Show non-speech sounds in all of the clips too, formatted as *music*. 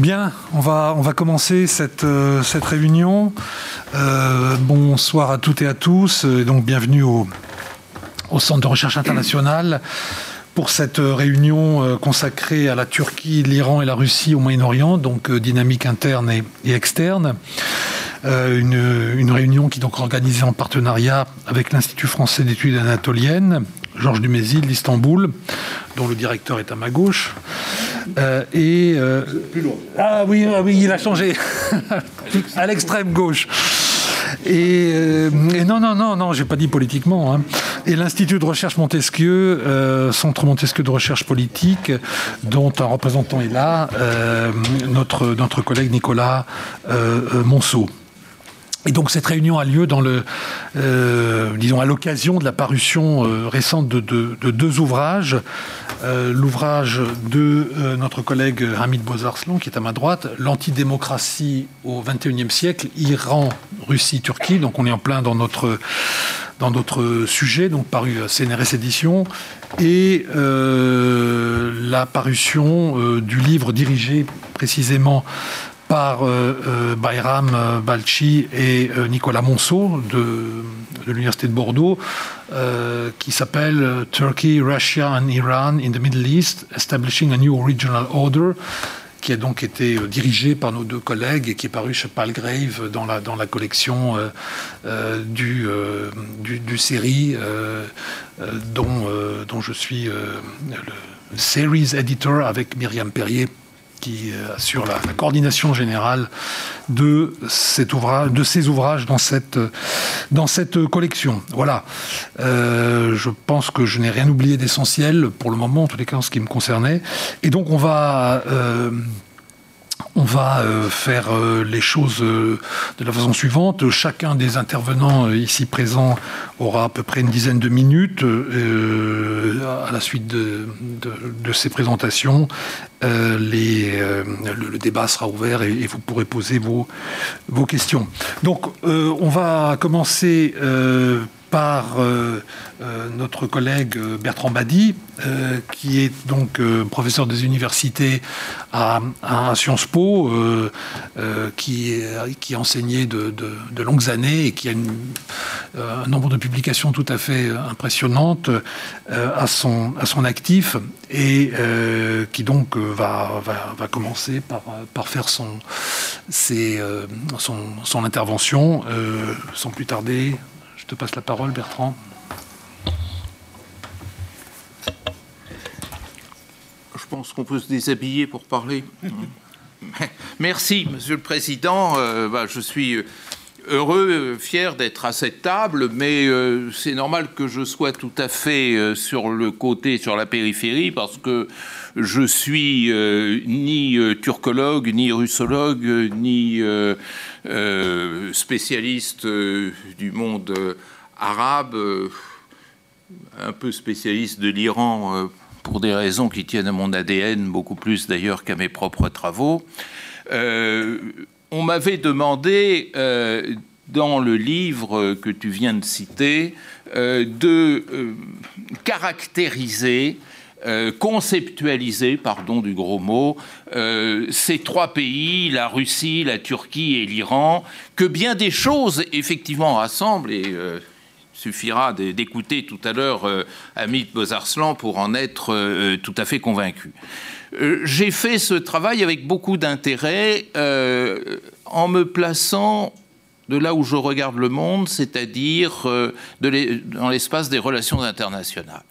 Bien, on va, commencer cette, euh, réunion. Euh, bonsoir à toutes et à tous, et donc bienvenue au, Centre de recherche internationale pour cette réunion euh, consacrée à la Turquie, l'Iran et la Russie au Moyen-Orient, donc dynamique interne et, et externe. une, une, réunion qui est donc organisée en partenariat avec l'Institut français d'études anatoliennes, Georges Dumézil d'Istanbul, dont le directeur est à ma gauche. Euh, et euh, plus loin. Ah oui, ah oui, il a changé *laughs* à l'extrême gauche. Et, euh, et, non, non, non, non, j'ai pas dit politiquement. Hein. Et l'Institut de recherche Montesquieu, euh, Centre Montesquieu de recherche politique, dont un représentant est là, euh, notre, notre collègue Nicolas Monceau. Et donc cette réunion a lieu euh, disons, à l'occasion de la parution euh, récente de, de, de, deux ouvrages. Euh, L'ouvrage de notre collègue Hamid Bozarslan, qui est à ma droite, L'antidémocratie au XXIe siècle, Iran, Russie, Turquie. Donc on est en plein dans notre, dans donc paru à CNRS Édition. Et la parution du livre dirigé précisément par euh, euh, Bayram euh, Balchi et Nicolas Monceau de, l'Université de Bordeaux, qui s'appelle Turkey, Russia and Iran in the Middle East, Establishing a New Regional Order, qui a donc été dirigé par nos deux collègues et qui est paru chez Palgrave dans la, collection du, série dont, dont je suis le series editor avec Myriam Perrier qui assure la, coordination générale de, ces ouvrages dans cette, dans cette collection. Voilà. Euh, je pense que je n'ai rien oublié d'essentiel pour le moment, en tous les cas en ce qui me concernait. Et donc on va... Euh, on va euh, faire euh, les choses euh, de la façon suivante. Chacun des intervenants ici présents aura à peu près une dizaine de minutes à la suite de, ces présentations. Le, débat sera ouvert et, et, vous pourrez poser vos, vos questions. Donc, on va commencer par euh, euh, notre collègue Bertrand Badi, euh, qui est donc euh, professeur des universités à, Sciences Po, euh, euh, qui, qui enseigné de, longues années et qui a un nombre de publications tout à fait impressionnantes à, son, actif et qui donc va, commencer par, faire son intervention sans plus tarder te passe la parole, Bertrand. Je pense qu'on peut se déshabiller pour parler. *laughs* Merci, Monsieur le Président. Euh, bah, je suis heureux, fier d'être à cette table, mais euh, c'est normal que je sois tout à fait euh, sur le côté, sur la périphérie, parce que je suis euh, ni euh, turcologue, ni russologue, ni euh, spécialiste du monde arabe, un peu spécialiste de l'Iran pour des raisons qui tiennent à mon ADN, beaucoup plus d'ailleurs qu'à mes propres travaux. Euh, on m'avait demandé, euh, dans le livre que tu viens de citer, euh, de caractériser euh, conceptualiser, pardon du gros mot, euh, ces trois pays, la Russie, la Turquie et l'Iran, que bien des choses effectivement rassemblent et euh, suffira d'écouter tout à l'heure euh, Amit Bozarslan pour en être tout à fait convaincu. J'ai fait ce travail avec beaucoup d'intérêt en me plaçant de là où je regarde le monde, c'est-à-dire euh, dans l'espace des relations internationales.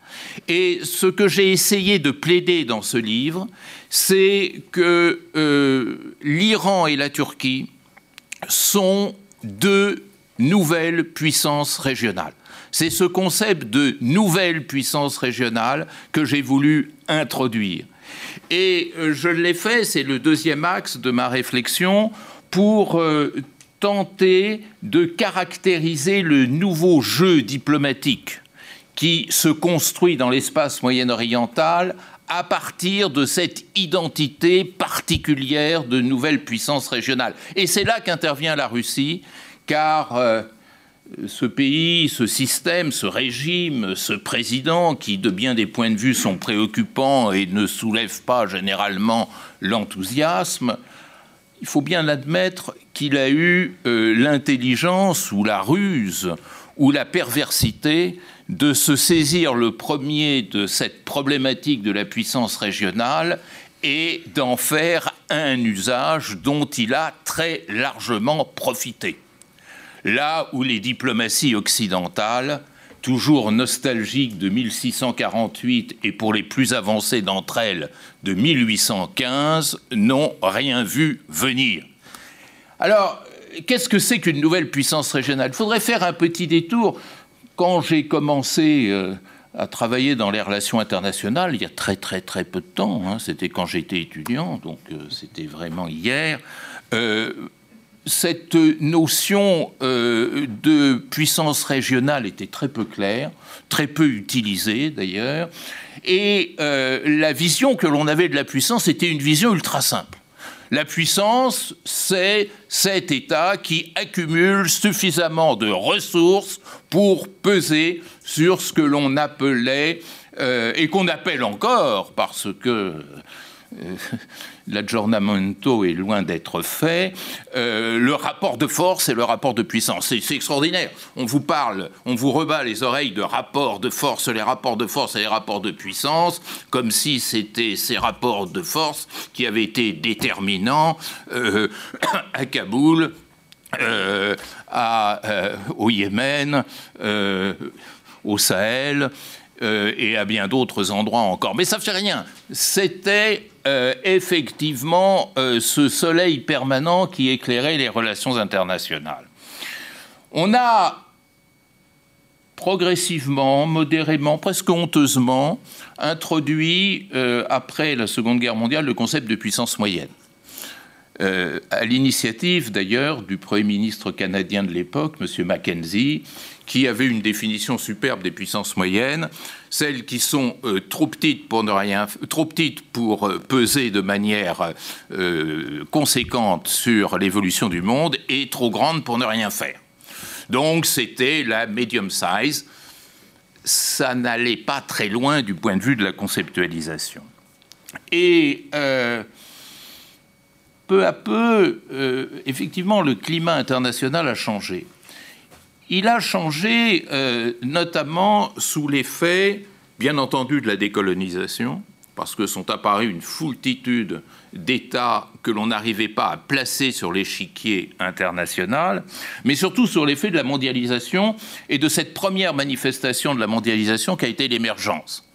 Et ce que j'ai essayé de plaider dans ce livre, c'est que euh, l'Iran et la Turquie sont deux nouvelles puissances régionales. C'est ce concept de nouvelle puissance régionale que j'ai voulu introduire. Et euh, je l'ai fait, c'est le deuxième axe de ma réflexion, pour tenter de caractériser le nouveau jeu diplomatique qui se construit dans l'espace moyen-oriental à partir de cette identité particulière de nouvelle puissance régionale. Et c'est là qu'intervient la Russie, car euh, ce pays, ce système, ce régime, ce président, qui de bien des points de vue sont préoccupants et ne soulèvent pas généralement l'enthousiasme, il faut bien l'admettre qu'il a eu euh, l'intelligence ou la ruse ou la perversité de se saisir le premier de cette problématique de la puissance régionale et d'en faire un usage dont il a très largement profité. Là où les diplomaties occidentales, toujours nostalgiques de 1648 et pour les plus avancées d'entre elles de 1815, n'ont rien vu venir. Alors, qu'est-ce que c'est qu'une nouvelle puissance régionale? Il faudrait faire un petit détour. Quand j'ai commencé euh, à travailler dans les relations internationales, il y a très très très peu de temps, hein, c'était quand j'étais étudiant, donc euh, c'était vraiment hier, euh, cette notion de puissance régionale était très peu claire, très peu utilisée d'ailleurs, et la vision que l'on avait de la puissance était une vision ultra simple. La puissance, c'est cet État qui accumule suffisamment de ressources pour peser sur ce que l'on appelait, euh, et qu'on appelle encore, parce que euh, *laughs* l'aggiornamento est loin d'être fait, euh, le rapport de force et le rapport de puissance. C'est extraordinaire. On vous parle, on vous rebat les oreilles de rapports de force, les rapports de force et les rapports de puissance, comme si c'était ces rapports de force qui avaient été déterminants euh, *coughs* à Kaboul, au Yémen, au Sahel. et à bien d'autres endroits encore. Mais ça ne fait rien. C'était euh, effectivement euh, ce soleil permanent qui éclairait les relations internationales. On a progressivement, modérément, presque honteusement, introduit, euh, après la Seconde Guerre mondiale, le concept de puissance moyenne. à l'initiative d'ailleurs du Premier ministre canadien de l'époque, M. Mackenzie, qui avait une définition superbe des puissances moyennes, celles qui sont euh, trop petites pour euh, peser de manière euh, conséquente sur l'évolution du monde et trop grandes pour ne rien faire. Donc c'était la medium size. Ça n'allait pas très loin du point de vue de la conceptualisation. Et peu à peu, effectivement, le climat international a changé. Il a changé euh, notamment sous l'effet, bien entendu, de la décolonisation, parce que sont apparus une foultitude d'États que l'on n'arrivait pas à placer sur l'échiquier international, mais surtout sur l'effet de la mondialisation et de cette première manifestation de la mondialisation qui a été l'émergence.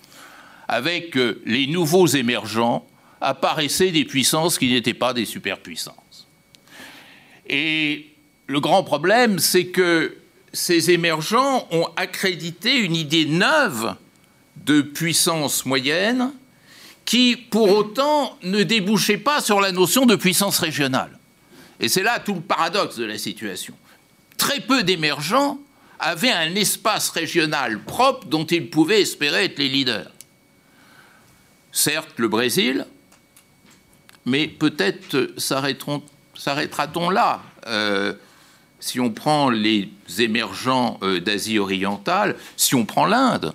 Avec euh, les nouveaux émergents apparaissaient des puissances qui n'étaient pas des superpuissances. Et le grand problème, c'est que ces émergents ont accrédité une idée neuve de puissance moyenne qui, pour autant, ne débouchait pas sur la notion de puissance régionale. Et c'est là tout le paradoxe de la situation. Très peu d'émergents avaient un espace régional propre dont ils pouvaient espérer être les leaders. Certes, le Brésil, mais peut-être s'arrêtera-t-on là. Euh, si on prend les émergents euh, d'Asie orientale, si on prend l'Inde,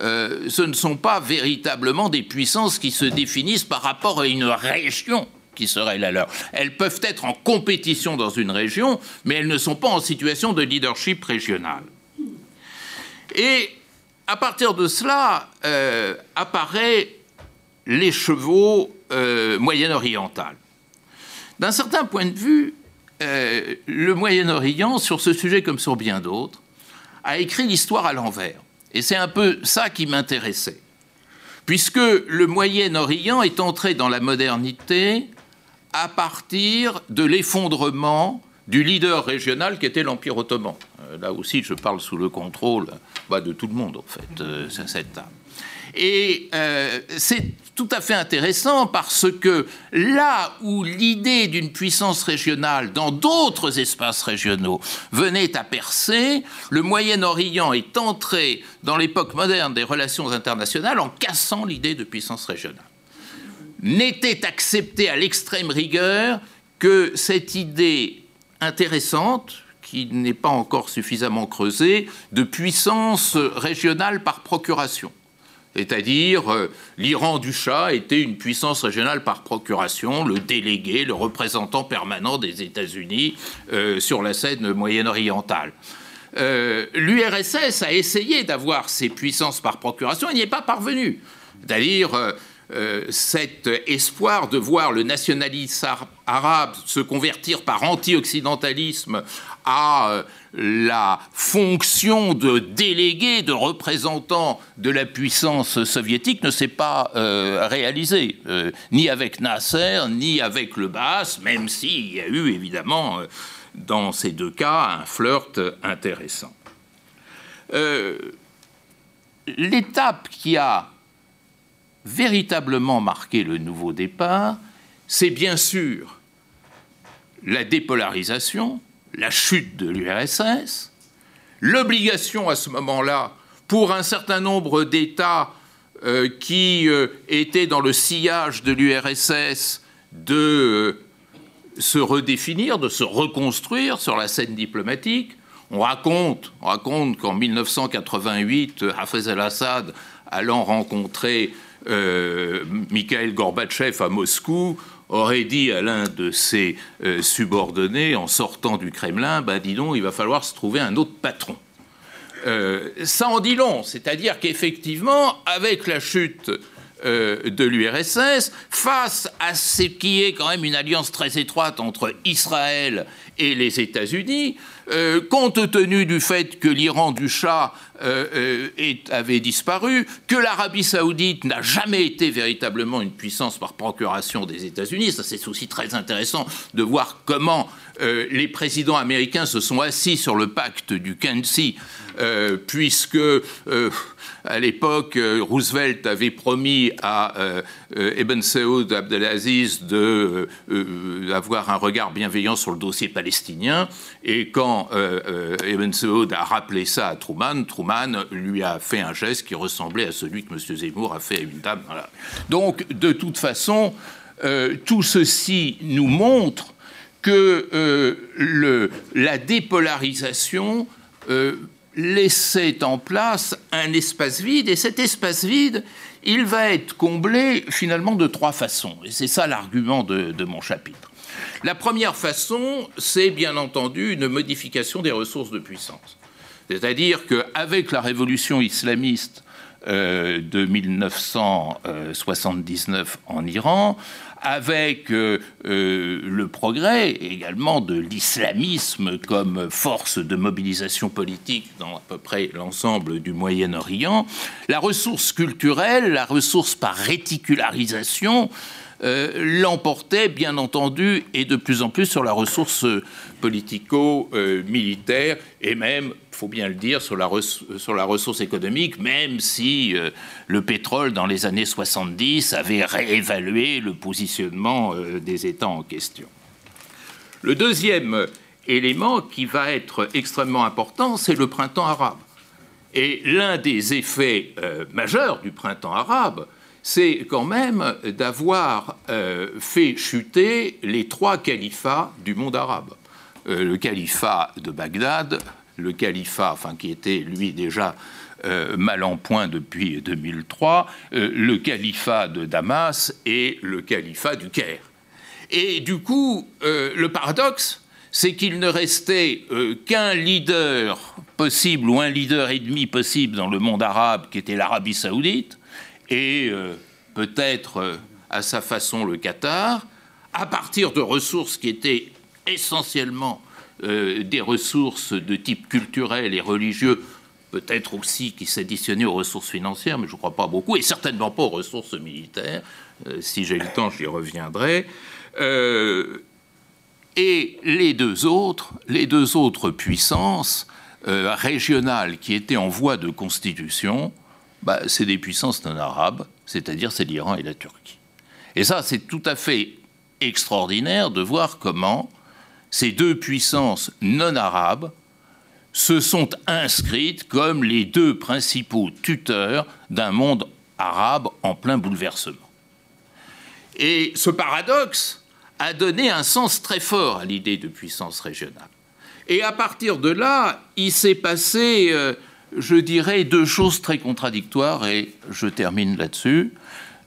euh, ce ne sont pas véritablement des puissances qui se définissent par rapport à une région qui serait la leur. Elles peuvent être en compétition dans une région, mais elles ne sont pas en situation de leadership régional. Et à partir de cela euh, apparaît l'écheveau moyen-oriental. D'un certain point de vue, euh, le Moyen-Orient, sur ce sujet comme sur bien d'autres, a écrit l'histoire à l'envers. Et c'est un peu ça qui m'intéressait. Puisque le Moyen-Orient est entré dans la modernité à partir de l'effondrement du leader régional qui était l'Empire ottoman. Euh, là aussi, je parle sous le contrôle bah, de tout le monde, en fait, euh, cette table. Et euh, c'est tout à fait intéressant parce que là où l'idée d'une puissance régionale dans d'autres espaces régionaux venait à percer, le Moyen-Orient est entré dans l'époque moderne des relations internationales en cassant l'idée de puissance régionale. N'était acceptée à l'extrême rigueur que cette idée intéressante, qui n'est pas encore suffisamment creusé, de puissance régionale par procuration. C'est-à-dire, euh, l'Iran du Shah était une puissance régionale par procuration, le délégué, le représentant permanent des États-Unis euh, sur la scène moyen-orientale. Euh, L'URSS a essayé d'avoir ces puissances par procuration, il n'y est pas parvenu. C'est-à-dire, cet espoir de voir le nationalisme arabe se convertir par anti-occidentalisme à la fonction de délégué, de représentant de la puissance soviétique ne s'est pas euh, réalisé, ni avec Nasser, ni avec le Baas, même s'il y a eu évidemment dans ces deux cas un flirt intéressant. L'étape qui a véritablement marqué le nouveau départ, c'est bien sûr la dépolarisation, la chute de l'URSS, l'obligation à ce moment-là pour un certain nombre d'États euh, qui euh, étaient dans le sillage de l'URSS de euh, se redéfinir, de se reconstruire sur la scène diplomatique. On raconte, on raconte qu'en 1988, Hafez al-Assad, allant rencontrer Mikhail Gorbatchev à Moscou aurait dit à l'un de ses euh, subordonnés en sortant du Kremlin, ben dis donc, il va falloir se trouver un autre patron. Euh, ça en dit long, c'est-à-dire qu'effectivement, avec la chute de l'URSS, face à ce qui est quand même une alliance très étroite entre Israël et les États-Unis, euh, compte tenu du fait que l'Iran du Shah euh, euh, avait disparu, que l'Arabie saoudite n'a jamais été véritablement une puissance par procuration des États-Unis, ça c'est aussi très intéressant de voir comment les présidents américains se sont assis sur le pacte du Kensi, puisque à l'époque, Roosevelt avait promis à Ibn Saoud Abdelaziz d'avoir un regard bienveillant sur le dossier palestinien, et quand euh, euh, Ibn Saud a rappelé ça à Truman, Truman lui a fait un geste qui ressemblait à celui que M. Zemmour a fait à une dame. Donc, de toute façon, euh, tout ceci nous montre que la dépolarisation laissait en place un espace vide, et cet espace vide, il va être comblé finalement de trois façons. Et c'est ça l'argument de mon chapitre. La première façon, c'est bien entendu une modification des ressources de puissance. C'est-à-dire qu'avec la révolution islamiste euh, de 1979 en Iran, avec euh, euh, le progrès également de l'islamisme comme force de mobilisation politique dans à peu près l'ensemble du Moyen-Orient, la ressource culturelle, la ressource par réticularisation, euh, l'emportait, bien entendu, et de plus en plus sur la ressource politico-militaire, et même, faut bien le dire, sur la, ressource économique, même si euh, le pétrole, dans les années 70, avait réévalué le positionnement euh, des États en question. Le deuxième élément qui va être extrêmement important, c'est le printemps arabe. Et l'un des effets majeurs du printemps arabe, c'est quand même d'avoir euh, fait chuter les trois califats du monde arabe. Euh, le califat de Bagdad, le califat, enfin qui était lui déjà euh, mal en point depuis 2003, le califat de Damas et le califat du Caire. Et du coup, le paradoxe, c'est qu'il ne restait qu'un leader possible ou un leader et demi possible dans le monde arabe, qui était l'Arabie saoudite, et euh, peut-être euh, à sa façon le Qatar, à partir de ressources qui étaient essentiellement euh, des ressources de type culturel et religieux, peut-être aussi qui s'additionnaient aux ressources financières, mais je ne crois pas beaucoup, et certainement pas aux ressources militaires. si j'ai le temps, j'y reviendrai. et les deux autres, les deux autres puissances régionales qui étaient en voie de constitution, bah, c'est des puissances non arabes, c'est-à-dire c'est l'Iran et la Turquie. Et ça, c'est tout à fait extraordinaire de voir comment ces deux puissances non arabes se sont inscrites comme les deux principaux tuteurs d'un monde arabe en plein bouleversement. Et ce paradoxe a donné un sens très fort à l'idée de puissance régionale. Et à partir de là, il s'est passé, euh, je dirais, deux choses très contradictoires, et je termine là-dessus.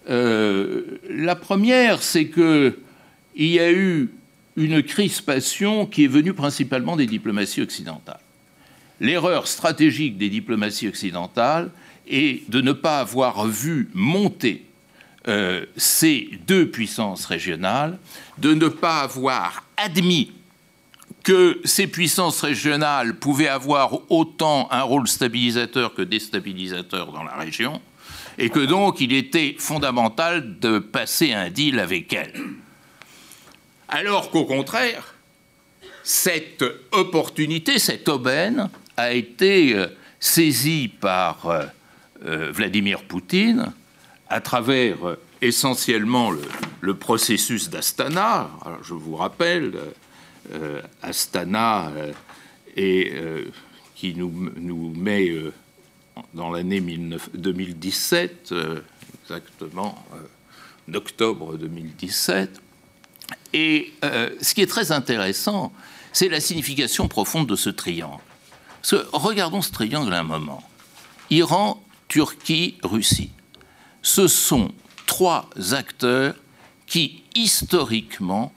Euh, la première, c'est qu'il y a eu une crispation qui est venue principalement des diplomaties occidentales. L'erreur stratégique des diplomaties occidentales est de ne pas avoir vu monter euh, ces deux puissances régionales, de ne pas avoir admis que ces puissances régionales pouvaient avoir autant un rôle stabilisateur que déstabilisateur dans la région, et que donc il était fondamental de passer un deal avec elles. Alors qu'au contraire, cette opportunité, cette aubaine, a été euh, saisie par euh, euh, Vladimir Poutine à travers essentiellement le, processus d'Astana. Je vous rappelle, Astana qui nous, nous met dans l'année 2017, exactement d'octobre 2017. Et ce qui est très intéressant, c'est la signification profonde de ce triangle regardons ce triangle un moment. Iran, Turquie, Russie. Ce sont trois acteurs qui, historiquement,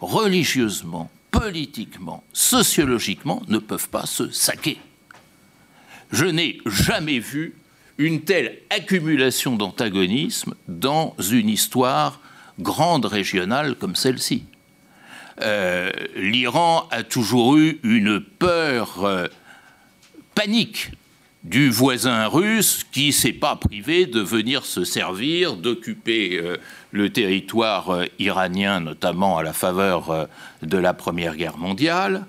religieusement, politiquement, sociologiquement, ne peuvent pas se saquer. Je n'ai jamais vu une telle accumulation d'antagonisme dans une histoire grande régionale comme celle-ci. Euh, L'Iran a toujours eu une peur euh, panique du voisin russe qui s'est pas privé de venir se servir, d'occuper euh, le territoire iranien, notamment à la faveur de la Première Guerre mondiale.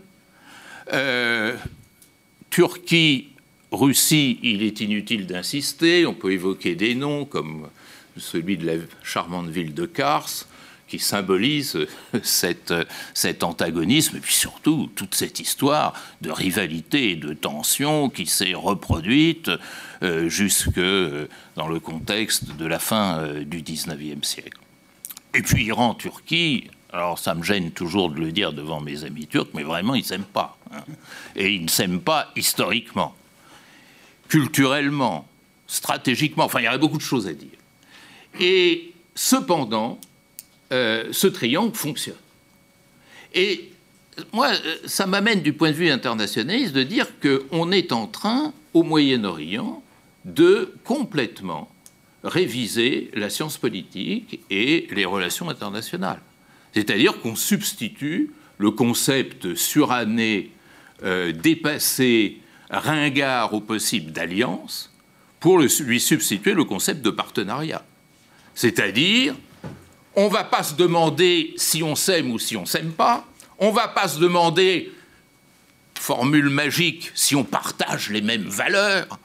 Turquie, Russie, il est inutile d'insister, on peut évoquer des noms comme celui de la charmante ville de Kars, qui symbolise *laughs* cet antagonisme, et puis surtout toute cette histoire de rivalité et de tension qui s'est reproduite euh, jusque dans le contexte de la fin euh, du XIXe siècle. Et puis Iran-Turquie, alors ça me gêne toujours de le dire devant mes amis turcs, mais vraiment ils ne s'aiment pas. Hein. Et ils ne s'aiment pas historiquement, culturellement, stratégiquement, enfin il y aurait beaucoup de choses à dire. Et cependant, euh, ce triangle fonctionne. Et moi, euh, ça m'amène du point de vue internationaliste de dire qu'on est en train, au Moyen-Orient, de complètement réviser la science politique et les relations internationales. C'est-à-dire qu'on substitue le concept suranné, euh, dépassé, ringard au possible d'alliance, pour lui substituer le concept de partenariat. C'est-à-dire, on ne va pas se demander si on s'aime ou si on s'aime pas. On ne va pas se demander, formule magique, si on partage les mêmes valeurs.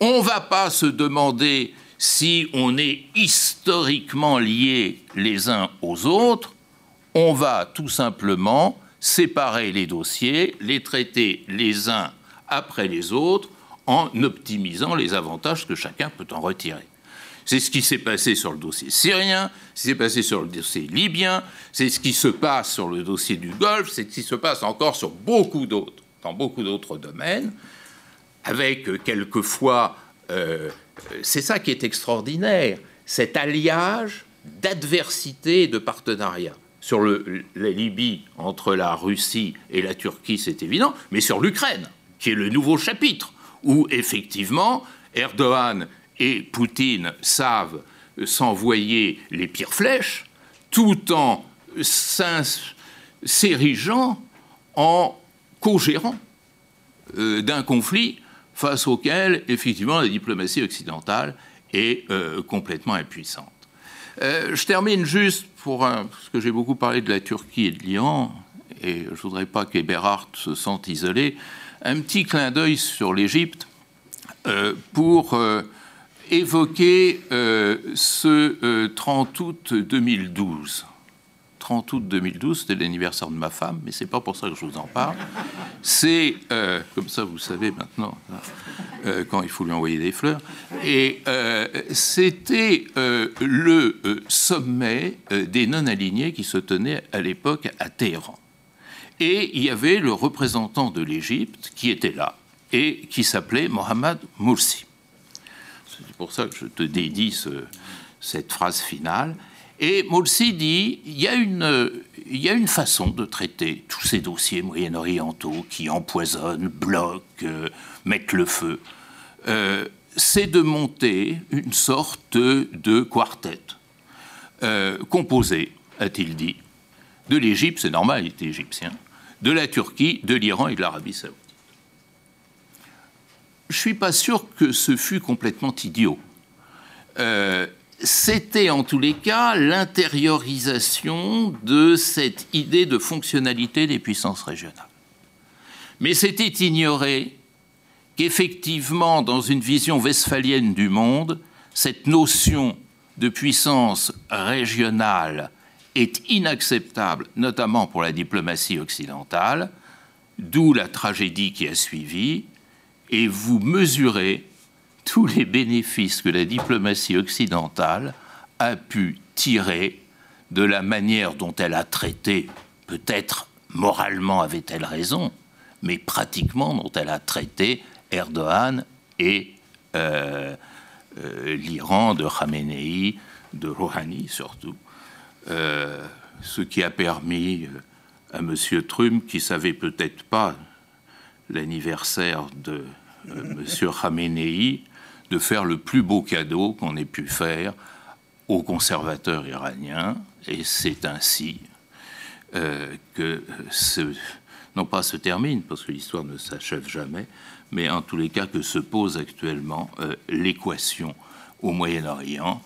On ne va pas se demander si on est historiquement liés les uns aux autres. On va tout simplement séparer les dossiers, les traiter les uns après les autres en optimisant les avantages que chacun peut en retirer. C'est ce qui s'est passé sur le dossier syrien, ce qui s'est passé sur le dossier libyen, c'est ce qui se passe sur le dossier du Golfe, c'est ce qui se passe encore sur beaucoup d'autres, dans beaucoup d'autres domaines, avec euh, quelquefois, euh, c'est ça qui est extraordinaire, cet alliage d'adversité et de partenariat. Sur la Libye, entre la Russie et la Turquie, c'est évident, mais sur l'Ukraine, qui est le nouveau chapitre, où effectivement Erdogan et Poutine savent s'envoyer les pires flèches, tout en s'érigeant en co-gérant euh, d'un conflit face auquel, effectivement, la diplomatie occidentale est euh, complètement impuissante. Euh, je termine juste pour parce que j'ai beaucoup parlé de la Turquie et de l'Iran, et je ne voudrais pas qu'Eberhard se sente isolé, un petit clin d'œil sur l'Égypte pour évoquer euh, ce 30 euh, août 2012. 30 août 2012, c'était l'anniversaire de ma femme, mais c'est pas pour ça que je vous en parle. C'est, euh, comme ça vous savez maintenant, quand il faut lui envoyer des fleurs. Et c'était le sommet des non-alignés qui se tenait à l'époque à Téhéran. Et il y avait le représentant de l'Égypte qui était là et qui s'appelait Mohamed Morsi. C'est pour ça que je te dédie cette phrase finale. Et Morsi dit il y, a une, il y a une façon de traiter tous ces dossiers moyen-orientaux qui empoisonnent, bloquent, euh, mettent le feu. Euh, c'est de monter une sorte de quartet euh, composé, a-t-il dit, de l'Égypte, c'est normal, il était égyptien, de la Turquie, de l'Iran et de l'Arabie saoudite. Je ne suis pas sûr que ce fût complètement idiot. Euh, c'était en tous les cas l'intériorisation de cette idée de fonctionnalité des puissances régionales. Mais c'était ignorer qu'effectivement, dans une vision westphalienne du monde, cette notion de puissance régionale est inacceptable, notamment pour la diplomatie occidentale, d'où la tragédie qui a suivi, et vous mesurez tous les bénéfices que la diplomatie occidentale a pu tirer de la manière dont elle a traité, peut-être moralement avait-elle raison, mais pratiquement dont elle a traité Erdogan et euh, euh, l'Iran de Khamenei, de Rouhani surtout, euh, ce qui a permis à M. Trump, qui savait peut-être pas l'anniversaire de M. Khamenei, de faire le plus beau cadeau qu'on ait pu faire aux conservateurs iraniens, et c'est ainsi que ce, non pas se termine, parce que l'histoire ne s'achève jamais, mais en tous les cas que se pose actuellement euh, l'équation au Moyen-Orient,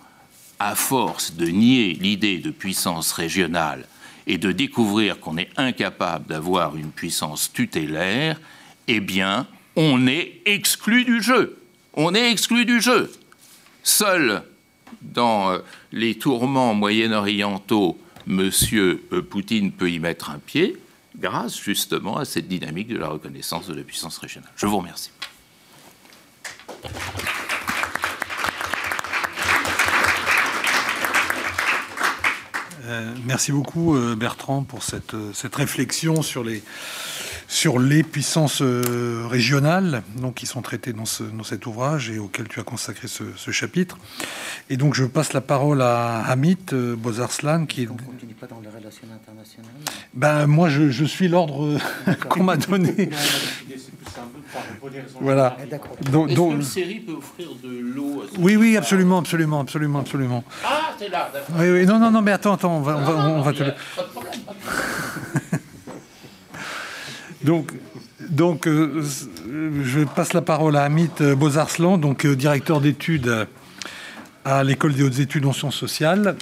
à force de nier l'idée de puissance régionale et de découvrir qu'on est incapable d'avoir une puissance tutélaire, eh bien, on est exclu du jeu. On est exclu du jeu. Seul dans euh, les tourments moyen-orientaux, M. Euh, Poutine peut y mettre un pied grâce justement à cette dynamique de la reconnaissance de la puissance régionale. Je vous remercie. Euh, merci beaucoup Bertrand pour cette réflexion sur les, sur les puissances euh, régionales donc, qui sont traitées dans, ce, dans cet ouvrage et auquel tu as consacré ce, ce, chapitre. Et donc je passe la parole à Hamid euh, Bozarslan qui est... On continue pas dans les relations internationales Ben moi je, je suis l'ordre qu'on m'a donné. voilà. Donc, donc... Est-ce que série peut offrir de l'eau Oui, oui, absolument, absolument, absolument, absolument. Ah, c'est là, d'accord. Oui, oui, non, non, non, mais attends, attends, on va, on va, on va te le... *laughs* Donc, donc euh, je passe la parole à Amit Bozarslan, donc euh, directeur d'études à l'école des hautes études en sciences sociales.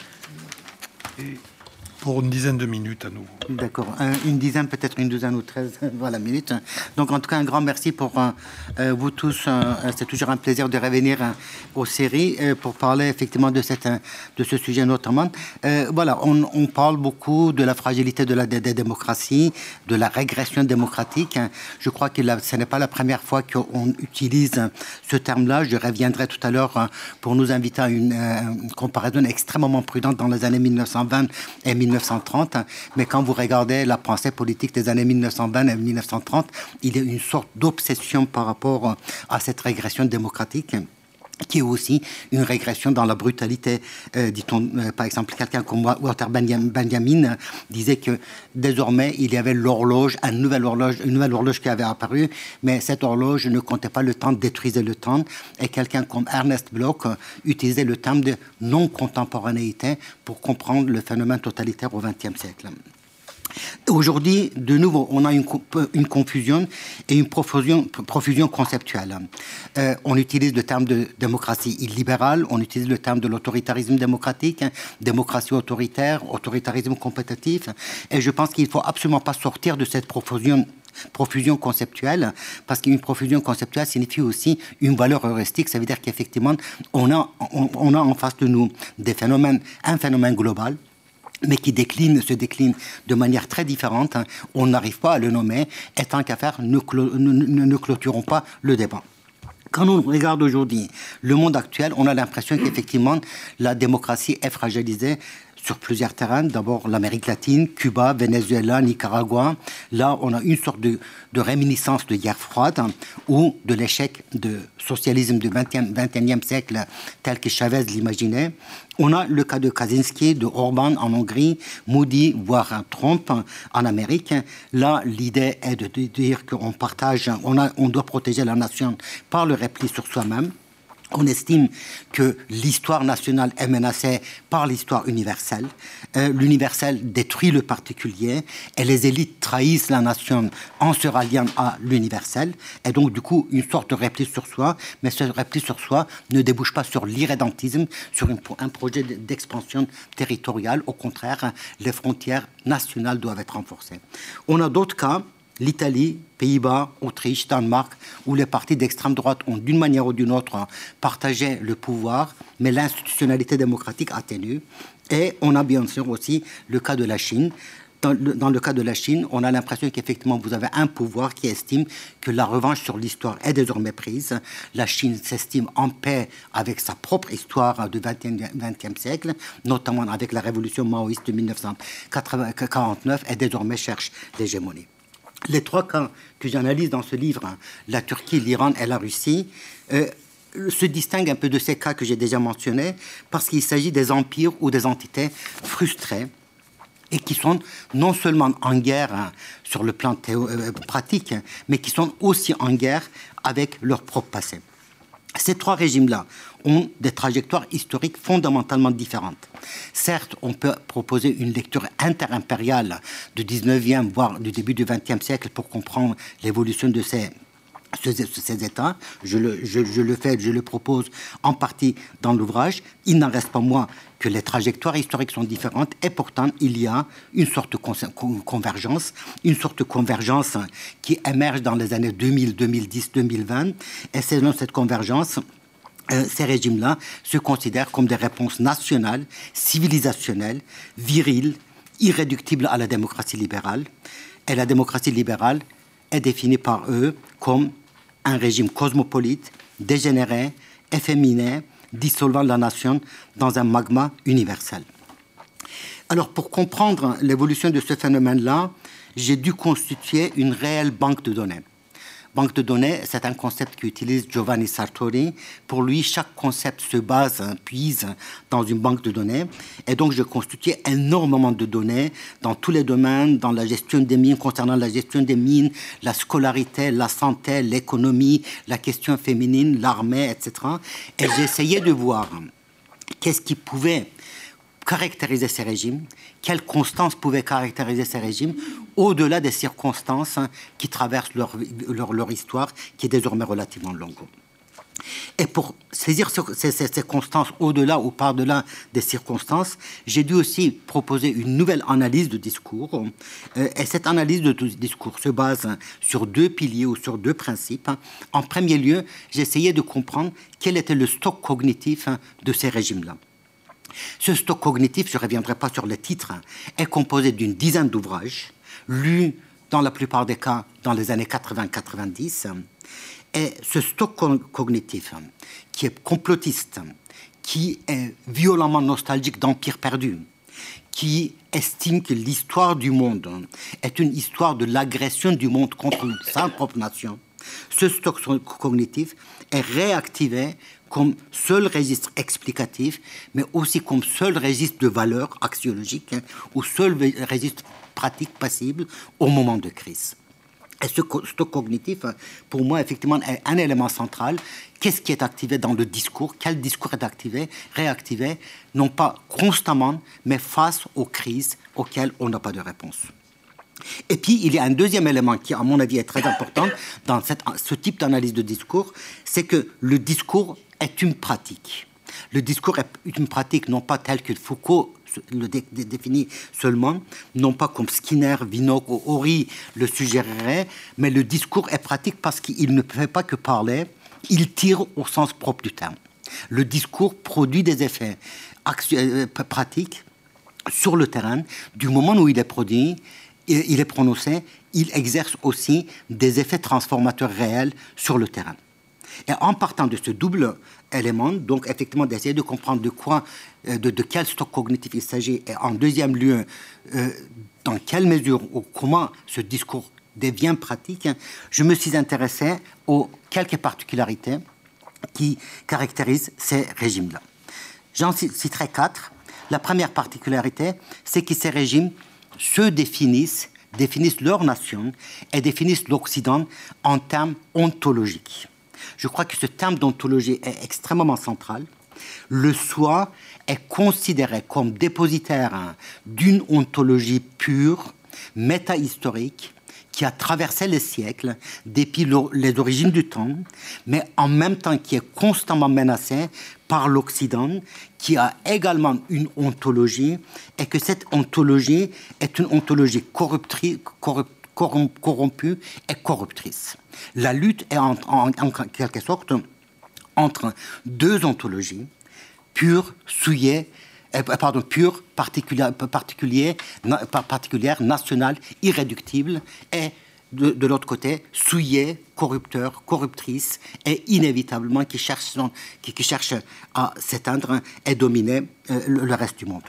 Pour une dizaine de minutes à nouveau. D'accord, une dizaine, peut-être une douzaine ou treize *laughs* voilà, minutes. Donc en tout cas, un grand merci pour euh, vous tous. Euh, c'est toujours un plaisir de revenir euh, aux séries pour parler effectivement de, cette, de ce sujet notamment. voilà, on, parle beaucoup de la fragilité de la de, démocratie, de la régression démocratique. Je crois que la, ce n'est pas la première fois qu'on utilise ce terme-là. Je reviendrai tout à l'heure pour nous inviter à une, une comparaison extrêmement prudente dans les années 1920 et 1930 1930, mais quand vous regardez la pensée politique des années 1920 et 1930, il y a une sorte d'obsession par rapport à cette régression démocratique qui est aussi une régression dans la brutalité. Euh, dit-on, euh, par exemple, quelqu'un comme Walter Benjamin disait que désormais, il y avait l'horloge, une nouvelle horloge, une nouvelle horloge qui avait apparu, mais cette horloge ne comptait pas le temps, détruisait le temps. Et quelqu'un comme Ernest Bloch euh, utilisait le terme de non-contemporanéité pour comprendre le phénomène totalitaire au XXe siècle. Aujourd'hui, de nouveau, on a une, confusion et une profusion, conceptuelle. Euh, on utilise le terme de démocratie illibérale, on utilise le terme de l'autoritarisme démocratique, hein, démocratie autoritaire, autoritarisme compétitif, et je pense qu'il ne faut absolument pas sortir de cette profusion conceptuelle, parce qu'une profusion conceptuelle signifie aussi une valeur heuristique, ça veut dire qu'effectivement, on a, en face de nous un phénomène global, mais qui décline, se décline de manière très différente. Hein. On n'arrive pas à le nommer, et tant qu'à faire, ne, ne clôturons pas le débat quand on regarde aujourd'hui le monde actuel, on a l'impression qu'effectivement la démocratie est fragilisée sur plusieurs terrains. D'abord l'Amérique latine, Cuba, Venezuela, Nicaragua. Là, on a une sorte de, réminiscence de guerre froide ou de l'échec du socialisme du XXIe siècle tel que Chavez l'imaginait. On a le cas de Kaczynski, de Orban en Hongrie, Moody, voire Trump en Amérique. Là, l'idée est de dire qu'on partage, on doit protéger la nation par le repli sur soi-même. On estime que l'histoire nationale est menacée par l'histoire universelle. Euh, l'universel détruit le particulier et les élites trahissent la nation en se ralliant à l'universel. Et donc, du coup, une sorte de repli sur soi, mais ce repli sur soi ne débouche pas sur l'irrédentisme, sur un projet d'expansion territoriale. Au contraire, les frontières nationales doivent être renforcées. On a d'autres cas l'Italie, Pays-Bas, Autriche, Danemark, où les partis d'extrême droite ont d'une manière ou d'une autre partagé le pouvoir, mais l'institutionnalité démocratique atténue. Et on a bien sûr aussi le cas de la Chine. Dans le, dans le cas de la Chine, on a l'impression qu'effectivement vous avez un pouvoir qui estime que la revanche sur l'histoire est désormais prise. La Chine s'estime en paix avec sa propre histoire du XXe siècle, notamment avec la révolution maoïste de 1949, et désormais cherche l'hégémonie. Les trois cas que j'analyse dans ce livre, hein, la Turquie, l'Iran et la Russie, euh, se distinguent un peu de ces cas que j'ai déjà mentionnés parce qu'il s'agit des empires ou des entités frustrées et qui sont non seulement en guerre hein, sur le plan euh, pratique, hein, mais qui sont aussi en guerre avec leur propre passé. Ces trois régimes-là ont des trajectoires historiques fondamentalement différentes. Certes, on peut proposer une lecture interimpériale du 19e, voire du début du 20e siècle pour comprendre l'évolution de ces, États. Je le, je, le, fais, je le propose en partie dans l'ouvrage. Il n'en reste pas moins que les trajectoires historiques sont différentes et pourtant il y a une sorte de convergence, une sorte de convergence qui émerge dans les années 2000, 2010, 2020. Et c'est dans cette convergence euh, ces régimes-là se considèrent comme des réponses nationales, civilisationnelles, viriles, irréductibles à la démocratie libérale. Et la démocratie libérale est définie par eux comme un régime cosmopolite, dégénéré, efféminé, dissolvant la nation dans un magma universel. Alors pour comprendre l'évolution de ce phénomène-là, j'ai dû constituer une réelle banque de données. Banque de données, c'est un concept qu'utilise Giovanni Sartori. Pour lui, chaque concept se base, puise dans une banque de données. Et donc, je constitue énormément de données dans tous les domaines, dans la gestion des mines, concernant la gestion des mines, la scolarité, la santé, l'économie, la question féminine, l'armée, etc. Et j'ai essayé de voir qu'est-ce qui pouvait caractériser ces régimes, quelles constances pouvaient caractériser ces régimes, au-delà des circonstances hein, qui traversent leur, leur, histoire, qui est désormais relativement longue. Et pour saisir ces, ces, constances au-delà ou par-delà des circonstances, j'ai dû aussi proposer une nouvelle analyse de discours. Euh, et cette analyse de discours se base hein, sur deux piliers ou sur deux principes. En premier lieu, essayé de comprendre quel était le stock cognitif hein, de ces régimes-là. Ce stock cognitif, je ne reviendrai pas sur les titres, est composé d'une dizaine d'ouvrages, lus dans la plupart des cas dans les années 80-90. Et ce stock cognitif, qui est complotiste, qui est violemment nostalgique d'empire perdu, qui estime que l'histoire du monde est une histoire de l'agression du monde contre sa propre nation, ce stock cognitif est réactivé comme seul registre explicatif, mais aussi comme seul registre de valeur axiologique hein, ou seul registre pratique passible au moment de crise. Et ce stock cognitif, hein, pour moi, effectivement, est un élément central. Qu'est-ce qui est activé dans le discours? Quel discours est activé, réactivé, non pas constamment, mais face aux crises auxquelles on n'a pas de réponse. Et puis, il y a un deuxième élément qui, à mon avis, est très important dans ce type d'analyse de discours, c'est que le discours est une pratique. Le discours est une pratique non pas telle que Foucault le définit seulement, non pas comme Skinner, Vinocq ou Horry le suggérerait, mais le discours est pratique parce qu'il ne fait pas que parler, il tire au sens propre du terme. Le discours produit des effets euh, pratiques sur le terrain du moment où il est produit il est prononcé, il exerce aussi des effets transformateurs réels sur le terrain. Et en partant de ce double élément, donc effectivement d'essayer de comprendre de quoi, euh, de, quel stock cognitif il s'agit, et en deuxième lieu, euh, dans quelle mesure ou comment ce discours devient pratique, je me suis intéressé aux quelques particularités qui caractérisent ces régimes-là. J'en citerai quatre. La première particularité, c'est que ces régimes se définissent, définissent leur nation et définissent l'Occident en termes ontologiques. Je crois que ce terme d'ontologie est extrêmement central. Le soi est considéré comme dépositaire d'une ontologie pure, métahistorique, qui a traversé les siècles depuis les origines du temps, mais en même temps qui est constamment menacé par l'Occident, qui a également une ontologie, et que cette ontologie est une ontologie corrompue et corruptrice. La lutte est en, quelque sorte entre deux ontologies, pure, souillée, euh, pardon, pure, particulière, particulière, nationale, irréductible, et de, l'autre côté, souillée, corrupteur, corruptrice, et inévitablement qui cherche, à s'éteindre et dominer euh, le, reste du monde.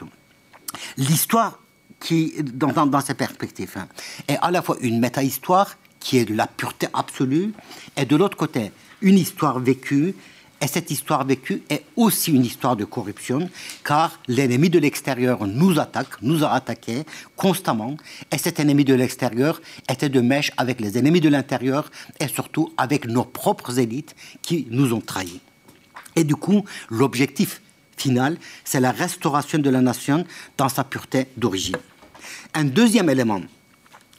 L'histoire qui, dans, dans, perspectives, hein, est à la fois une méta-histoire qui est de la pureté absolue, et de l'autre côté, une histoire vécue et cette histoire vécue est aussi une histoire de corruption, car l'ennemi de l'extérieur nous attaque, nous a attaqués constamment, et cet ennemi de l'extérieur était de mèche avec les ennemis de l'intérieur, et surtout avec nos propres élites qui nous ont trahis. Et du coup, l'objectif final, c'est la restauration de la nation dans sa pureté d'origine. Un deuxième élément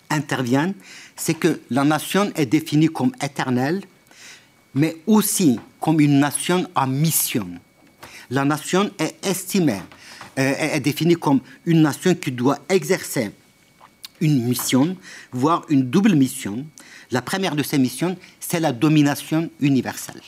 intervient, c'est que la nation est définie comme éternelle, mais aussi comme une nation en mission. La nation est estimée, euh, est définie comme une nation qui doit exercer une mission, voire une double mission. La première de ces missions, c'est la domination universelle.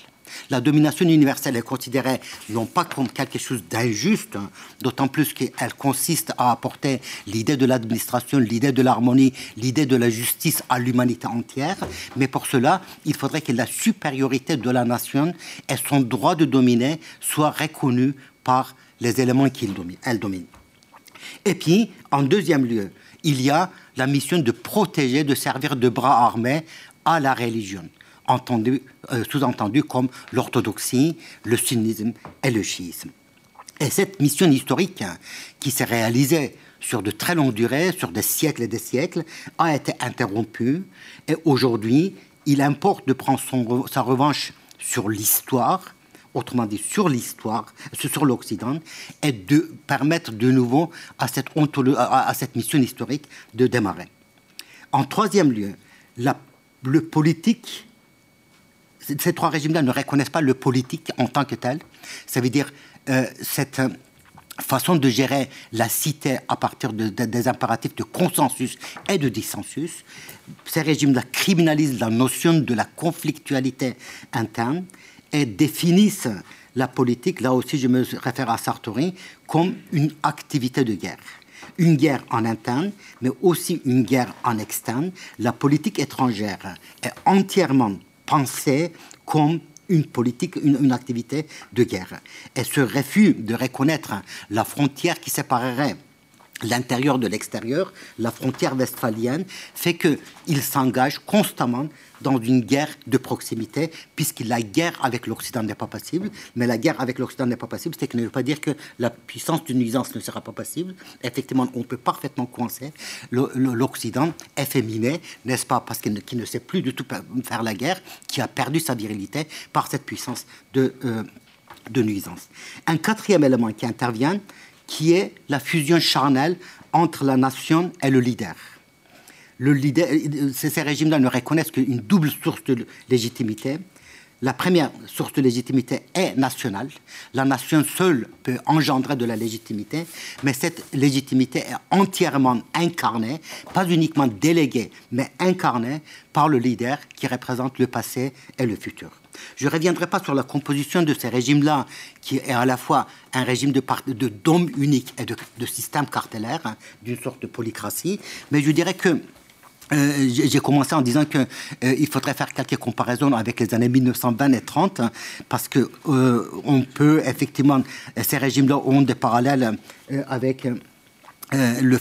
La domination universelle est considérée non pas comme quelque chose d'injuste, hein, d'autant plus qu'elle consiste à apporter l'idée de l'administration, l'idée de l'harmonie, l'idée de la justice à l'humanité entière, mais pour cela, il faudrait que la supériorité de la nation et son droit de dominer soient reconnus par les éléments qu'elle domine. Et puis, en deuxième lieu, il y a la mission de protéger, de servir de bras armés à la religion euh, sous-entendu comme l'orthodoxie, le sunnisme et le chiisme. Et cette mission historique, hein, qui s'est réalisée sur de très longues durées, sur des siècles et des siècles, a été interrompue. Et aujourd'hui, il importe de prendre sa revanche sur l'histoire, autrement dit sur l'histoire, sur l'Occident, et de permettre de nouveau à cette, mission historique de démarrer. En troisième lieu, le politique ces trois régimes-là ne reconnaissent pas le politique en tant que tel. Ça veut dire euh, cette euh, façon de gérer la cité à partir de, des impératifs de consensus et de dissensus. Ces régimes-là criminalisent la notion de la conflictualité interne et définissent la politique, là aussi je me réfère à Sartori, comme une activité de guerre une guerre en interne, mais aussi une guerre en externe. La politique étrangère est entièrement pensée comme une politique, une, activité de guerre. Et ce refus de reconnaître la frontière qui séparerait l'intérieur de l'extérieur, la frontière westphalienne, fait qu'il s'engage constamment dans une guerre de proximité, puisque la guerre avec l'Occident n'est pas possible. Mais la guerre avec l'Occident n'est pas possible, c'est que ne veut pas dire que la puissance d'une nuisance ne sera pas possible. Effectivement, on peut parfaitement coincer l'Occident efféminé, n'est-ce pas, parce qu'il ne, sait plus du tout faire la guerre, qui a perdu sa virilité par cette puissance de, euh, de nuisance. Un quatrième élément qui intervient, qui est la fusion charnelle entre la nation et le leader. Le leader ces régimes-là ne reconnaissent qu'une double source de légitimité. La première source de légitimité est nationale. La nation seule peut engendrer de la légitimité, mais cette légitimité est entièrement incarnée, pas uniquement déléguée, mais incarnée par le leader qui représente le passé et le futur. Je ne reviendrai pas sur la composition de ces régimes-là, qui est à la fois un régime de, de dôme unique et de, système cartellaire, hein, d'une sorte de polycratie, mais je dirais que euh, j'ai commencé en disant qu'il euh, faudrait faire quelques comparaisons avec les années 1920 et 30, parce que euh, on peut effectivement, ces régimes-là ont des parallèles avec le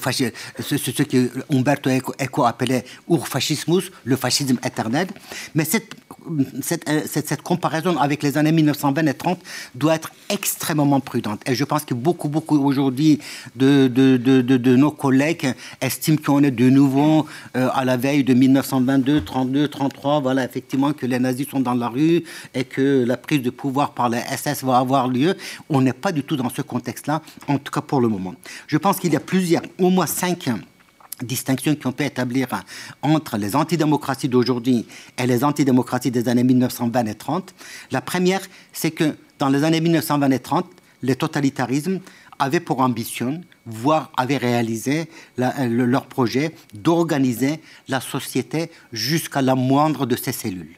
ce, ce, que Umberto Eco, appelait urfascismus, le fascisme éternel. Mais cette euh, cette, comparaison avec les années 1920 et 30 doit être extrêmement prudente. Et je pense que beaucoup, beaucoup aujourd'hui de, nos collègues estiment qu'on est de nouveau euh, à la veille de 1922, 32, 33. Voilà, effectivement, que les nazis sont dans la rue et que la prise de pouvoir par les SS va avoir lieu. On n'est pas du tout dans ce contexte-là, en tout cas pour le moment. Je pense qu'il y a plusieurs, au moins cinq distinction qu'on peut établir entre les antidémocraties d'aujourd'hui et les antidémocraties des années 1920 et 30. La première, c'est que dans les années 1920 et 30, les totalitarismes avaient pour ambition, voire avaient réalisé leur projet d'organiser la société jusqu'à la moindre de ses cellules.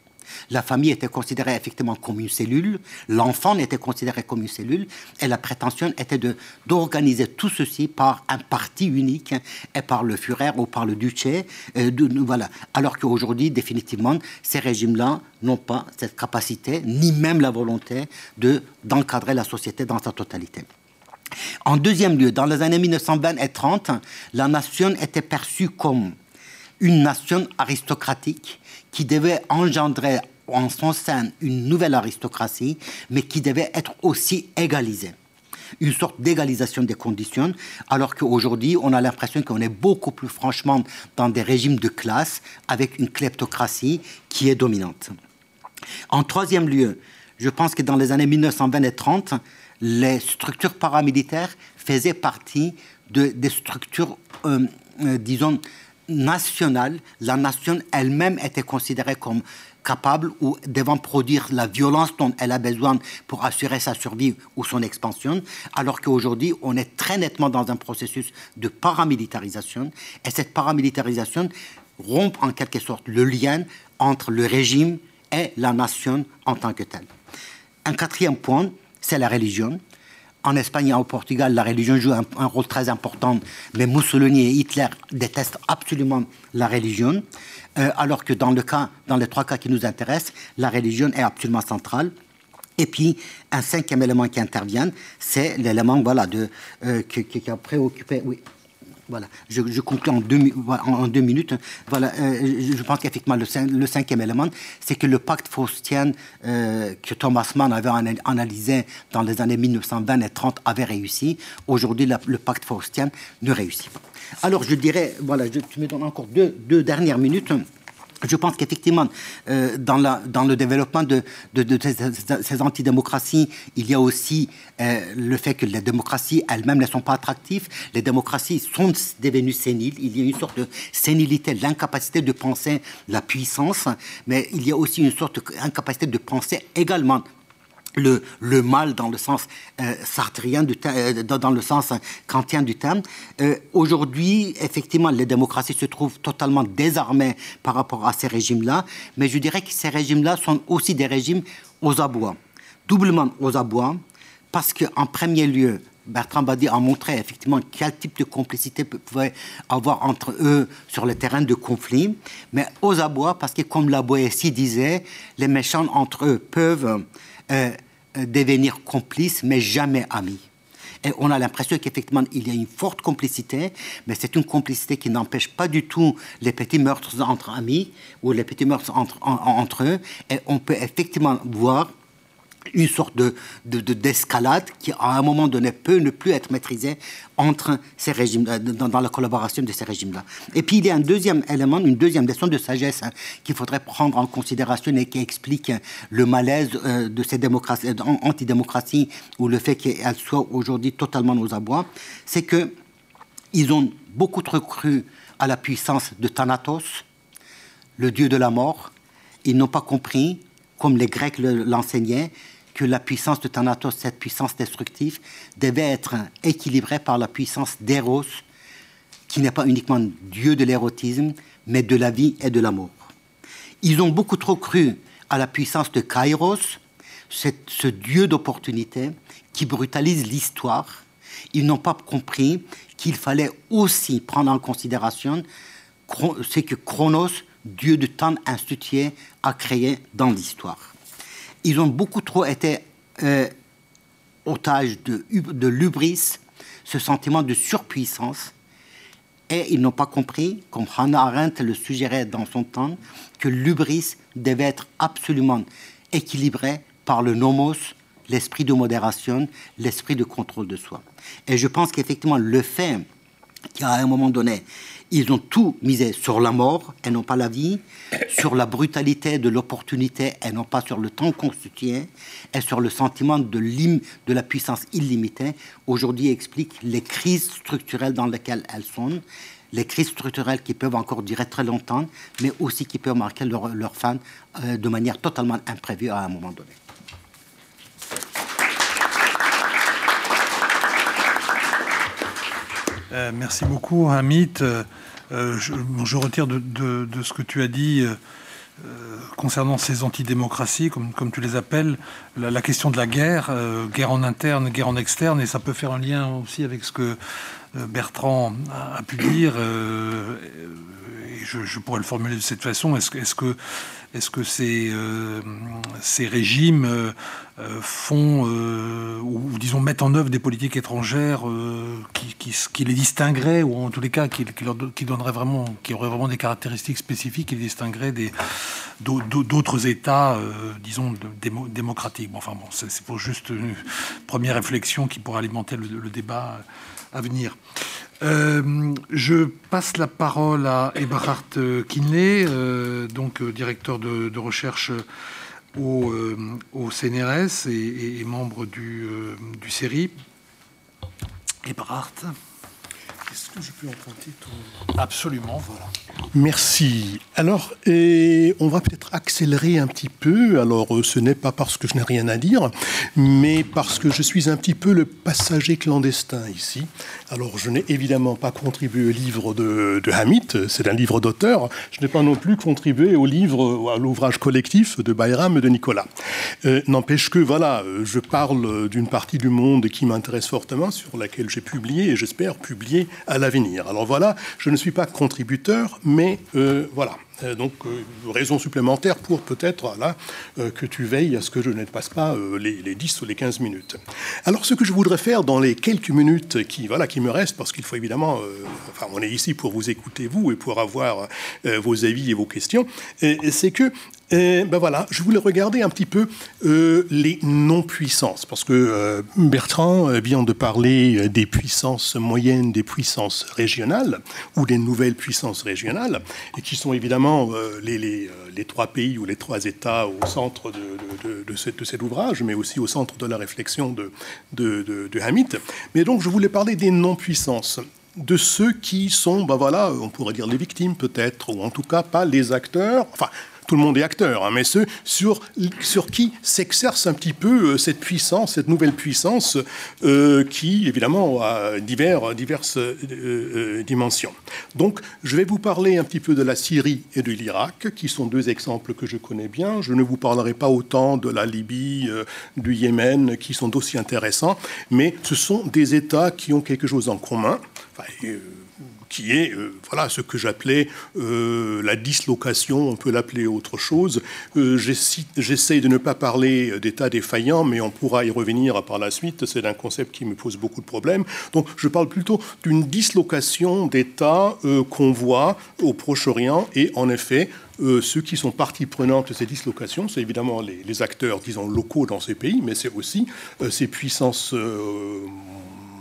La famille était considérée effectivement comme une cellule, l'enfant était considéré comme une cellule, et la prétention était d'organiser tout ceci par un parti unique et par le Führer ou par le duché. Voilà. Alors qu'aujourd'hui, définitivement, ces régimes-là n'ont pas cette capacité, ni même la volonté de d'encadrer la société dans sa totalité. En deuxième lieu, dans les années 1920 et 30, la nation était perçue comme une nation aristocratique qui devait engendrer en son sein une nouvelle aristocratie, mais qui devait être aussi égalisée une sorte d'égalisation des conditions, alors qu'aujourd'hui, on a l'impression qu'on est beaucoup plus franchement dans des régimes de classe avec une kleptocratie qui est dominante. En troisième lieu, je pense que dans les années 1920 et 30, les structures paramilitaires faisaient partie de, des structures, euh, euh, disons, nationale, la nation elle-même était considérée comme capable ou devant produire la violence dont elle a besoin pour assurer sa survie ou son expansion, alors qu'aujourd'hui, on est très nettement dans un processus de paramilitarisation, et cette paramilitarisation rompt en quelque sorte le lien entre le régime et la nation en tant que telle. Un quatrième point, c'est la religion en Espagne et au Portugal, la religion joue un, rôle très important, mais Mussolini et Hitler détestent absolument la religion, euh, alors que dans, le cas, dans les trois cas qui nous intéressent, la religion est absolument centrale. Et puis, un cinquième élément qui intervient, c'est l'élément voilà, euh, qui, a préoccupé. Voilà, je, je conclue en deux, minutes. Voilà, euh, je pense qu'effectivement, le, le, cinquième élément, c'est que le pacte faustien euh, que Thomas Mann avait analysé dans les années 1920 et 30 avait réussi. Aujourd'hui, le pacte faustien ne réussit pas. Alors, je dirais, voilà, je, tu me donnes encore deux dernières minutes je pense qu'effectivement, euh, dans, le développement de ces, antidémocraties, il y a aussi euh, le fait que les démocraties elles-mêmes ne sont pas attractives. Les démocraties sont devenues séniles. Il y a une sorte de sénilité, l'incapacité de penser la puissance, mais il y a aussi une sorte d'incapacité de penser également le, mal dans le sens euh, sartrien, euh, dans le sens kantien du terme. Euh, Aujourd'hui, effectivement, les démocraties se trouvent totalement désarmées par rapport à ces régimes-là, mais je dirais que ces régimes-là sont aussi des régimes aux abois, doublement aux abois, parce qu'en premier lieu, Bertrand Badi a montré effectivement quel type de complicité pouvait avoir entre eux sur le terrain de conflit, mais aux abois, parce que comme la Boétie disait, les méchants entre eux peuvent euh, euh, devenir complices, mais jamais amis. Et on a l'impression qu'effectivement, il y a une forte complicité, mais c'est une complicité qui n'empêche pas du tout les petits meurtres entre amis ou les petits meurtres entre, entre eux. Et on peut effectivement voir une sorte de, d'escalade qui, à un moment donné, peut ne plus être maîtrisée entre ces régimes, euh, dans, la collaboration de ces régimes-là. Et puis, il y a un deuxième élément, une deuxième leçon de sagesse hein, qu'il faudrait prendre en considération et qui explique le malaise euh, de ces démocraties, euh, antidémocraties ou le fait qu'elles soient aujourd'hui totalement aux abois, c'est que ils ont beaucoup trop cru à la puissance de Thanatos, le dieu de la mort. Ils n'ont pas compris comme les Grecs l'enseignaient, que la puissance de Thanatos, cette puissance destructive, devait être équilibrée par la puissance d'Eros, qui n'est pas uniquement Dieu de l'érotisme, mais de la vie et de l'amour. Ils ont beaucoup trop cru à la puissance de Kairos, ce Dieu d'opportunité qui brutalise l'histoire. Ils n'ont pas compris qu'il fallait aussi prendre en considération c'est que Chronos, dieu de temps institué, a créé dans l'histoire. Ils ont beaucoup trop été euh, otages de, de l'ubris, ce sentiment de surpuissance, et ils n'ont pas compris, comme Hannah Arendt le suggérait dans son temps, que l'ubris devait être absolument équilibré par le nomos, l'esprit de modération, l'esprit de contrôle de soi. Et je pense qu'effectivement, le fait qu'à un moment donné, ils ont tout misé sur la mort et non pas la vie, *coughs* sur la brutalité de l'opportunité et non pas sur le temps constitué, et sur le sentiment de, de la puissance illimitée, aujourd'hui explique les crises structurelles dans lesquelles elles sont, les crises structurelles qui peuvent encore durer très longtemps, mais aussi qui peuvent marquer leur, leur fin euh, de manière totalement imprévue à un moment donné. Euh, merci beaucoup, Hamid. Euh, je, retire de, ce que tu as dit concernant ces antidémocraties, comme tu les appelles, la, question de la guerre, guerre en interne, guerre en externe, et ça peut faire un lien aussi avec ce que Bertrand a, pu dire je, pourrais le formuler de cette façon, est-ce est que, ces, euh, régimes euh, euh, font, ou disons mettent en œuvre des politiques étrangères qui, les distingueraient, ou en tous les cas qui, auraient vraiment des caractéristiques spécifiques qui les distingueraient d'autres États, disons, démocratiques. Enfin c'est pour juste une première réflexion qui pourrait alimenter le débat à venir. Euh, je passe la parole à Eberhard Kinley, euh, donc euh, directeur de, recherche au, CNRS et, membre du, du CERI. Eberhard. Est-ce que je peux emprunter. Absolument, voilà. Merci. Alors, et on va peut-être accélérer un petit peu. Alors, euh, ce n'est pas parce que je n'ai rien à dire, mais parce que je suis un petit peu le passager clandestin ici. Alors, je n'ai évidemment pas contribué au livre de, Hamid, c'est un livre d'auteur. Je n'ai pas non plus contribué au livre, à l'ouvrage collectif de Bayram et de Nicolas. Euh, n'empêche que, voilà, je parle d'une partie du monde qui m'intéresse fortement, sur laquelle j'ai publié et j'espère publier à l'avenir. Alors voilà, je ne suis pas contributeur, mais euh, voilà. Euh, donc, euh, raison supplémentaire pour peut-être là que tu veilles à ce que je ne passe pas les, les, 10 ou les 15 minutes. Alors, ce que je voudrais faire dans les quelques minutes qui, voilà, qui me restent, parce qu'il faut évidemment, enfin, on est ici pour vous écouter, vous, et pour avoir vos avis et vos questions, c'est que ben voilà, je voulais regarder un petit peu euh, les non-puissances, parce que euh, Bertrand vient de parler des puissances moyennes, des puissances régionales, ou des nouvelles puissances régionales, et qui sont évidemment euh, les, trois pays ou les trois États au centre de, cet, ouvrage, mais aussi au centre de la réflexion de, Hamid. Mais donc je voulais parler des non-puissances de ceux qui sont, ben voilà, on pourrait dire les victimes peut-être, ou en tout cas pas les acteurs, tout le monde est acteur, hein, mais ceux sur, sur qui s'exerce un petit peu euh, cette puissance, cette nouvelle puissance euh, qui, évidemment, a divers, diverses euh, dimensions. Donc, je vais vous parler un petit peu de la Syrie et de l'Irak, qui sont deux exemples que je connais bien. Je ne vous parlerai pas autant de la Libye, du Yémen, qui sont aussi intéressants, mais ce sont des États qui ont quelque chose en commun. Qui est euh, voilà ce que j'appelais euh, la dislocation, on peut l'appeler autre chose. Euh, J'essaie de ne pas parler d'état défaillant, mais on pourra y revenir par la suite. C'est un concept qui me pose beaucoup de problèmes. Donc je parle plutôt d'une dislocation d'États qu'on voit au Proche-Orient et en effet, ceux qui sont partie prenante de ces dislocations, c'est évidemment les, acteurs, disons, locaux dans ces pays, mais c'est aussi ces puissances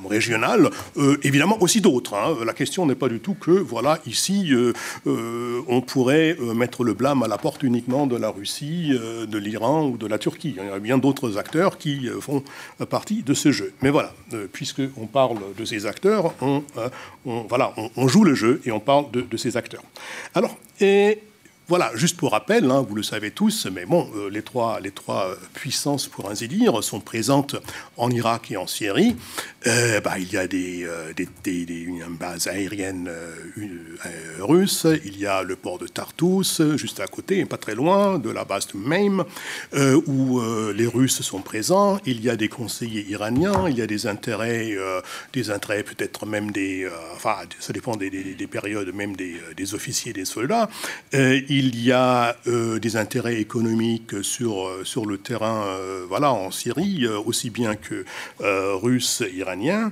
régionales, euh, évidemment aussi d'autres. Hein. La question n'est pas du tout que, voilà, ici, euh, euh, on pourrait mettre le blâme à la porte uniquement de la Russie, de l'Iran ou de la Turquie. Il y a bien d'autres acteurs qui font partie de ce jeu. Mais voilà, puisqu'on parle de ces acteurs, on, voilà, on, joue le jeu et on parle de, de ces acteurs. Alors, et voilà, juste pour rappel, hein, vous le savez tous, mais bon, les trois, les trois puissances, pour ainsi dire, sont présentes en Irak et en Syrie. Bah, il y a des, des, une base aérienne russe, il y a le port de Tartus, juste à côté, pas très loin, de la base de Maim, où les Russes sont présents. Il y a des conseillers iraniens, il y a des intérêts, des intérêts peut-être même des, enfin, ça dépend des, périodes, même des, des officiers, des soldats. Y a des intérêts économiques sur, sur le terrain, voilà, en Syrie, aussi bien que russes, iraniens.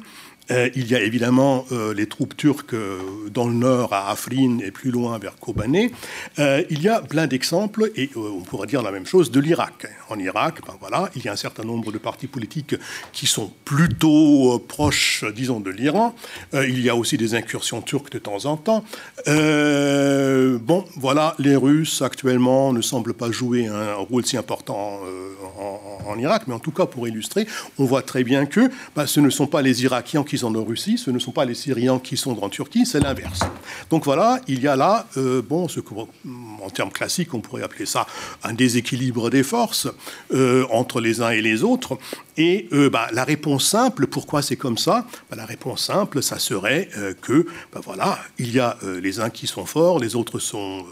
Euh, il y a évidemment euh, les troupes turques euh, dans le nord, à Afrin et plus loin vers Kobané. il y a plein d'exemples, et on pourrait dire la même chose de l'Irak. En Irak, ben voilà, il y a un certain nombre de partis politiques qui sont plutôt proches, disons, de l'Iran. il y a aussi des incursions turques de temps en temps. bon, voilà, les Russes actuellement ne semblent pas jouer un rôle si important en, Irak, mais en tout cas, pour illustrer, on voit très bien que ben, ce ne sont pas les Irakiens qui en Russie, ce ne sont pas les Syriens qui sont en Turquie, c'est l'inverse. Donc voilà, il y a là, euh, bon, ce en termes classiques, on pourrait appeler ça un déséquilibre des forces euh, entre les uns et les autres. Et euh, bah, la réponse simple, pourquoi c'est comme ça? Bah, La réponse simple, ça serait que, bah, voilà, il y a les uns qui sont forts, les autres sont,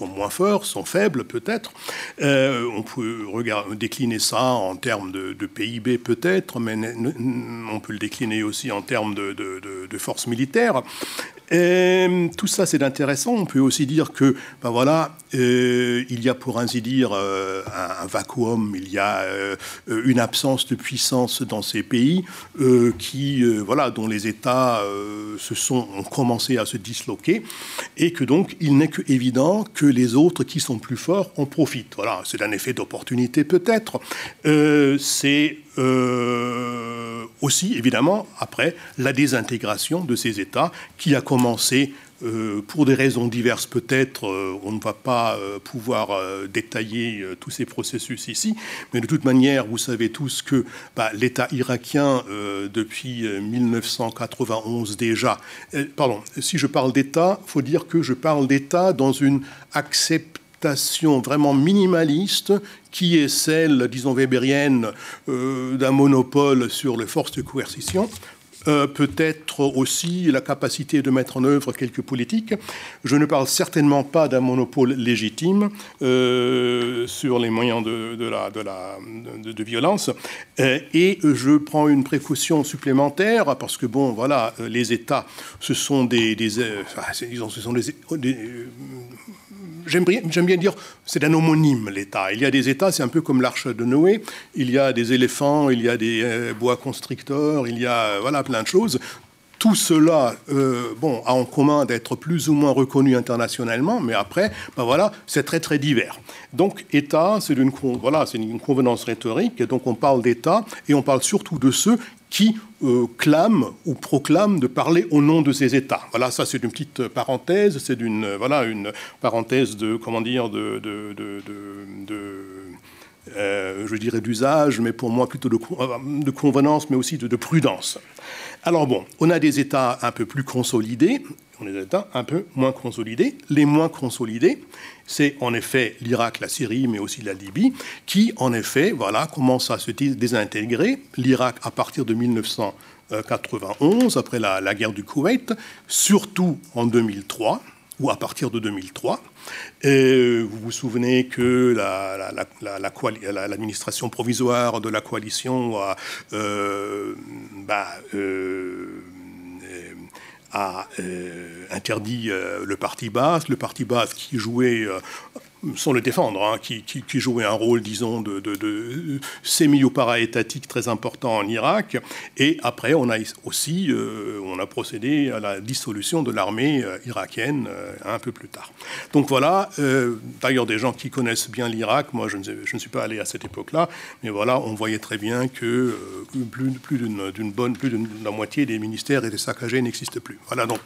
moins forts, sont faibles peut-être. on peut regarder, décliner ça en termes de, de PIB peut-être, mais on peut le décliner aussi en termes de, de, forces militaires. Et tout ça, c'est intéressant. On peut aussi dire que, ben voilà, euh, il y a pour ainsi dire euh, un, vacuum, il y a euh, une absence de puissance dans ces pays qui, voilà, dont les États se sont ont commencé à se disloquer, et que donc il n'est que évident que les autres qui sont plus forts en profitent. Voilà, c'est un effet d'opportunité peut-être. c'est aussi évidemment après la désintégration de ces États qui a commencé euh, pour des raisons diverses peut-être, euh, on ne va pas euh, pouvoir détailler tous ces processus ici, mais de toute manière, vous savez tous que bah, l'État irakien, depuis 1991 déjà, pardon, si je parle d'État, il faut dire que je parle d'État dans une acceptation vraiment minimaliste qui est celle, disons, weberienne d'un monopole sur les forces de coercition. Euh, peut-être aussi la capacité de mettre en œuvre quelques politiques. Je ne parle certainement pas d'un monopole légitime euh, sur les moyens de, la, violence. Euh, et je prends une précaution supplémentaire parce que, bon, voilà, les États, ce sont des... des disons, ce sont des j'aime bien, dire, c'est un homonyme, l'État. Il y a des États, c'est un peu comme l'arche de Noé. Il y a des éléphants, il y a des euh, bois constricteurs, il y a euh, voilà, plein de choses. Tout cela euh, bon, a en commun d'être plus ou moins reconnu internationalement, mais après, ben voilà, c'est très très divers. Donc État, c'est une, voilà, une convenance rhétorique, donc on parle d'État, et on parle surtout de ceux qui euh, clament ou proclament de parler au nom de ces États. Voilà, ça c'est une petite parenthèse, c'est une voilà une parenthèse de comment dire de, de, de, de euh, je dirais d'usage, mais pour moi plutôt de, de convenance, mais aussi de, prudence. Alors bon, on a des États un peu plus consolidés, des États un peu moins consolidés. Les moins consolidés, c'est en effet l'Irak, la Syrie, mais aussi la Libye, qui en effet, voilà, commencent à se désintégrer. L'Irak à partir de 1991, après la, guerre du Koweït, surtout en 2003 ou à partir de 2003. Et vous vous souvenez que l'administration provisoire de la coalition a, euh, bah, euh, a euh, interdit le parti basse, le parti basse qui jouait sans le défendre, hein, qui, qui, jouait un rôle, disons, de, de, semi ou para-étatique très important en Irak. Et après, on a aussi euh, on a procédé à la dissolution de l'armée euh, irakienne euh, un peu plus tard. Donc voilà, d'ailleurs, des gens qui connaissent bien l'Irak, moi je ne, suis pas allé à cette époque-là, mais voilà, on voyait très bien que plus, plus d'une bonne, plus de la moitié des ministères et des saccagés n'existent plus. Voilà, donc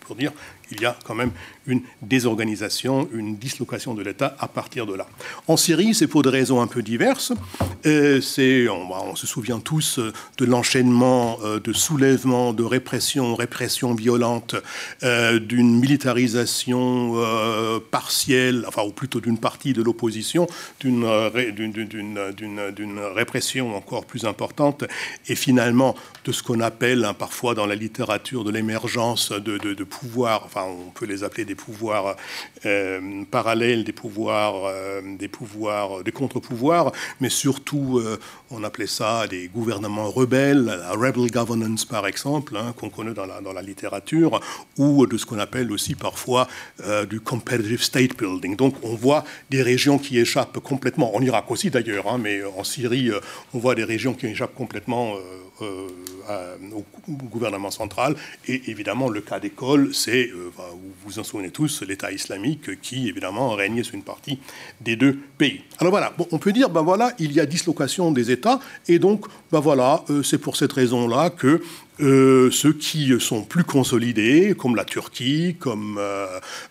pour dire qu'il y a quand même une désorganisation, une dislocation de l'État à partir de là. En Syrie, c'est pour des raisons un peu diverses. c'est, on, se souvient tous de l'enchaînement de soulèvements, de répression, répression violente, d'une militarisation partielle, enfin, ou plutôt d'une partie de l'opposition, d'une répression encore plus importante, et finalement de ce qu'on appelle hein, parfois dans la littérature de l'émergence de, de, pouvoirs, enfin on peut les appeler des pouvoirs euh, parallèles, des pouvoirs, euh, des pouvoirs, des contre-pouvoirs, mais surtout euh, on appelait ça des gouvernements rebelles, la rebel governance par exemple, hein, qu'on connaît dans la, littérature, ou de ce qu'on appelle aussi parfois du competitive state building. Donc on voit des régions qui échappent complètement, en Irak aussi d'ailleurs, hein, mais en Syrie on voit des régions qui échappent complètement au gouvernement central. Et évidemment, le cas d'école, c'est, euh, vous vous en souvenez tous, l'État islamique qui, évidemment, régnait sur une partie des deux pays. Alors voilà, on peut dire, ben voilà, il y a dislocation des États, et donc, ben voilà, euh, c'est pour cette raison-là que euh, ceux qui sont plus consolidés, comme la Turquie, comme, euh,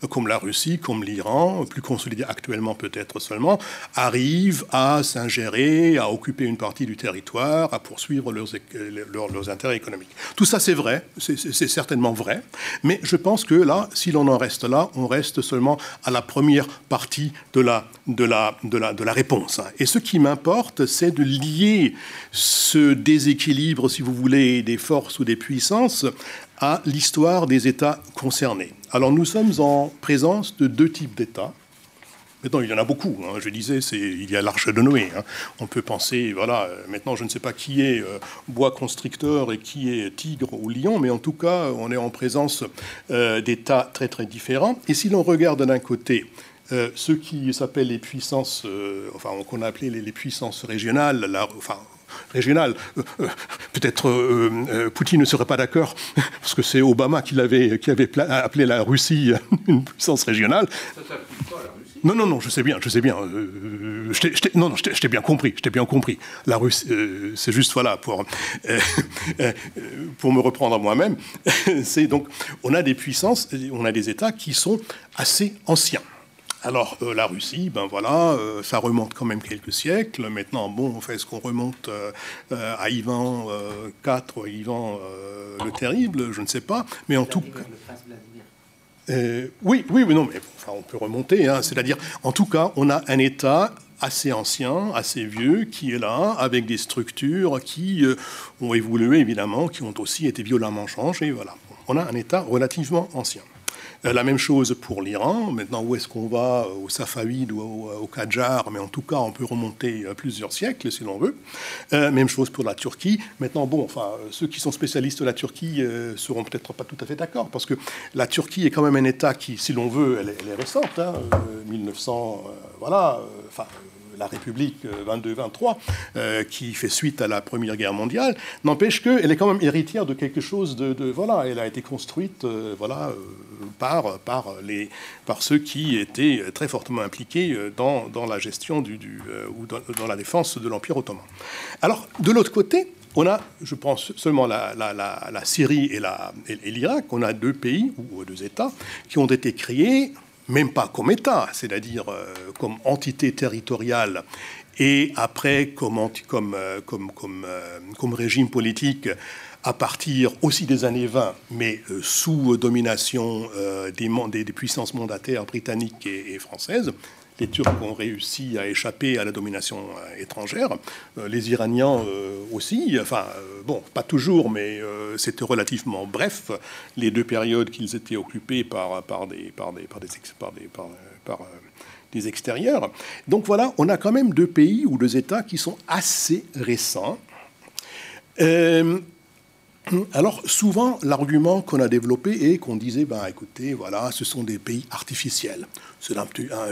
comme la Russie, comme l'Iran, plus consolidés actuellement peut-être seulement, arrivent à s'ingérer, à occuper une partie du territoire, à poursuivre leurs, intérêts économiques. Tout ça, c'est vrai, c'est certainement vrai, mais je pense que là, si l'on en reste là, on reste seulement à la première partie de la, de la, de la, de la réponse. Et ce qui m'importe, c'est de lier ce déséquilibre, si vous voulez, des forces ou des puissances à l'histoire des États concernés. Alors nous sommes en présence de deux types d'États. Maintenant, il y en a beaucoup. Hein. Je disais, il y a l'arche de Noé. Hein. On peut penser, voilà, maintenant, je ne sais pas qui est euh, bois constricteur et qui est tigre ou lion, mais en tout cas, on est en présence euh, d'États très, très différents. Et si l'on regarde d'un côté euh, ceux qui s'appellent les puissances, enfin, qu'on a appelé les, puissances régionales, la, enfin, régional. Euh, euh, peut-être euh, Poutine ne serait pas d'accord, *laughs* parce que c'est Obama qui, avait, appelé la Russie *laughs* une puissance régionale. Non, non, non, je sais bien, je sais bien. non, non, je t'ai bien compris, je t'ai bien compris. La Russie, c'est juste voilà pour *laughs* pour me reprendre à moi-même. *laughs* c'est donc on a des puissances, on a des États qui sont assez anciens. Alors euh, la Russie, ben voilà, euh, ça remonte quand même quelques siècles. Maintenant, bon, fait, est-ce qu'on remonte euh, à Ivan IV, Ivan le Terrible Je ne sais pas. Mais en tout cas... oui, oui, mais non, mais on peut remonter. Hein. C'est-à-dire, en tout cas, on a un État assez ancien, assez vieux, qui est là, avec des structures qui ont évolué, évidemment, qui ont aussi été violemment changées. Voilà. On a un État relativement ancien. Euh, la même chose pour l'Iran. Maintenant, où est-ce qu'on va Au Safavid ou au, Qajar? Mais en tout cas, on peut remonter euh, plusieurs siècles si l'on veut. Euh, même chose pour la Turquie. Maintenant, bon, enfin, ceux qui sont spécialistes de la Turquie euh, seront peut-être pas tout à fait d'accord parce que la Turquie est quand même un État qui, si l'on veut, elle est, récente. 1900, voilà. Enfin la République 22-23, euh, qui fait suite à la Première Guerre mondiale, n'empêche qu'elle est quand même héritière de quelque chose de... voilà, elle a été construite euh, voilà, euh, par, par, les, par ceux qui étaient très fortement impliqués dans, dans la gestion du, du ou dans, la défense de l'Empire ottoman. Alors, de l'autre côté, on a, je pense, seulement la, la, la, Syrie et l'Irak. On a deux pays ou deux États qui ont été créés même pas comme État, c'est-à-dire euh, comme entité territoriale, et après comme, comme, euh, comme, euh, comme, régime politique à partir aussi des années 20, mais sous domination des, des, puissances mandataires britanniques et françaises les Turcs ont réussi à échapper à la domination euh, étrangère, euh, les Iraniens euh, aussi, enfin, bon, pas toujours, mais c'était relativement bref, les deux périodes qu'ils étaient occupés par, des, par, des, par, des, par, des, par, des extérieurs. Donc voilà, on a quand même deux pays ou deux États qui sont assez récents. Alors souvent, l'argument qu'on a développé est qu'on disait, ben écoutez, voilà, ce sont des pays artificiels, c'est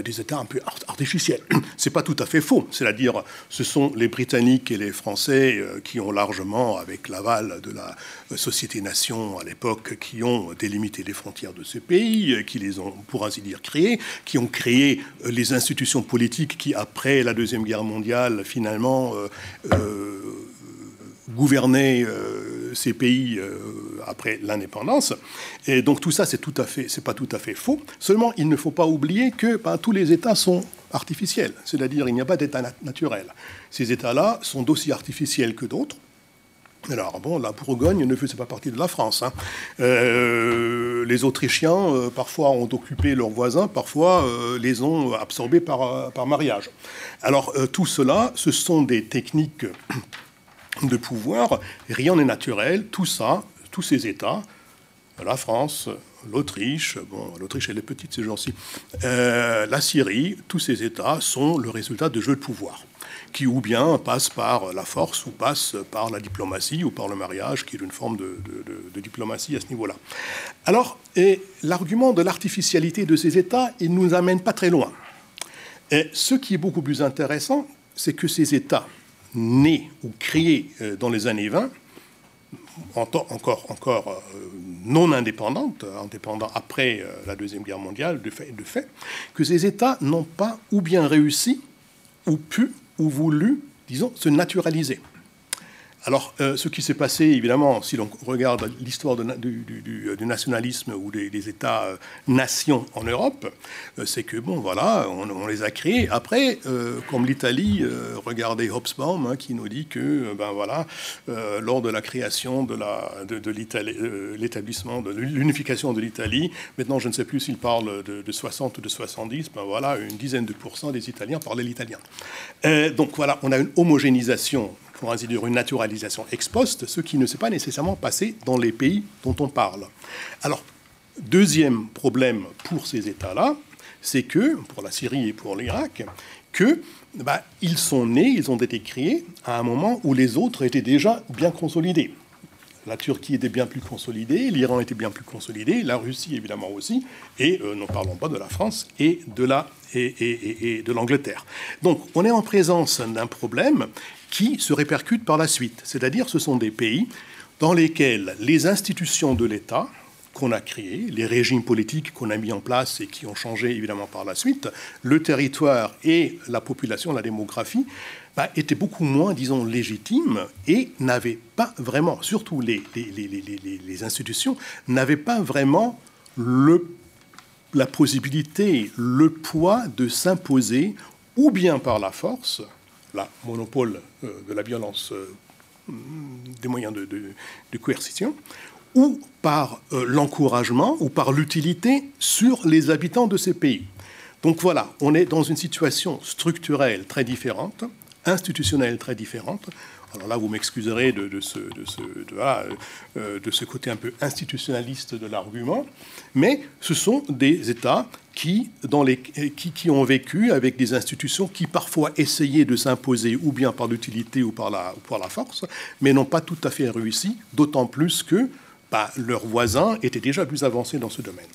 des États un peu artificiels. *clears throat* C'est pas tout à fait faux, c'est-à-dire, ce sont les Britanniques et les Français euh, qui ont largement, avec l'aval de la euh, société-nation à l'époque, qui ont délimité les frontières de ces pays, euh, qui les ont, pour ainsi dire, créés, qui ont créé les institutions politiques qui, après la deuxième guerre mondiale, finalement gouvernaient ces pays après l'indépendance. Et donc tout ça, c'est tout à fait, c'est pas tout à fait faux. Seulement, il ne faut pas oublier que ben, tous les États sont artificiels, c'est-à-dire il n'y a pas d'État naturel. Ces États-là sont d'aussi artificiels que d'autres. Alors, bon, la Bourgogne ne faisait pas partie de la France. Hein. Euh, les Autrichiens, euh, parfois, ont occupé leurs voisins, parfois euh, les ont absorbés par, par mariage. Alors, tout cela, ce sont des techniques de pouvoir. Rien n'est naturel. Tout ça, tous ces États, la France, l'Autriche, bon, l'Autriche elle est petite ces gens-ci, la Syrie, tous ces États sont le résultat de jeux de pouvoir qui ou bien passe par la force, ou passe par la diplomatie, ou par le mariage, qui est une forme de, diplomatie à ce niveau-là. Alors, l'argument de l'artificialité de ces États, il ne nous amène pas très loin. Et ce qui est beaucoup plus intéressant, c'est que ces États, nés ou créés euh, dans les années 20, encore, encore euh, non indépendantes, indépendants après euh, la Deuxième Guerre mondiale, de fait que ces États n'ont pas ou bien réussi ou pu ou voulu, disons, se naturaliser. Alors, euh, ce qui s'est passé, évidemment, si l'on regarde l'histoire du, nationalisme ou des, États-nations en Europe, euh, c'est que, bon, voilà, on, les a créés. Après, euh, comme l'Italie, regardez Hobsbawm, hein, qui nous dit que, ben voilà, lors de la création de l'établissement, de, l'unification de l'Italie, maintenant, je ne sais plus s'il parle de, 60 ou de 70, ben voilà, une dizaine de pourcents des Italiens parlaient l'italien. donc, voilà, on a une homogénéisation pour ainsi dire, une naturalisation ex post, ce qui ne s'est pas nécessairement passé dans les pays dont on parle. Alors, deuxième problème pour ces États-là, c'est que, pour la Syrie et pour l'Irak, que bah, ils sont nés, ils ont été créés à un moment où les autres étaient déjà bien consolidés. La Turquie était bien plus consolidée, l'Iran était bien plus consolidé, la Russie évidemment aussi, et euh, ne parlons pas de la France et de l'Angleterre. Donc on est en présence d'un problème qui se répercutent par la suite. C'est-à-dire ce sont des pays dans lesquels les institutions de l'État qu'on a créées, les régimes politiques qu'on a mis en place et qui ont changé évidemment par la suite, le territoire et la population, la démographie, bah, étaient beaucoup moins, disons, légitimes et n'avaient pas vraiment, surtout les, institutions, n'avaient pas vraiment la possibilité, le poids de s'imposer ou bien par la force, la monopole euh, de la violence euh, des moyens de, coercition, ou par euh, l'encouragement ou par l'utilité sur les habitants de ces pays. Donc voilà, on est dans une situation structurelle très différente, institutionnelle très différente, alors là, vous m'excuserez de, ce, euh, de, ce, côté un peu institutionnaliste de l'argument, mais ce sont des États qui, dans les, qui, ont vécu avec des institutions qui parfois essayaient de s'imposer ou bien par l'utilité ou par la, par la force, mais n'ont pas tout à fait réussi, d'autant plus que bah, leurs voisins étaient déjà plus avancés dans ce domaine.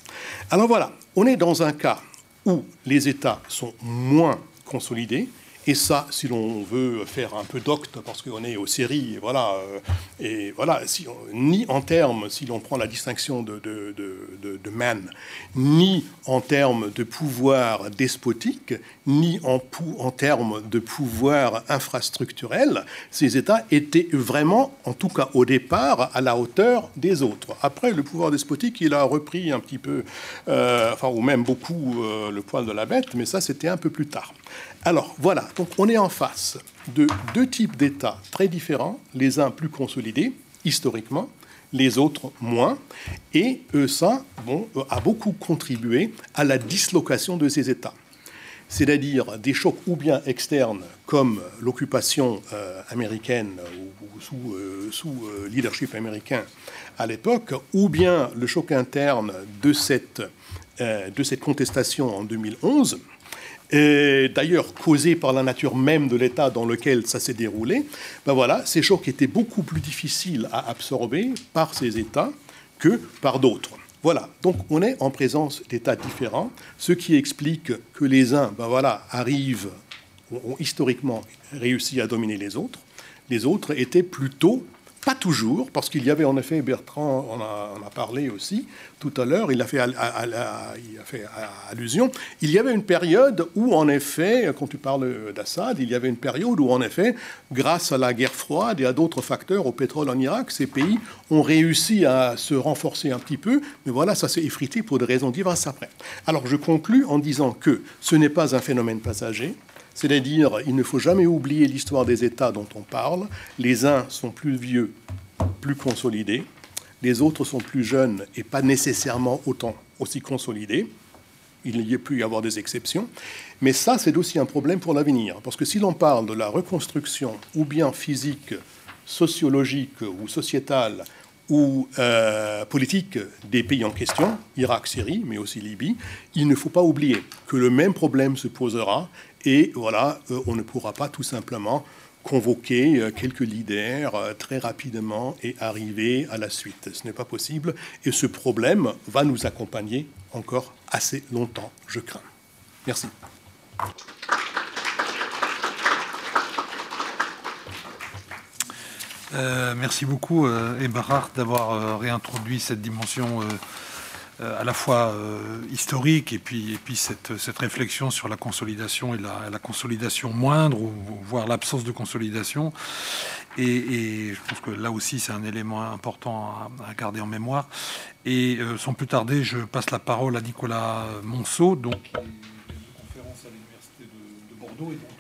Alors voilà, on est dans un cas où les États sont moins consolidés, et ça, si l'on veut faire un peu docte, parce qu'on est aux séries, voilà, euh, et voilà si ni en termes, si l'on prend la distinction de, de, de, de, man, ni en termes de pouvoir despotique, ni en, en termes de pouvoir infrastructurel, ces États étaient vraiment, en tout cas au départ, à la hauteur des autres. Après, le pouvoir despotique, il a repris un petit peu, euh, enfin, ou même beaucoup, euh, le poil de la bête, mais ça, c'était un peu plus tard. Alors voilà, donc on est en face de deux types d'États très différents, les uns plus consolidés historiquement, les autres moins, et ça bon, a beaucoup contribué à la dislocation de ces États. C'est-à-dire des chocs ou bien externes comme l'occupation euh, américaine ou, sous, euh, euh, leadership américain à l'époque, ou bien le choc interne de cette, de cette contestation en 2011, d'ailleurs causé par la nature même de l'état dans lequel ça s'est déroulé, ben voilà, ces chocs étaient beaucoup plus difficiles à absorber par ces États que par d'autres. Voilà, donc on est en présence d'États différents, ce qui explique que les uns, ben voilà, arrivent, ont historiquement réussi à dominer les autres, les autres étaient plutôt Pas toujours, parce qu'il y avait en effet, Bertrand on a, parlé aussi tout à l'heure, il, a fait, il a fait allusion, il y avait une période où en effet, quand tu parles d'Assad, il y avait une période où en effet, grâce à la guerre froide et à d'autres facteurs, au pétrole en Irak, ces pays ont réussi à se renforcer un petit peu, mais voilà, ça s'est effrité pour des raisons diverses après. Alors je conclus en disant que ce n'est pas un phénomène passager, c'est-à-dire, il ne faut jamais oublier l'histoire des États dont on parle. Les uns sont plus vieux, plus consolidés. Les autres sont plus jeunes et pas nécessairement autant aussi consolidés. Il y a pu y avoir des exceptions. Mais ça, c'est aussi un problème pour l'avenir. Parce que si l'on parle de la reconstruction, ou bien physique, sociologique ou sociétale, ou euh, politique des pays en question, Irak, Syrie, mais aussi Libye, il ne faut pas oublier que le même problème se posera et voilà, euh, on ne pourra pas tout simplement convoquer euh, quelques leaders euh, très rapidement et arriver à la suite. Ce n'est pas possible et ce problème va nous accompagner encore assez longtemps, je crains. Merci. merci beaucoup, Eberhard, d'avoir réintroduit cette dimension à la fois euh, historique et puis, et puis cette, cette, réflexion sur la consolidation et la, consolidation moindre, ou, voire l'absence de consolidation. Et, je pense que là aussi, c'est un élément important à, garder en mémoire. Et euh, sans plus tarder, je passe la parole à Nicolas Monceau, donc, qui est conférence à l'Université de, Bordeaux, et donc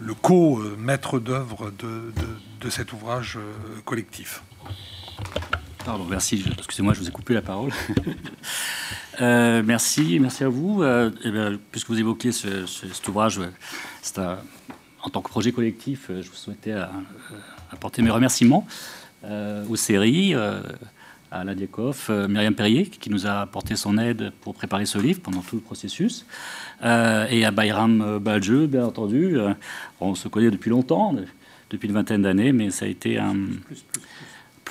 le co-maître d'œuvre de, de, cet ouvrage collectif. Pardon, merci. Excusez-moi, je vous ai coupé la parole. *laughs* Euh, merci, merci à vous. Euh, eh puisque vous évoquez cet ouvrage, en tant que projet collectif, euh, je vous souhaitais apporter mes remerciements aux séries, à Diekhoff, Myriam Perrier, qui nous a apporté son aide pour préparer ce livre pendant tout le processus, et à Bayram Balje, bien entendu. on se connaît depuis longtemps, depuis une vingtaine d'années, mais ça a été un.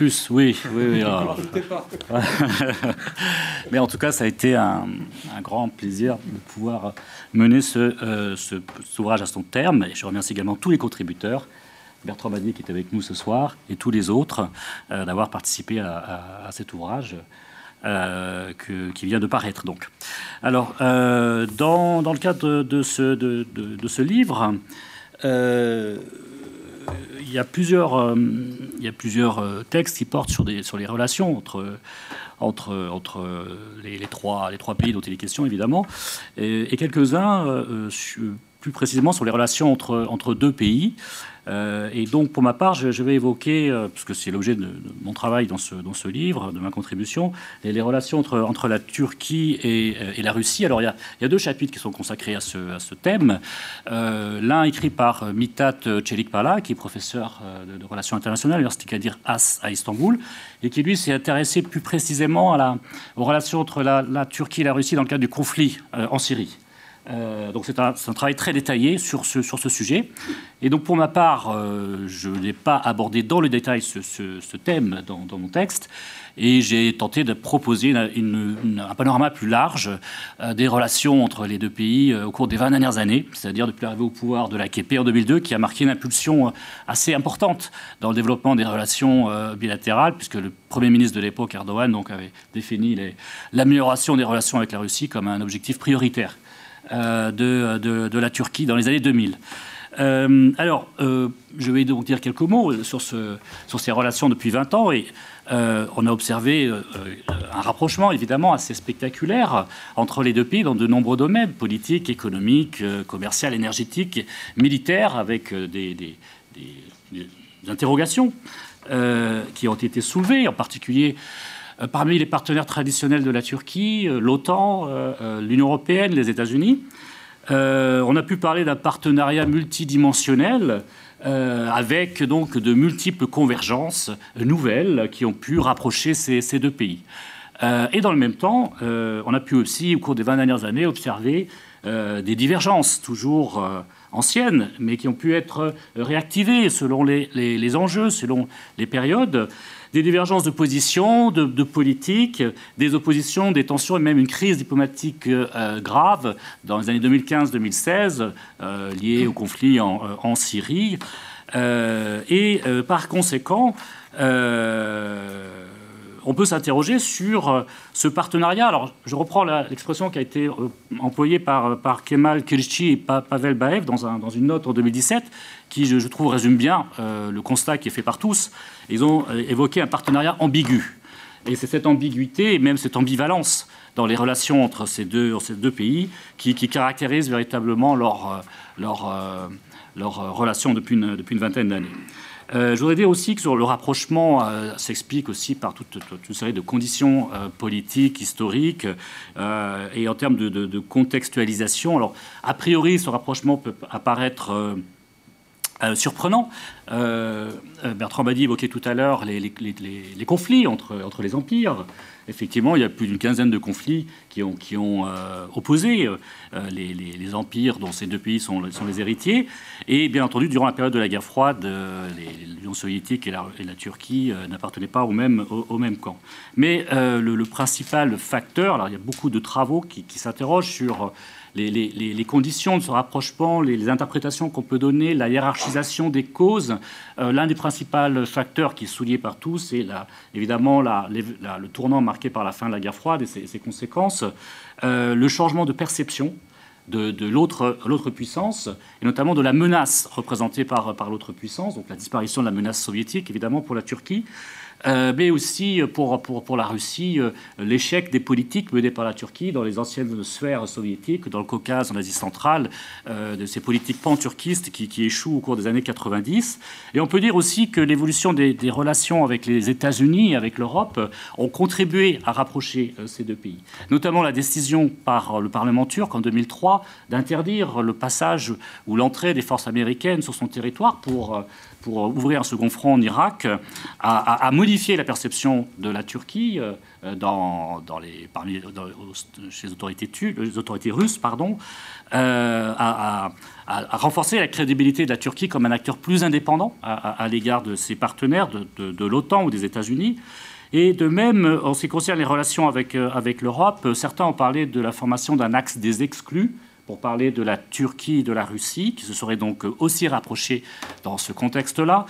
Oui, oui, oui. *laughs* *laughs* Mais en tout cas, ça a été un, grand plaisir de pouvoir mener euh, ce, ce, ouvrage à son terme. Et je remercie également tous les contributeurs, Bertrand Badier qui est avec nous ce soir, et tous les autres, euh, d'avoir participé à, cet ouvrage. Euh, qui vient de paraître. Donc, alors, dans, dans, le cadre de, ce, de, de ce livre, il y a plusieurs, euh, euh, textes qui portent sur, les relations entre, entre les, trois, pays dont il est question, évidemment, et, quelques-uns euh, plus précisément sur les relations entre deux pays. Euh, et donc, pour ma part, je, vais évoquer, euh, parce que c'est l'objet de, mon travail dans ce, dans ce livre, de ma contribution, les, relations entre, entre la Turquie et, euh, et, la Russie. Alors, il y, a, il y, a, deux chapitres qui sont consacrés à ce, à ce thème. L'un écrit par Mitat Çelikpala, qui est professeur de, relations internationales à l'Université Kadir Has à Istanbul, et qui, lui, s'est intéressé plus précisément aux relations entre la, Turquie et la Russie dans le cadre du conflit en Syrie. Euh, donc c'est un, travail très détaillé sur ce, sujet. Et donc pour ma part, euh, je n'ai pas abordé dans le détail ce, thème dans, mon texte. Et j'ai tenté de proposer un panorama plus large euh, des relations entre les deux pays au cours des 20 dernières années, c'est-à-dire depuis l'arrivée au pouvoir de la KP en 2002, qui a marqué une impulsion assez importante dans le développement des relations bilatérales, puisque le Premier ministre de l'époque, Erdogan, donc, avait défini l'amélioration des relations avec la Russie comme un objectif prioritaire. Euh, de, de, la Turquie dans les années 2000. Euh, alors, euh, je vais donc dire quelques mots sur, ce, sur ces relations depuis 20 ans. Et on a observé un rapprochement, évidemment, assez spectaculaire entre les deux pays dans de nombreux domaines politiques, économiques, commerciaux, énergétiques, militaires, avec des, des, des interrogations qui ont été soulevées, en particulier parmi les partenaires traditionnels de la Turquie, euh, l'OTAN, euh, l'Union européenne, les États-Unis. on a pu parler d'un partenariat multidimensionnel avec donc de multiples convergences nouvelles qui ont pu rapprocher ces, deux pays. et dans le même temps, on a pu aussi, au cours des 20 dernières années, observer des divergences toujours anciennes, mais qui ont pu être réactivées selon les enjeux, selon les périodes des divergences de position, de, politique, des oppositions, des tensions et même une crise diplomatique euh, grave dans les années 2015-2016 euh, liée au conflit en, euh, Syrie. et par conséquent, on peut s'interroger sur euh, ce partenariat. Alors, je reprends l'expression qui a été euh, employée par, par Kemal Kirchi et Pavel Baev dans, un, dans, une note en 2017, qui, je, trouve, résume bien euh, le constat qui est fait par tous. Ils ont évoqué un partenariat ambigu. Et c'est cette ambiguïté et même cette ambivalence dans les relations entre ces deux, pays qui, caractérise véritablement leur, relation depuis une vingtaine d'années. Euh, je voudrais dire aussi que le rapprochement euh, s'explique aussi par toute, une série de conditions euh, politiques, historiques et en termes de, contextualisation. Alors, a priori, ce rapprochement peut apparaître surprenant. Bertrand Badi évoquait tout à l'heure les, conflits entre, entre les empires effectivement, il y a plus d'une quinzaine de conflits qui ont, qui ont euh, opposé euh, les, empires dont ces deux pays sont, sont, les héritiers. Et bien entendu, durant la période de la guerre froide, euh, l'Union soviétique et la, Turquie n'appartenaient pas au même, au, même camp. Mais le, principal facteur, alors il y a beaucoup de travaux qui s'interrogent sur les, conditions de ce rapprochement, les, interprétations qu'on peut donner, la hiérarchisation des causes. Euh, l'un des principaux facteurs qui est souligné par tous, c'est évidemment le tournant marqué par la fin de la guerre froide et ses, conséquences, euh, le changement de perception de, l'autre puissance, et notamment de la menace représentée par l'autre puissance, donc la disparition de la menace soviétique, évidemment, pour la Turquie. Euh, mais aussi pour, pour, pour la Russie, euh, l'échec des politiques menées par la Turquie dans les anciennes sphères soviétiques, dans le Caucase, en Asie centrale, euh, de ces politiques pan-turquistes qui, qui, échouent au cours des années 90. Et on peut dire aussi que l'évolution des, des, relations avec les États-Unis, avec l'Europe, ont contribué à rapprocher ces deux pays. Notamment la décision par le Parlement turc en 2003 d'interdire le passage ou l'entrée des forces américaines sur son territoire pour pour ouvrir un second front en Irak, a, modifié la perception de la Turquie euh, parmi, chez les autorités, russes, pardon, euh, a, la crédibilité de la Turquie comme un acteur plus indépendant à, l'égard de ses partenaires de, l'OTAN ou des États-Unis. Et de même, en ce qui concerne les relations euh, avec l'Europe, certains ont parlé de la formation d'un axe des exclus pour parler de la Turquie et de la Russie, qui se seraient donc aussi rapprochés dans ce contexte-là.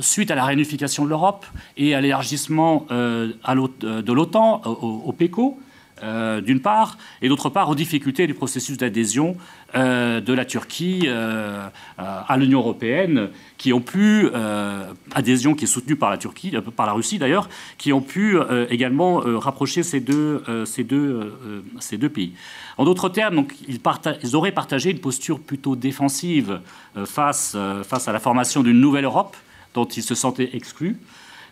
Suite à la réunification de l'Europe et à l'élargissement euh, euh, de l'OTAN au, PECO, euh, d'une part, et d'autre part aux difficultés du processus d'adhésion de la Turquie à l'Union européenne, qui ont pu, adhésion qui est soutenue par la Turquie, par la Russie d'ailleurs, qui ont pu également rapprocher ces deux, ces deux, ces deux pays. En d'autres termes, donc, ils, auraient partagé une posture plutôt défensive euh, face, euh, face à la formation d'une nouvelle Europe dont ils se sentaient exclus.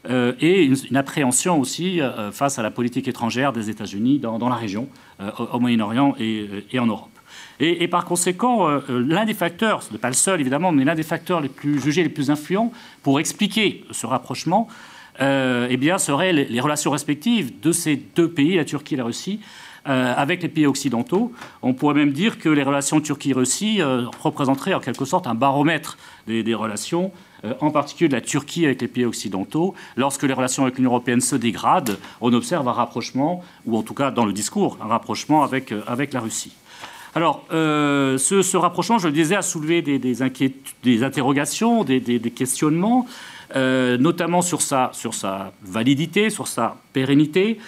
Euh, et une, appréhension aussi face à la politique étrangère des États-Unis dans, la région, au Moyen-Orient et, en Europe. Et, par conséquent, l'un des facteurs, ce n'est pas le seul évidemment, mais l'un des facteurs les plus jugés les plus influents pour expliquer ce rapprochement, eh bien, seraient les, relations respectives de ces deux pays, la Turquie et la Russie, euh, avec les pays occidentaux. On pourrait même dire que les relations Turquie-Russie euh, représenteraient en quelque sorte un baromètre des, relations, euh, en particulier de la Turquie avec les pays occidentaux. Lorsque les relations avec l'Union européenne se dégradent, on observe un rapprochement, ou en tout cas dans le discours, un rapprochement avec, avec la Russie. Alors, ce, rapprochement, je le disais, a soulevé des, des, des interrogations, des, des questionnements, notamment sur sa, sur sa validité, sur sa pérennité.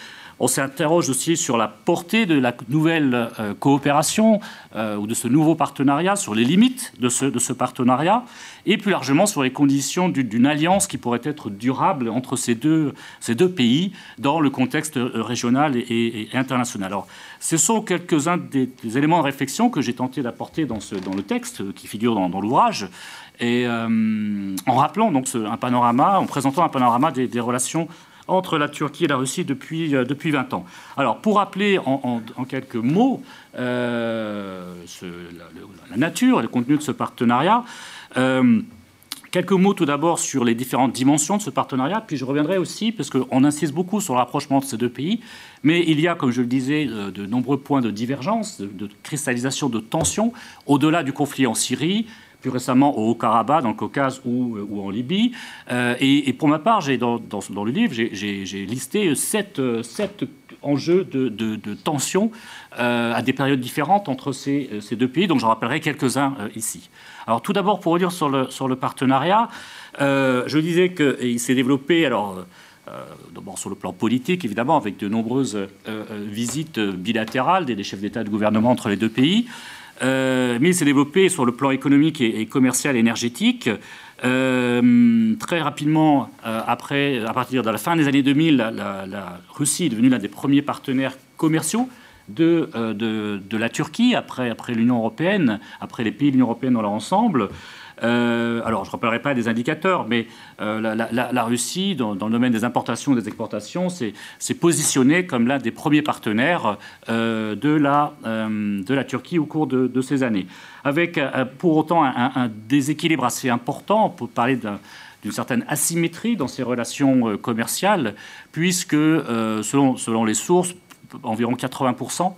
On s'interroge aussi sur la portée de la nouvelle euh, coopération euh, ou de ce nouveau partenariat, sur les limites de ce, partenariat, et plus largement sur les conditions d'une alliance qui pourrait être durable entre ces deux, pays dans le contexte euh, régional et, international. Alors, ce sont quelques-uns des, éléments de réflexion que j'ai tenté d'apporter dans le texte qui figure dans, l'ouvrage. Et en rappelant donc un panorama, en présentant un panorama des, des relations entre la Turquie et la Russie depuis, euh, depuis 20 ans. Alors, pour rappeler en, quelques mots euh, la, nature et le contenu de ce partenariat, euh, Quelques mots tout d'abord sur les différentes dimensions de ce partenariat, puis je reviendrai aussi, parce qu'on insiste beaucoup sur le rapprochement de ces deux pays, mais il y a, comme je le disais, de nombreux points de divergence, de, cristallisation de tensions, au-delà du conflit en Syrie, plus récemment au Haut-Karabakh, dans le Caucase ou, euh, en Libye. Euh, et, pour ma part, dans, dans, le livre, j'ai listé sept, sept enjeux de, de, tension à des périodes différentes entre ces, ces deux pays. Donc j'en rappellerai quelques-uns ici. Alors tout d'abord, pour dire sur le, sur le partenariat, je disais qu'il s'est développé, alors d'abord sur le plan politique, évidemment, avec de nombreuses visites bilatérales des, chefs d'État et de gouvernement entre les deux pays. Mais il s'est développé sur le plan économique et, et commercial énergétique. Euh, très rapidement, euh, après, à partir de la fin des années 2000, la, Russie est devenue l'un des premiers partenaires commerciaux euh, de la Turquie, après, après l'Union européenne, après les pays de l'Union européenne dans leur ensemble. Euh, alors, je ne rappellerai pas des indicateurs, mais euh, la, Russie, dans, le domaine des importations et des exportations, s'est positionnée comme l'un des premiers partenaires euh, de, la, Turquie au cours de, ces années. Avec pour autant un, déséquilibre assez important, peut parler d'une certaine asymétrie dans ces relations commerciales, puisque, selon, les sources, environ 80%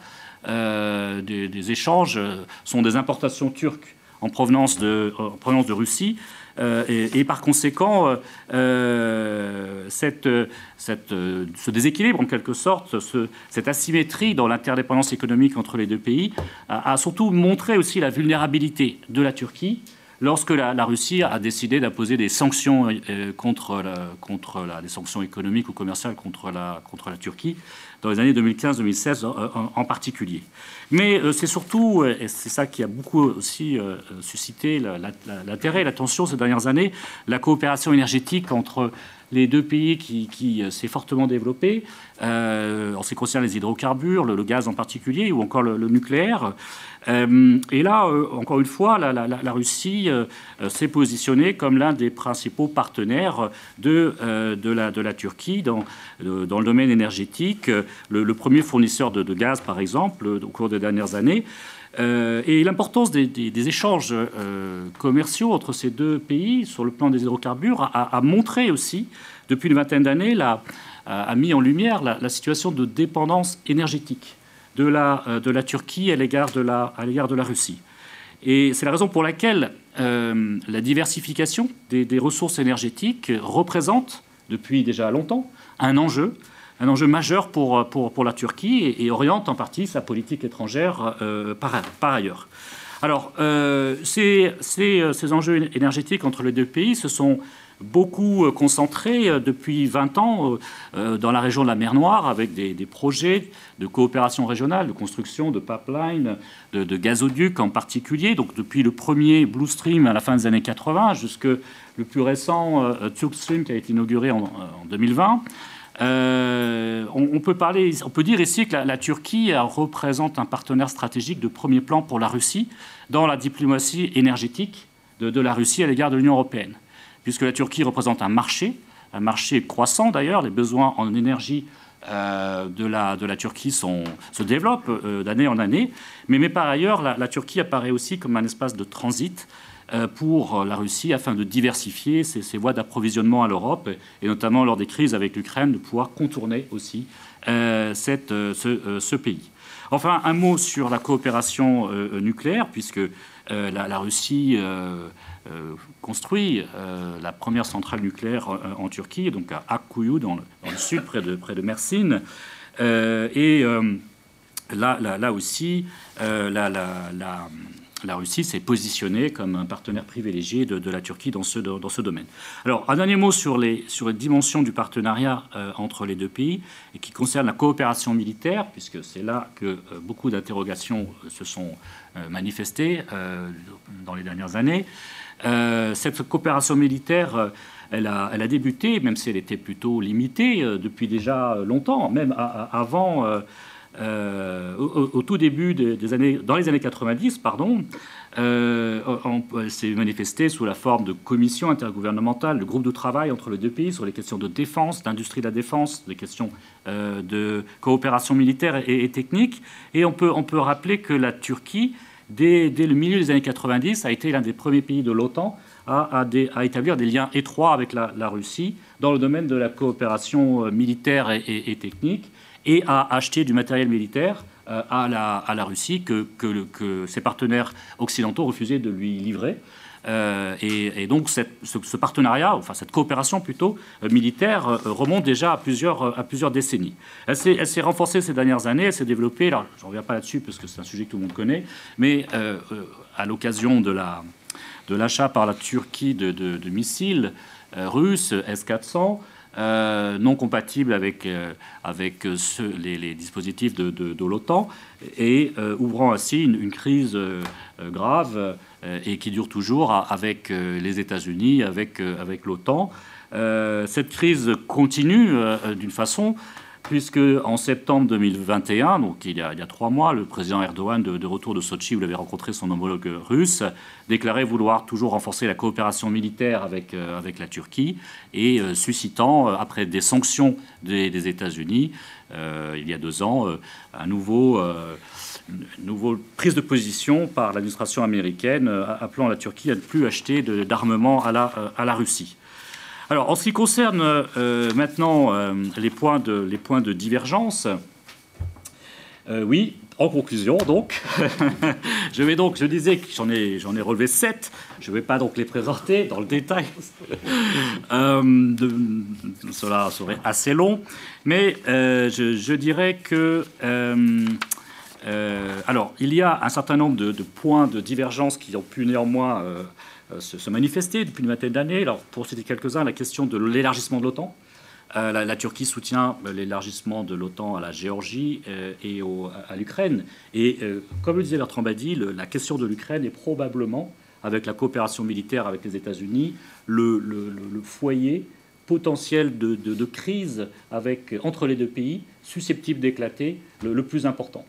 des, des, échanges sont des importations turques en provenance de, provenance de Russie. Euh, et, par conséquent, euh, euh, cette, cette, ce déséquilibre, en quelque sorte, ce, cette asymétrie dans l'interdépendance économique entre les deux pays, a, surtout montré aussi la vulnérabilité de la Turquie lorsque la, Russie a décidé d'imposer des sanctions contre, la, contre la, des sanctions économiques ou commerciales contre la, contre la Turquie dans les années 2015-2016 en, particulier. Mais euh, c'est surtout, euh, et c'est ça qui a beaucoup aussi euh, suscité l'intérêt et l'attention ces dernières années, la coopération énergétique entre les deux pays qui, s'est fortement développée, en ce qui concerne les hydrocarbures, le, gaz en particulier, ou encore le nucléaire. Euh, et là, euh, encore une fois, la, Russie euh, s'est positionnée comme l'un des principaux partenaires de, de, la, Turquie dans, dans le domaine énergétique, le, premier fournisseur de, gaz, par exemple, au cours des dernières années. et l'importance des, échanges commerciaux entre ces deux pays sur le plan des hydrocarbures a, montré aussi, depuis une vingtaine d'années, a mis en lumière la, situation de dépendance énergétique de la, euh, de la Turquie à l'égard de la, à l'égard de la Russie. Et c'est la raison pour laquelle euh, la diversification des, ressources énergétiques représente, depuis déjà longtemps, un enjeu, un enjeu majeur pour, pour, pour la Turquie et, oriente en partie sa politique étrangère euh, par, ailleurs. Alors, ces, ces, ces, enjeux énergétiques entre les deux pays se sont beaucoup euh, concentré euh, depuis 20 ans euh, dans la région de la mer Noire avec des, projets de coopération régionale, de construction de pipelines, de, gazoducs en particulier. Donc depuis le premier Blue Stream à la fin des années 80 jusque le plus récent Turk Stream qui a été inauguré en, 2020. On, peut parler, on peut dire ici que la, Turquie représente un partenaire stratégique de premier plan pour la Russie dans la diplomatie énergétique de la Russie à l'égard de l'Union européenne. Puisque la Turquie représente un marché, un marché croissant d'ailleurs, les besoins en énergie euh, de, la, Turquie se développent euh, d'année en année, mais, par ailleurs, la, Turquie apparaît aussi comme un espace de transit euh, pour la Russie afin de diversifier ses, voies d'approvisionnement à l'Europe, et notamment lors des crises avec l'Ukraine, de pouvoir contourner aussi cette, ce, ce, pays. Enfin, un mot sur la coopération nucléaire, puisque la, Russie euh, construit euh, la première centrale nucléaire euh, en, Turquie, donc à Akkuyu, dans le, sud, près de, près de Mersin. et là, là, aussi, la, Russie s'est positionnée comme un partenaire privilégié de, la Turquie dans ce, dans ce domaine. Alors, un dernier mot sur les, sur les dimensions du partenariat entre les deux pays et qui concerne la coopération militaire, puisque c'est là que beaucoup d'interrogations se sont manifestées dans les dernières années. Euh, cette coopération militaire, euh, elle a, débuté, même si elle était plutôt limitée, euh, depuis déjà longtemps, même avant, au, tout début des, années, dans les années 90, pardon, elle s'est manifestée sous la forme de commissions intergouvernementales, de groupes de travail entre les deux pays sur les questions de défense, d'industrie de la défense, des questions de coopération militaire et, technique. Et on peut, on peut rappeler que la Turquie dès, le milieu des années 90, a été l'un des premiers pays de l'OTAN à, établir des liens étroits avec la, Russie dans le domaine de la coopération euh, militaire et, technique et à acheter du matériel militaire euh, à, la, Russie que, ses partenaires occidentaux refusaient de lui livrer. et, donc ce, partenariat, enfin cette coopération plutôt militaire, remonte déjà à plusieurs, décennies. Elle s'est renforcée ces dernières années, elle s'est développée, alors je ne reviens pas là-dessus parce que c'est un sujet que tout le monde connaît, mais à l'occasion de la de l'achat par la Turquie de, missiles euh, russes S-400 euh, non compatibles avec, euh, avec les, dispositifs de, l'OTAN et ouvrant ainsi une, crise grave et qui dure toujours avec les États-Unis, avec, avec l'OTAN. cette crise continue d'une façon puisque en septembre 2021, donc il y a, trois mois, le président Erdogan, de, retour de Sochi, où il avait rencontré son homologue russe, déclarait vouloir toujours renforcer la coopération militaire avec, euh, la Turquie et euh, suscitant, euh, après des sanctions des, États-Unis, il y a deux ans, un nouveau une nouvelle prise de position par l'administration américaine appelant la Turquie à ne plus acheter d'armement à la Russie. Alors, en ce qui concerne euh, maintenant euh, les, points de, les points de divergence, euh, oui, en conclusion, donc, *laughs* je vais donc, je disais que j'en ai, j'en ai relevé sept. Je ne vais pas donc les présenter dans le détail. *laughs* cela serait assez long, mais je, dirais que alors il y a un certain nombre de, points de divergence qui ont pu néanmoins euh, se, manifester depuis une vingtaine d'années. Alors, pour citer quelques-uns, la question de l'élargissement de l'OTAN. Euh, la, Turquie soutient euh, l'élargissement de l'OTAN à la Géorgie et à l'Ukraine. Et comme le disait Bertrand Badi, la question de l'Ukraine est probablement, avec la coopération militaire avec les États-Unis, le, foyer potentiel de, crise entre les deux pays, susceptible d'éclater, le, plus important.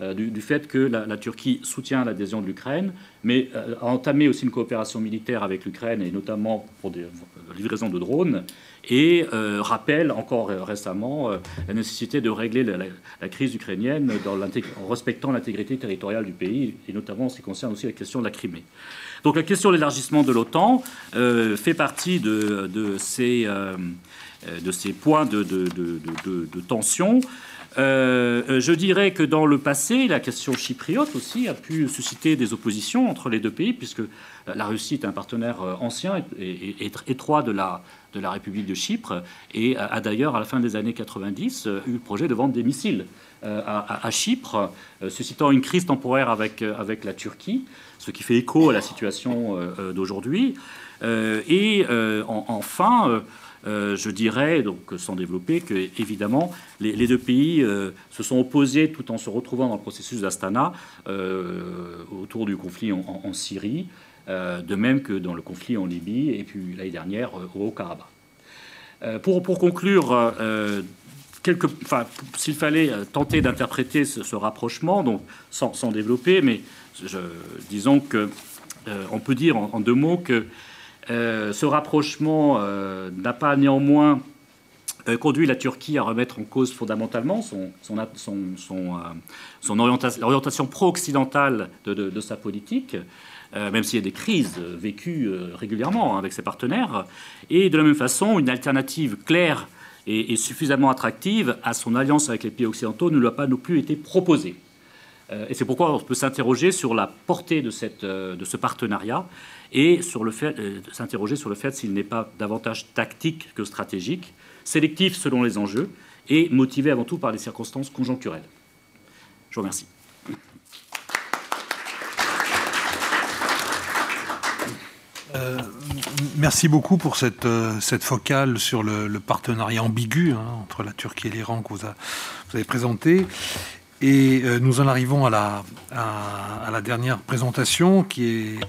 Euh, du, fait que la, Turquie soutient l'adhésion de l'Ukraine, mais euh, a entamé aussi une coopération militaire avec l'Ukraine, et notamment pour des livraisons de drones, et euh, rappelle encore récemment la nécessité de régler la, crise ukrainienne en respectant l'intégrité territoriale du pays, et notamment en ce qui concerne aussi la question de la Crimée. Donc la question de l'élargissement de l'OTAN fait partie de, ces, points de tension. Euh, euh, je dirais que dans le passé, la question chypriote aussi a pu susciter des oppositions entre les deux pays, puisque la Russie est un partenaire euh, ancien et, étroit de la, République de Chypre, et a, d'ailleurs, à la fin des années 90, eu le projet de vendre des missiles à, Chypre, suscitant une crise temporaire avec la Turquie, ce qui fait écho à la situation d'aujourd'hui. et enfin, euh, je dirais, donc sans développer, que évidemment les, deux pays euh, se sont opposés tout en se retrouvant dans le processus d'Astana euh, autour du conflit en, Syrie, de même que dans le conflit en Libye et puis l'année dernière au Haut-Karabakh. Pour, conclure, s'il fallait tenter d'interpréter ce, rapprochement, donc sans, développer, mais disons que on peut dire en deux mots que ce rapprochement euh, n'a pas néanmoins euh, conduit la Turquie à remettre en cause fondamentalement son, orientation, pro-occidentale de, sa politique, même s'il y a des crises vécues régulièrement hein, avec ses partenaires, et de la même façon, une alternative claire et, suffisamment attractive à son alliance avec les pays occidentaux ne lui a pas non plus été proposée. Et c'est pourquoi on peut s'interroger sur la portée de ce partenariat et sur le fait, euh, s'interroger sur le fait s'il n'est pas davantage tactique que stratégique, sélectif selon les enjeux et motivé avant tout par les circonstances conjoncturelles. Je vous remercie. Euh, merci beaucoup pour cette, euh, focale sur le, partenariat ambigu hein, entre la Turquie et l'Iran que vous, avez présenté. Et nous en arrivons à la, à la dernière présentation qui est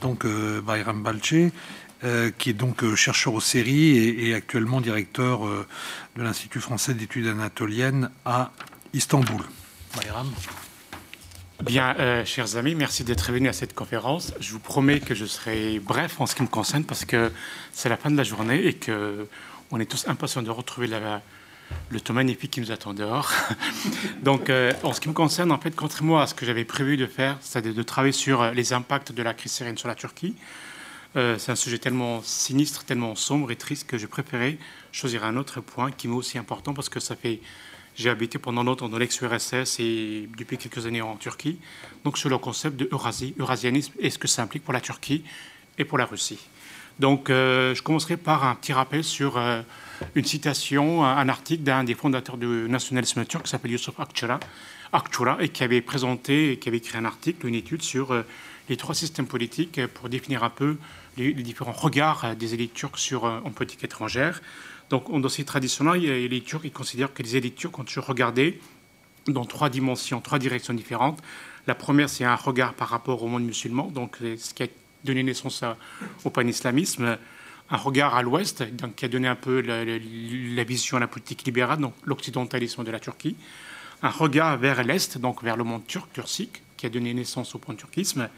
donc euh, Bayram Balche, euh, qui est donc euh, chercheur aux séries et, actuellement directeur de l'Institut français d'études anatoliennes à Istanbul. Bayram. Bien, chers amis, merci d'être venus à cette conférence. Je vous promets que je serai bref en ce qui me concerne parce que c'est la fin de la journée et que on est tous impatients de retrouver la, le temps magnifique qui nous attend dehors. *laughs* Donc, euh, en ce qui me concerne, en fait, contrairement à ce que j'avais prévu de faire, c'est de, travailler sur euh, les impacts de la crise syrienne sur la Turquie. Euh, c'est un sujet tellement sinistre, tellement sombre et triste que je préférais choisir un autre point qui m'est aussi important parce que ça fait J'ai habité pendant longtemps dans l'ex-URSS et depuis quelques années en Turquie. Donc sur le concept de Eurasie, eurasianisme et ce que ça implique pour la Turquie et pour la Russie. Donc je commencerai par un petit rappel sur une citation, un, article d'un des fondateurs du nationalisme turc qui s'appelle Yusuf Akçura, Akçura, et qui avait présenté et qui avait écrit un article, une étude sur les trois systèmes politiques pour définir un peu les, différents regards des élites turques sur en politique étrangère. Donc, en dossier traditionnel, les Turcs ils considèrent que les élites turques ont toujours regardé dans trois dimensions, trois directions différentes. La première, c'est un regard par rapport au monde musulman, donc ce qui a donné naissance au pan-islamisme. Un regard à l'ouest, donc qui a donné un peu la, vision à la politique libérale, donc l'occidentalisme de la Turquie. Un regard vers l'est, donc vers le monde turc, turcique, qui a donné naissance au pan-turquisme.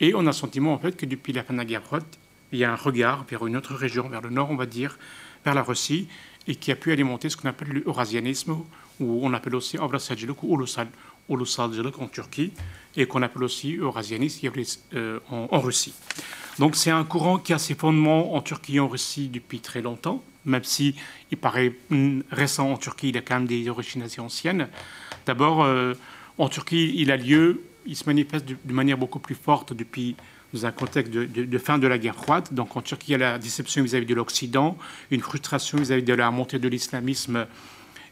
Et on a le sentiment en fait que depuis la fin de la guerre froide, il y a un regard vers une autre région, vers le nord, on va dire, vers la Russie et qui a pu alimenter ce qu'on appelle l'eurasianisme, ou on appelle aussi Avrasyacilik ou Ulusalcilik en Turquie, et qu'on appelle aussi eurasianisme euh, en, Russie. Donc c'est un courant qui a ses fondements en Turquie et en Russie depuis très longtemps, même si il paraît mm, récent en Turquie, il a quand même des origines assez anciennes. D'abord, euh, en Turquie, il a lieu, il se manifeste de, de manière beaucoup plus forte depuis dans un contexte de, fin de la guerre froide. Donc en Turquie, il y a la déception vis-à-vis de l'Occident, une frustration vis-à-vis de la montée de l'islamisme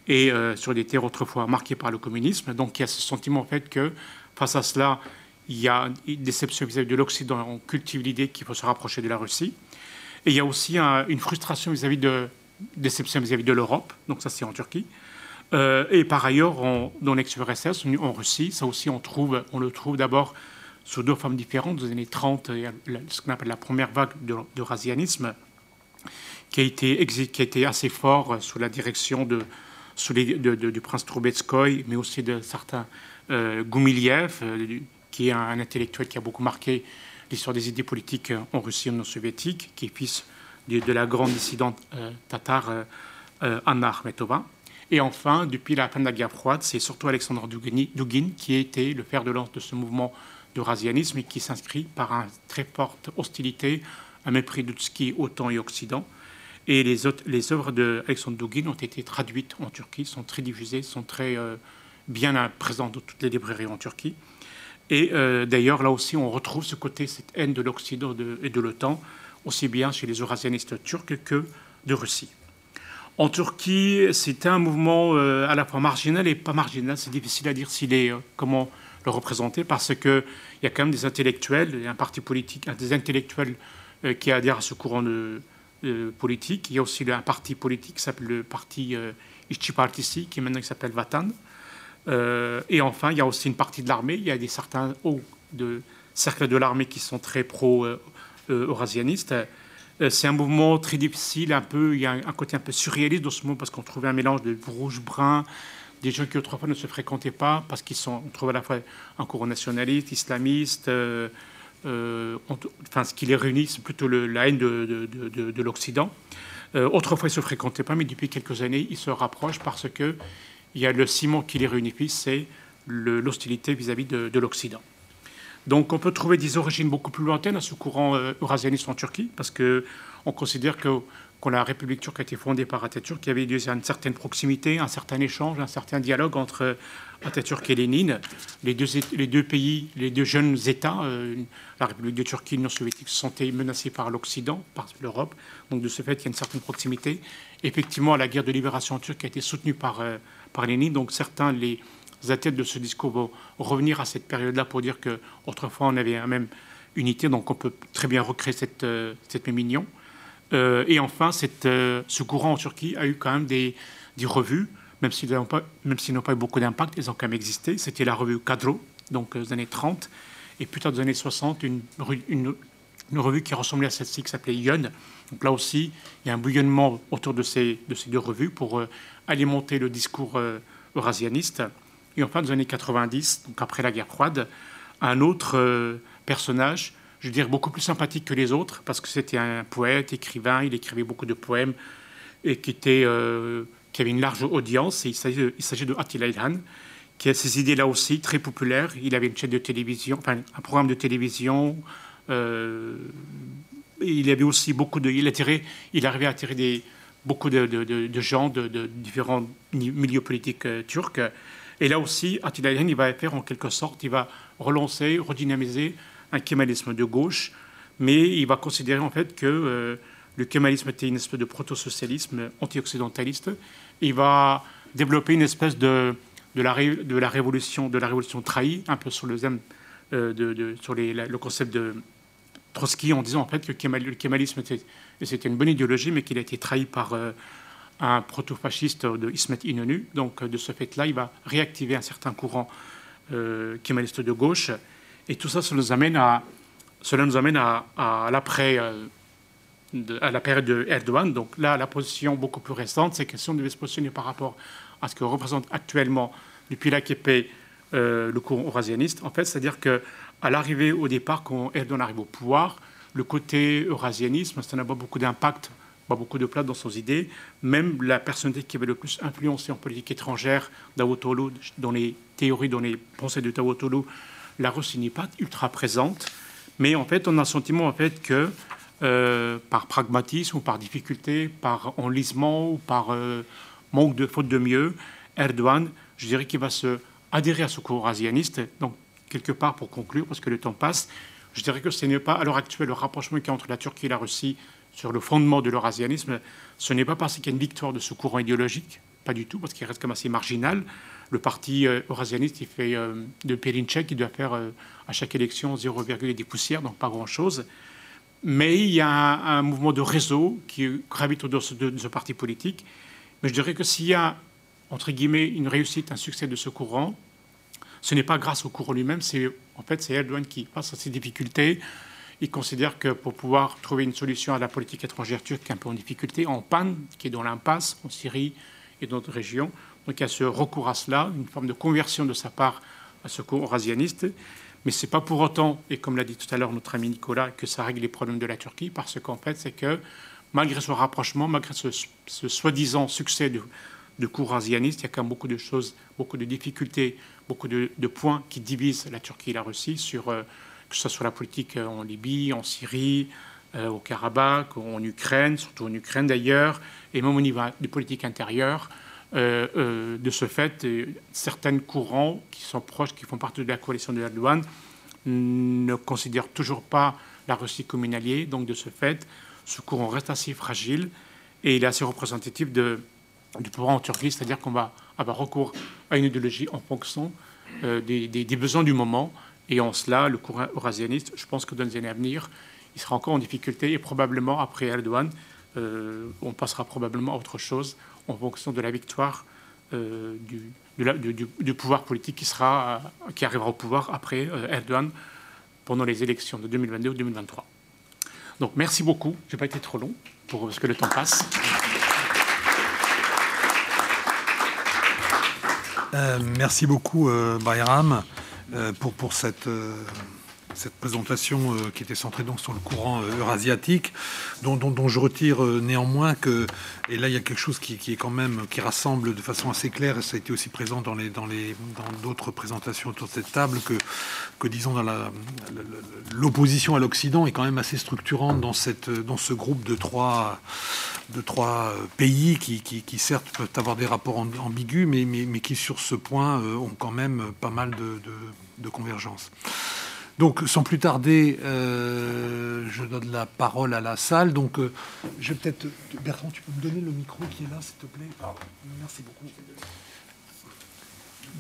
et euh, sur des terres autrefois marquées par le communisme. Donc il y a ce sentiment en fait que face à cela, il y a une déception vis-à-vis de l'Occident. On cultive l'idée qu'il faut se rapprocher de la Russie. Et il y a aussi une frustration vis-à-vis de déception vis-à-vis de l'Europe. Donc ça, c'est en Turquie. Euh, et par ailleurs, dans l'ex-URSS, en Russie, ça aussi, on, trouve, on le trouve d'abord sous deux formes différentes. Dans les années 30, il y a ce qu'on appelle la première vague de, de qui a, été, assez fort sous la direction du prince Troubetskoy, mais aussi de certains euh, Goumiliev, euh, qui est un, intellectuel qui a beaucoup marqué l'histoire des idées politiques en Russie et non soviétique, qui est fils de, la grande dissidente euh, tatar euh, Anna Akhmetova. Et enfin, depuis la fin de la guerre froide, c'est surtout Alexandre Dugin qui a été le fer de lance de ce mouvement d'eurasianisme et qui s'inscrit par une très forte hostilité, un mépris de est OTAN et Occident. Et les, autres, les œuvres d'Alexandre Dugin ont été traduites en Turquie, sont très diffusées, sont très euh, bien présentes dans toutes les librairies en Turquie. Et euh, d'ailleurs, là aussi, on retrouve ce côté, cette haine de l'Occident et de l'OTAN, aussi bien chez les eurasianistes turcs que de Russie. En Turquie, c'était un mouvement euh, à la fois marginal et pas marginal. C'est difficile à dire s'il est, comment le représenter parce qu'il y a quand même des intellectuels, un parti politique, des intellectuels euh, qui adhèrent à ce courant de, politique. Il y a aussi un parti politique qui s'appelle le parti euh, Partisi, qui maintenant s'appelle Vatan. Euh, et enfin, il y a aussi une partie de l'armée. Il y a des certains hauts de cercles de l'armée qui sont très pro-eurasianistes. c'est un mouvement très difficile, un peu, il y a un côté un peu surréaliste dans ce mouvement parce qu'on trouvait un mélange de rouge, brun, des gens qui autrefois ne se fréquentaient pas parce qu'ils sont, on à la fois un courant nationaliste, islamiste. Euh, euh, enfin, ce qui les réunit, c'est plutôt la haine de, de, l'Occident. Euh, autrefois, ils ne se fréquentaient pas, mais depuis quelques années, ils se rapprochent parce que il y a le ciment qui les réunifie, c'est l'hostilité vis-à-vis de, l'Occident. Donc, on peut trouver des origines beaucoup plus lointaines à ce courant eurasianiste en Turquie, parce que on considère que quand la République turque a été fondée par Atatürk, il y avait une certaine proximité, un certain échange, un certain dialogue entre Atatürk et Lénine. Les deux, les deux pays, les deux jeunes États, euh, la République de Turquie et l'Union soviétique, se sentaient menacés par l'Occident, par l'Europe. Donc de ce fait, il y a une certaine proximité. Effectivement, la guerre de libération turque a été soutenue par, euh, par Lénine. Donc certains, les athlètes de ce discours, vont revenir à cette période-là pour dire qu'autrefois, on avait la même unité. Donc on peut très bien recréer cette, euh, cette même union. Euh, et enfin, euh, ce courant en Turquie a eu quand même des, des revues, même s'ils n'ont pas, pas, eu beaucoup d'impact, ils ont quand même existé. C'était la revue Cadro, donc des années 30, et plus tard des années 60, une, une, une revue qui ressemblait à celle-ci, qui s'appelait Yon. Donc là aussi, il y a un bouillonnement autour de ces, de ces deux revues pour alimenter le discours eurasianiste. Et enfin, dans les années 90, donc après la guerre froide, un autre personnage je veux dire, beaucoup plus sympathique que les autres, parce que c'était un poète, écrivain, il écrivait beaucoup de poèmes, et qui, était, euh, qui avait une large audience. il s'agit de Attila Ilhan, qui a ces idées-là aussi, très populaires. Il avait une chaîne de télévision, enfin, un programme de télévision. Euh, il avait aussi beaucoup de... Il, attirait, il arrivait à attirer des, beaucoup de, gens de, différents milieux politiques turcs. Et là aussi, Attila il va faire en quelque sorte, il va relancer, redynamiser un kémalisme de gauche, mais il va considérer en fait que le kémalisme était une espèce de proto-socialisme anti-occidentaliste. Il va développer une espèce de, de, la, de, la, révolution, de la révolution trahie, un peu sur le, euh, de, sur le concept de Trotsky, en disant en fait que le kémalisme c'était une bonne idéologie, mais qu'il a été trahi par euh, un proto-fasciste de Ismet Inonu. Donc de ce fait-là, il va réactiver un certain courant euh, kémaliste de gauche. Et tout ça, nous amène à, cela nous amène à, l'après à la période de Erdogan. Donc là, la position beaucoup plus récente, c'est que si on devait se positionner par rapport à ce que représente actuellement depuis l'AKP euh, le courant eurasianiste, en fait, c'est-à-dire que à l'arrivée au départ, quand Erdogan arrive au pouvoir, le côté eurasianisme, ça n'a pas beaucoup d'impact, pas beaucoup de place dans ses idées. Même la personnalité qui avait le plus influencé en politique étrangère, Davutoglu, dans les théories, dans les pensées de Davutoglu, la Russie n'est pas ultra présente. Mais en fait, on a le sentiment en fait que euh, par pragmatisme ou par difficulté, par enlisement ou par euh, manque de faute de mieux, Erdogan, je dirais qu'il va se adhérer à ce courant asianiste. Donc, quelque part, pour conclure, parce que le temps passe, je dirais que ce n'est pas à l'heure actuelle le rapprochement qu'il y a entre la Turquie et la Russie sur le fondement de l'eurasianisme. Ce n'est pas parce qu'il y a une victoire de ce courant idéologique, pas du tout, parce qu'il reste comme assez marginal. Le parti euh, eurasianiste, il fait de Perinchek, il doit faire à chaque élection 0,10 poussières, donc pas grand-chose. Mais il y a un, mouvement de réseau qui gravite autour de, ce parti politique. Mais je dirais que s'il y a, entre guillemets, une réussite, un succès de ce courant, ce n'est pas grâce au courant lui-même, c'est en fait c'est Erdogan qui, face à ces difficultés, il considère que pour pouvoir trouver une solution à la politique étrangère turque un peu en difficulté, en panne, qui est dans l'impasse en Syrie et dans d'autres régions, donc il y a ce recours à cela, une forme de conversion de sa part à ce courant eurasianiste. Mais ce n'est pas pour autant, et comme l'a dit tout à l'heure notre ami Nicolas, que ça règle les problèmes de la Turquie, parce qu'en fait, c'est que malgré ce rapprochement, malgré ce, soi-disant succès de, de cours asianistes, il y a quand même beaucoup de choses, beaucoup de difficultés, beaucoup de, points qui divisent la Turquie et la Russie, sur, euh, que ce soit la politique euh, en Libye, en Syrie, euh, au Karabakh, en Ukraine, surtout en Ukraine d'ailleurs, et même au niveau de politique intérieure. De ce fait, certains courants qui sont proches, qui font partie de la coalition de Erdogan, ne considèrent toujours pas la Russie comme une alliée. Donc, de ce fait, ce courant reste assez fragile et il est assez représentatif de, du pouvoir en Turquie, c'est-à-dire qu'on va avoir recours à une idéologie en fonction euh, des, besoins du moment. Et en cela, le courant eurasianiste, je pense que dans les années à venir, il sera encore en difficulté et probablement après Erdogan, on passera probablement à autre chose en fonction de la victoire euh, du, pouvoir politique qui, sera, euh, qui arrivera au pouvoir après euh, Erdogan pendant les élections de 2022 ou 2023. Donc merci beaucoup. Je n'ai pas été trop long pour, parce que le temps passe. Merci beaucoup, Bayram, pour, pour cette cette présentation euh, qui était centrée donc sur le courant euh, eurasiatique, dont, je retire euh, néanmoins que, et là il y a quelque chose qui, est quand même, qui rassemble de façon assez claire, et ça a été aussi présent dans les dans les dans d'autres présentations autour de cette table, que, que disons dans la l'opposition à l'Occident est quand même assez structurante dans cette dans ce groupe de trois de trois pays qui, certes peuvent avoir des rapports ambigus, mais, mais, mais, qui sur ce point ont quand même pas mal de, de, de convergence. Donc, sans plus tarder, euh, je donne la parole à la salle. Donc, euh, je vais peut-être. Bertrand, tu peux me donner le micro qui est là, s'il te plaît Merci beaucoup.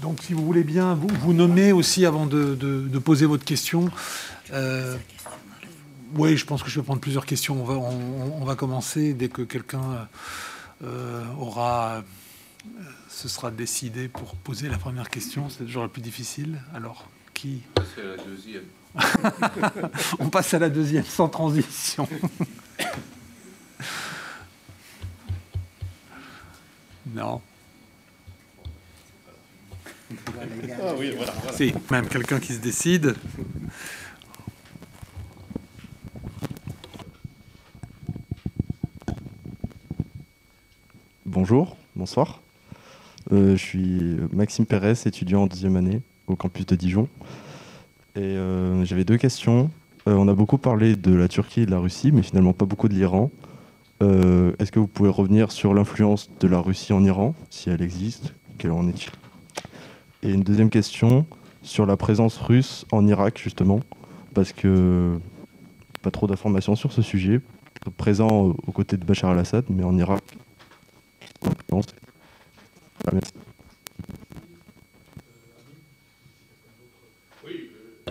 Donc, si vous voulez bien, vous, vous nommez aussi avant de, poser votre question. Euh, oui, je pense que je vais prendre plusieurs questions. On va, on, va commencer dès que quelqu'un aura. ce sera décidé pour poser la première question. C'est toujours la plus difficile. Alors. *laughs* On passe à la deuxième sans transition. non. Ah oui, voilà, Si, même quelqu'un qui se décide. Bonjour, bonsoir. Euh, je suis Maxime Pérez, étudiant en deuxième année au campus de Dijon. Et euh, j'avais deux questions. Euh, on a beaucoup parlé de la Turquie et de la Russie, mais finalement pas beaucoup de l'Iran. Est-ce que vous pouvez revenir sur l'influence de la Russie en Iran, si elle existe Quelle en est-il? Et une deuxième question sur la présence russe en Irak, justement, parce que pas trop d'informations sur ce sujet, présent aux côtés de Bachar al-Assad, mais en Irak.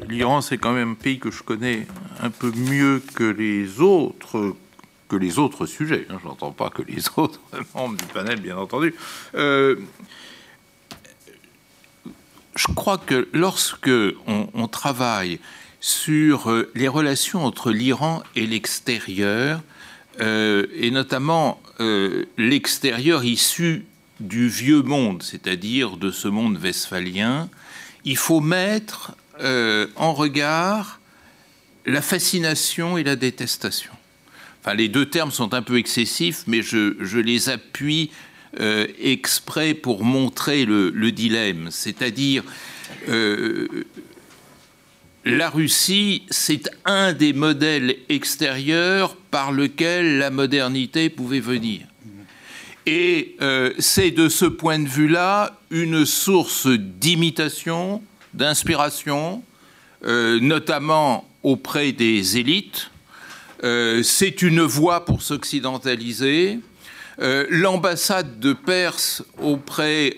L'Iran, c'est quand même un pays que je connais un peu mieux que les autres, que les autres sujets. Hein. Je n'entends pas que les *laughs* autres membres du panel, bien entendu. Euh, je crois que lorsque on, travaille sur euh, les relations entre l'Iran et l'extérieur, euh, et notamment l'extérieur issu du vieux monde, c'est-à-dire de ce monde westphalien, il faut mettre euh, en regard la fascination et la détestation. Enfin, les deux termes sont un peu excessifs, mais je, les appuie euh, exprès pour montrer le, dilemme. C'est-à-dire, euh, la Russie, c'est un des modèles extérieurs par lequel la modernité pouvait venir. Et c'est de ce point de vue-là une source d'imitation, d'inspiration, euh, notamment auprès des élites. Euh, c'est une voie pour s'occidentaliser. Euh, l'ambassade de Perse auprès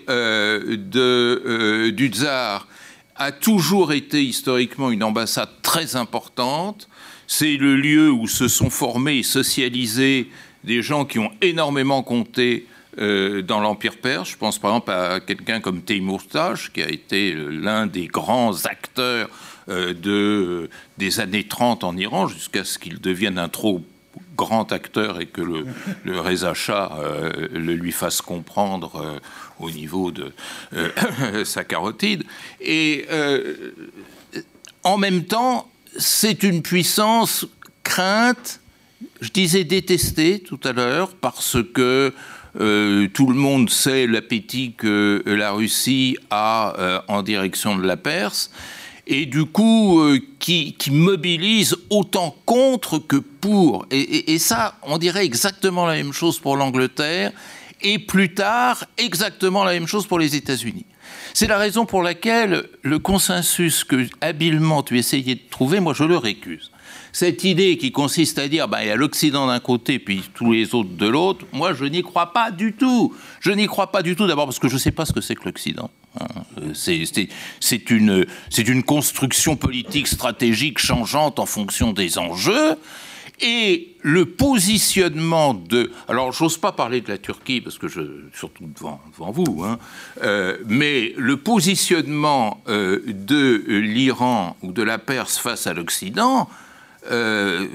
du tsar a toujours été historiquement une ambassade très importante. C'est le lieu où se sont formés et socialisés des gens qui ont énormément compté euh, dans l'Empire perse. Je pense par exemple à quelqu'un comme Teimourtaj, qui a été l'un des grands acteurs euh, de, des années 30 en Iran, jusqu'à ce qu'il devienne un trop grand acteur et que le, *laughs* le Reza Shah euh, le lui fasse comprendre au niveau de *coughs* sa carotide. Et en même temps, c'est une puissance crainte, je disais détestée tout à l'heure, parce que euh, tout le monde sait l'appétit que la Russie a euh, en direction de la Perse, et du coup euh, qui, mobilise autant contre que pour. Et, et, ça, on dirait exactement la même chose pour l'Angleterre, et plus tard, exactement la même chose pour les États-Unis. C'est la raison pour laquelle le consensus que habilement tu essayais de trouver, moi je le récuse. Cette idée qui consiste à dire, bah, il y a l'Occident d'un côté, puis tous les autres de l'autre, moi, je n'y crois pas du tout. Je n'y crois pas du tout, d'abord parce que je ne sais pas ce que c'est que l'Occident. Hein. C'est une, construction politique stratégique changeante en fonction des enjeux. Et le positionnement de... Alors, j'ose pas parler de la Turquie, parce que je... surtout devant, devant vous, hein, euh, mais le positionnement euh, de l'Iran ou de la Perse face à l'Occident, euh,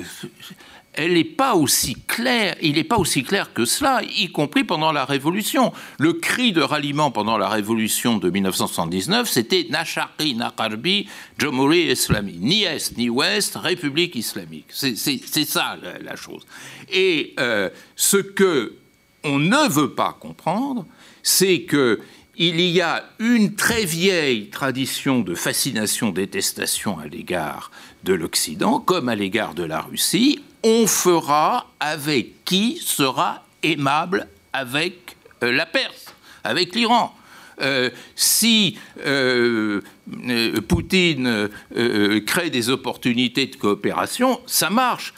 elle n'est pas aussi claire, il n'est pas aussi clair que cela, y compris pendant la Révolution. Le cri de ralliement pendant la Révolution de 1979, c'était Nashari, Nakarbi, Jamhuri Islami. Ni Est ni Ouest, République islamique. C'est ça la, chose. Et euh, ce que on ne veut pas comprendre, c'est que il y a une très vieille tradition de fascination, détestation à l'égard de l'Occident comme à l'égard de la Russie, on fera avec qui sera aimable avec euh, la Perse, avec l'Iran. Euh, si euh, Poutine crée des opportunités de coopération, ça marche.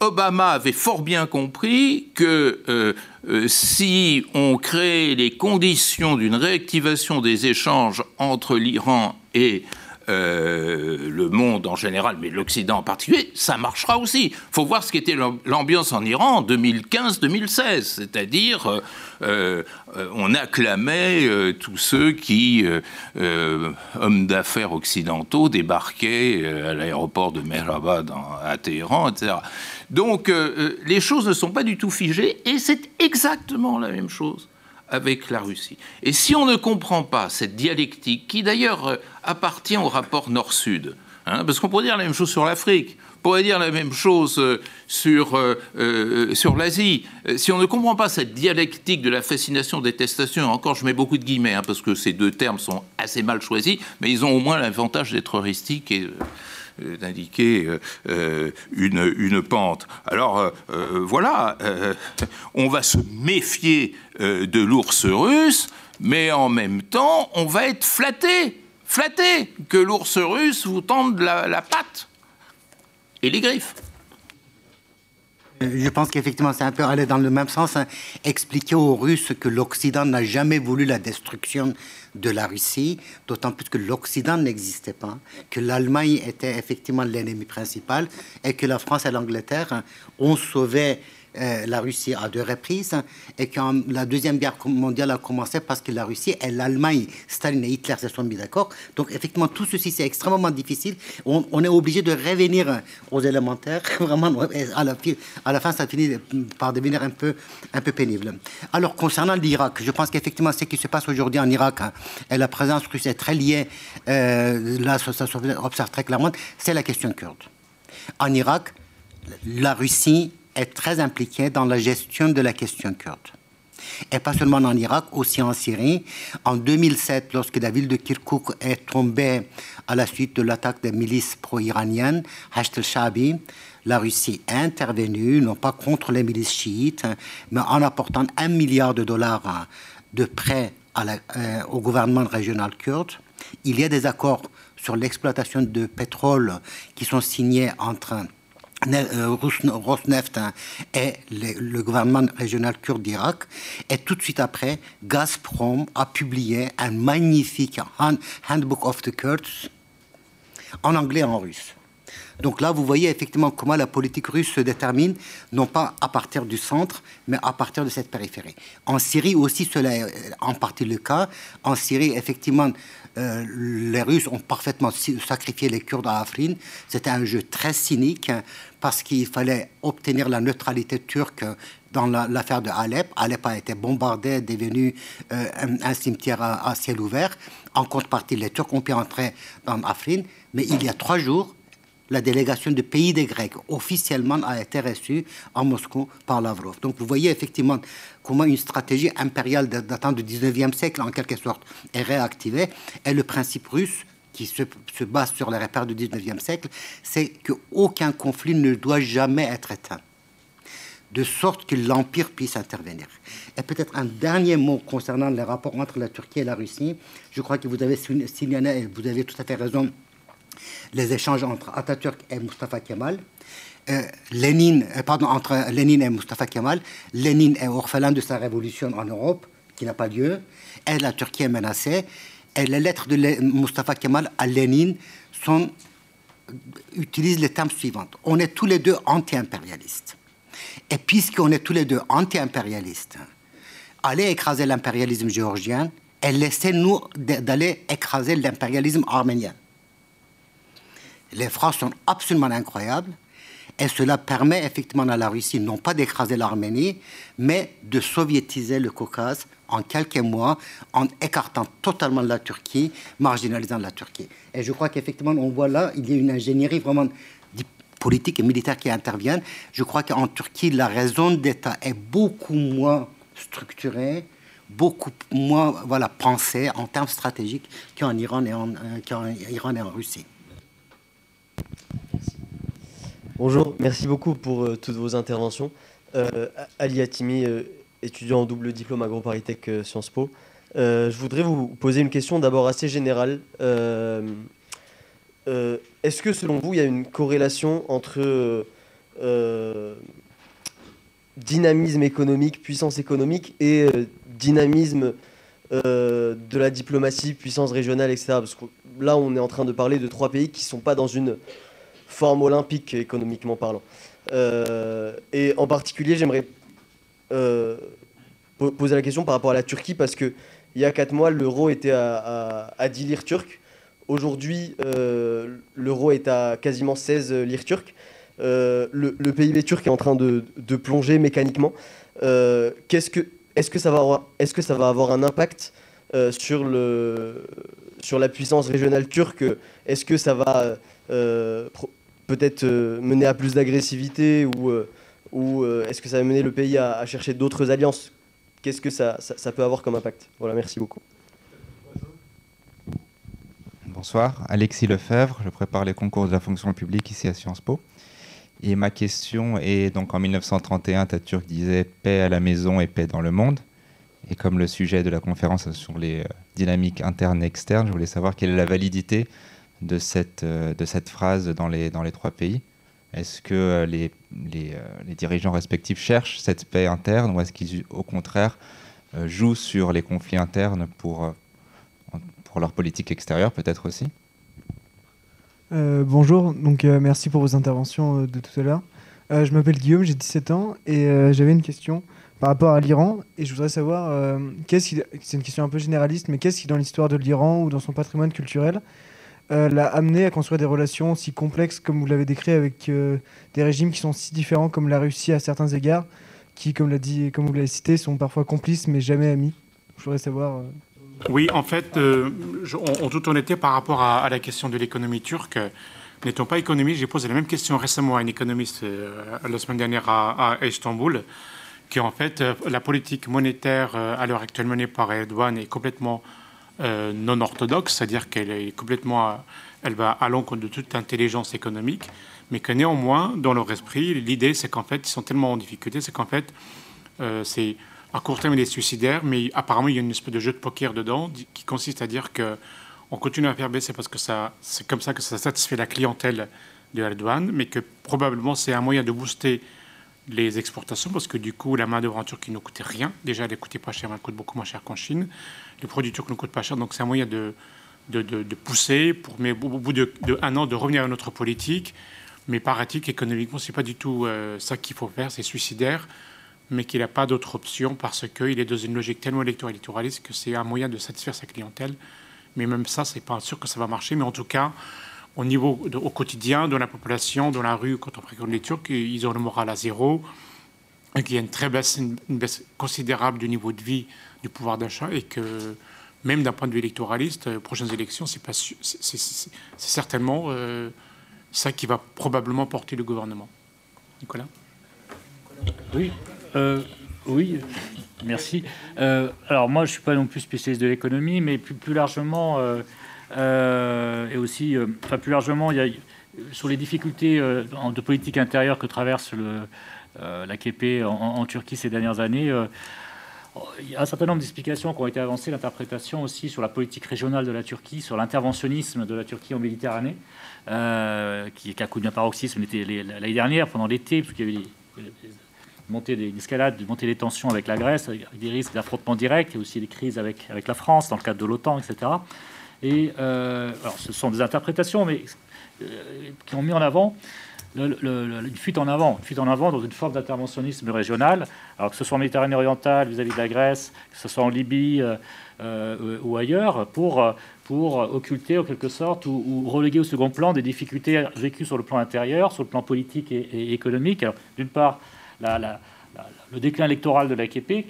Obama avait fort bien compris que si on crée les conditions d'une réactivation des échanges entre l'Iran et euh, le monde en général, mais l'Occident en particulier, ça marchera aussi. Il faut voir ce qu'était l'ambiance en Iran en 2015-2016, c'est-à-dire euh, euh, on acclamait tous ceux qui, hommes d'affaires occidentaux, débarquaient à l'aéroport de Mehrabad à Téhéran, etc. Donc les choses ne sont pas du tout figées et c'est exactement la même chose avec la Russie. Et si on ne comprend pas cette dialectique, qui d'ailleurs euh, appartient au rapport Nord-Sud, hein, parce qu'on pourrait dire la même chose sur l'Afrique, on pourrait dire la même chose euh, sur, euh, sur l'Asie. Si on ne comprend pas cette dialectique de la fascination-détestation, encore je mets beaucoup de guillemets, hein, parce que ces deux termes sont assez mal choisis, mais ils ont au moins l'avantage d'être heuristiques et d'indiquer une, une, pente. Alors voilà, on va se méfier de l'ours russe, mais en même temps, on va être flatté, flatté que l'ours russe vous tende la, la patte et les griffes. Je pense qu'effectivement, c'est un peu aller dans le même sens. Hein. Expliquer aux Russes que l'Occident n'a jamais voulu la destruction de la Russie, d'autant plus que l'Occident n'existait pas, que l'Allemagne était effectivement l'ennemi principal et que la France et l'Angleterre ont sauvé euh, la Russie à deux reprises et quand la Deuxième Guerre mondiale a commencé parce que la Russie et l'Allemagne, Staline et Hitler se sont mis d'accord. Donc effectivement, tout ceci, c'est extrêmement difficile. On, est obligé de revenir aux élémentaires. *laughs* Vraiment, à la, fin, ça finit par devenir un peu, un peu pénible. Alors, concernant l'Irak, je pense qu'effectivement, ce qui se passe aujourd'hui en Irak, hein, et la présence russe est très liée, euh, là, ça, ça s'observe très clairement, c'est la question kurde. En Irak, la Russie est très impliqué dans la gestion de la question kurde. Et pas seulement en Irak, aussi en Syrie. En 2007, lorsque la ville de Kirkuk est tombée à la suite de l'attaque des milices pro-iraniennes, Hashd al-Shabi, la Russie est intervenue, non pas contre les milices chiites, mais en apportant un milliard de dollars de prêts euh, au gouvernement régional kurde. Il y a des accords sur l'exploitation de pétrole qui sont signés entre Rosneft hein, et le, gouvernement régional kurde d'Irak. Et tout de suite après, Gazprom a publié un magnifique Handbook of the Kurds en anglais et en russe. Donc là, vous voyez effectivement comment la politique russe se détermine, non pas à partir du centre, mais à partir de cette périphérie. En Syrie aussi, cela est en partie le cas. En Syrie, effectivement, euh, les Russes ont parfaitement sacrifié les Kurdes à Afrin. C'était un jeu très cynique hein, parce qu'il fallait obtenir la neutralité turque dans l'affaire de Alep. Alep a été bombardé, devenu euh, un, cimetière à, ciel ouvert. En contrepartie, les Turcs ont pu entrer dans Afrin. Mais il y a trois jours, la délégation du pays des Grecs officiellement a été reçue à Moscou par Lavrov. Donc vous voyez effectivement comment une stratégie impériale datant du 19e siècle, en quelque sorte, est réactivée. Et le principe russe, qui se, base sur les repères du 19e siècle, c'est qu'aucun conflit ne doit jamais être éteint de sorte que l'Empire puisse intervenir. Et peut-être un dernier mot concernant les rapports entre la Turquie et la Russie. Je crois que vous avez signalé, vous avez tout à fait raison, les échanges entre Atatürk et Mustafa Kemal. Euh, Lénine, euh, pardon, entre Lénine et Mustafa Kemal. Lénine est orphelin de sa révolution en Europe, qui n'a pas lieu, et la Turquie est menacée. Et les lettres de Mustafa Kemal à Lénine sont, utilisent les termes suivants. On est tous les deux anti-impérialistes. Et puisqu'on est tous les deux anti-impérialistes, allez écraser l'impérialisme géorgien et laissez-nous d'aller écraser l'impérialisme arménien. Les phrases sont absolument incroyables. Et cela permet effectivement à la Russie non pas d'écraser l'Arménie, mais de soviétiser le Caucase en quelques mois, en écartant totalement la Turquie, marginalisant la Turquie. Et je crois qu'effectivement, on voit là, il y a une ingénierie vraiment politique et militaire qui intervient. Je crois qu'en Turquie, la raison d'État est beaucoup moins structurée, beaucoup moins voilà, pensée en termes stratégiques qu'en Iran, et en, euh, Iran et en Russie. Bonjour, merci beaucoup pour euh, toutes vos interventions. Euh, Ali Atimi, euh, étudiant en double diplôme AgroParisTech Sciences Po. je voudrais vous poser une question d'abord assez générale. Est-ce que selon vous, il y a une corrélation entre dynamisme économique, puissance économique et dynamisme de la diplomatie, puissance régionale, etc. Parce que là, on est en train de parler de trois pays qui ne sont pas dans une forme olympique économiquement parlant. Euh, et en particulier, j'aimerais euh, poser la question par rapport à la Turquie parce que il y a 4 mois, l'euro était à, à, 10 lires turcs. Aujourd'hui, euh, l'euro est à quasiment 16 lires turcs. Le, PIB turc est en train de, de plonger mécaniquement. Est-ce, que ça va avoir, est-ce que ça va avoir un impact sur, le, sur la puissance régionale turque? Est-ce que ça va peut-être euh, mener à plus d'agressivité ou, euh, ou euh, est-ce que ça va mener le pays à, chercher d'autres alliances? Qu'est-ce que ça, ça, peut avoir comme impact? Voilà, merci beaucoup. Bon. Bonsoir, Alexis Lefebvre, je prépare les concours de la fonction publique ici à Sciences Po. Et ma question est donc en 1931, Taturk disait paix à la maison et paix dans le monde. Et comme le sujet de la conférence sur les dynamiques internes et externes, je voulais savoir quelle est la validité de cette, euh, de cette phrase dans les, dans les trois pays. Est-ce que euh, les, les, les, dirigeants respectifs cherchent cette paix interne ou est-ce qu'ils, au contraire, jouent sur les conflits internes pour, pour leur politique extérieure, peut-être aussi? Euh, bonjour, donc euh, merci pour vos interventions euh, de tout à l'heure. je m'appelle Guillaume, j'ai 17 ans et j'avais une question par rapport à l'Iran et je voudrais savoir, qu'est-ce c'est une question un peu généraliste, mais qu'est-ce qui dans l'histoire de l'Iran ou dans son patrimoine culturel l'a amené à construire des relations si complexes comme vous l'avez décrit avec des régimes qui sont si différents comme la Russie à certains égards, qui, comme, dit, comme vous l'avez cité, sont parfois complices mais jamais amis. Je voudrais savoir. Oui, en fait, euh, en, toute honnêteté, par rapport à, la question de l'économie turque, n'étant pas économiste, j'ai posé la même question récemment à un économiste euh, la semaine dernière à, Istanbul, qui en fait, euh, la politique monétaire à l'heure actuelle menée par Erdogan est complètement non orthodoxe, c'est-à-dire qu'elle est complètement, elle va à l'encontre de toute intelligence économique, mais que néanmoins, dans leur esprit, l'idée, c'est qu'en fait, ils sont tellement en difficulté, c'est qu'en fait, c'est à court terme, il est suicidaire, mais apparemment, il y a une espèce de jeu de poker dedans qui consiste à dire que on continue à faire baisser parce que ça, c'est comme ça que ça satisfait la clientèle de Erdogan, mais que probablement c'est un moyen de booster les exportations parce que du coup, la main-d'œuvre en Turquie ne coûtait rien. Déjà, elle coûtait pas cher, elle coûte beaucoup moins cher qu'en Chine. Les produits turcs ne coûtent pas cher, donc c'est un moyen de, de, de, pousser, pour, mais au bout de, un an, de revenir à notre politique. Mais paraît-il qu'économiquement, ce n'est pas du tout euh, ça qu'il faut faire, c'est suicidaire mais qu'il n'a pas d'autre option parce qu'il est dans une logique tellement électoraliste que c'est un moyen de satisfaire sa clientèle. Mais même ça, c'est pas sûr que ça va marcher. Mais en tout cas, au niveau au quotidien, dans la population, dans la rue, quand on fréquente les Turcs, ils ont le moral à zéro, et qu'il y a une très baisse, une baisse considérable du niveau de vie, du pouvoir d'achat, et que même d'un point de vue électoraliste, aux prochaines élections, c'est certainement euh, ça qui va probablement porter le gouvernement. Nicolas? Oui, euh, oui, merci. Euh, alors moi, je ne suis pas non plus spécialiste de l'économie, mais plus, plus largement, euh, et aussi, enfin plus largement, il y a, sur les difficultés de politique intérieure que traverse le, l'AKP en, en, Turquie ces dernières années. il y a un certain nombre d'explications qui ont été avancées, l'interprétation aussi sur la politique régionale de la Turquie, sur l'interventionnisme de la Turquie en Méditerranée, qui, qui, a connu un paroxysme l'année dernière, pendant l'été, puisqu'il y avait montée des escalades, monter des tensions avec la Grèce, avec des risques d'affrontement direct, et aussi des crises avec la France dans le cadre de l'OTAN, etc. Et euh, alors, ce sont des interprétations, mais euh, qui ont mis en avant une fuite en avant, une fuite en avant dans une forme d'interventionnisme régional, alors que ce soit en Méditerranée orientale vis-à-vis de la Grèce, que ce soit en Libye euh, ou ailleurs, pour, pour occulter en quelque sorte ou, reléguer au second plan des difficultés vécues sur le plan intérieur, sur le plan politique et, économique. d'une part, le déclin électoral de l'AKP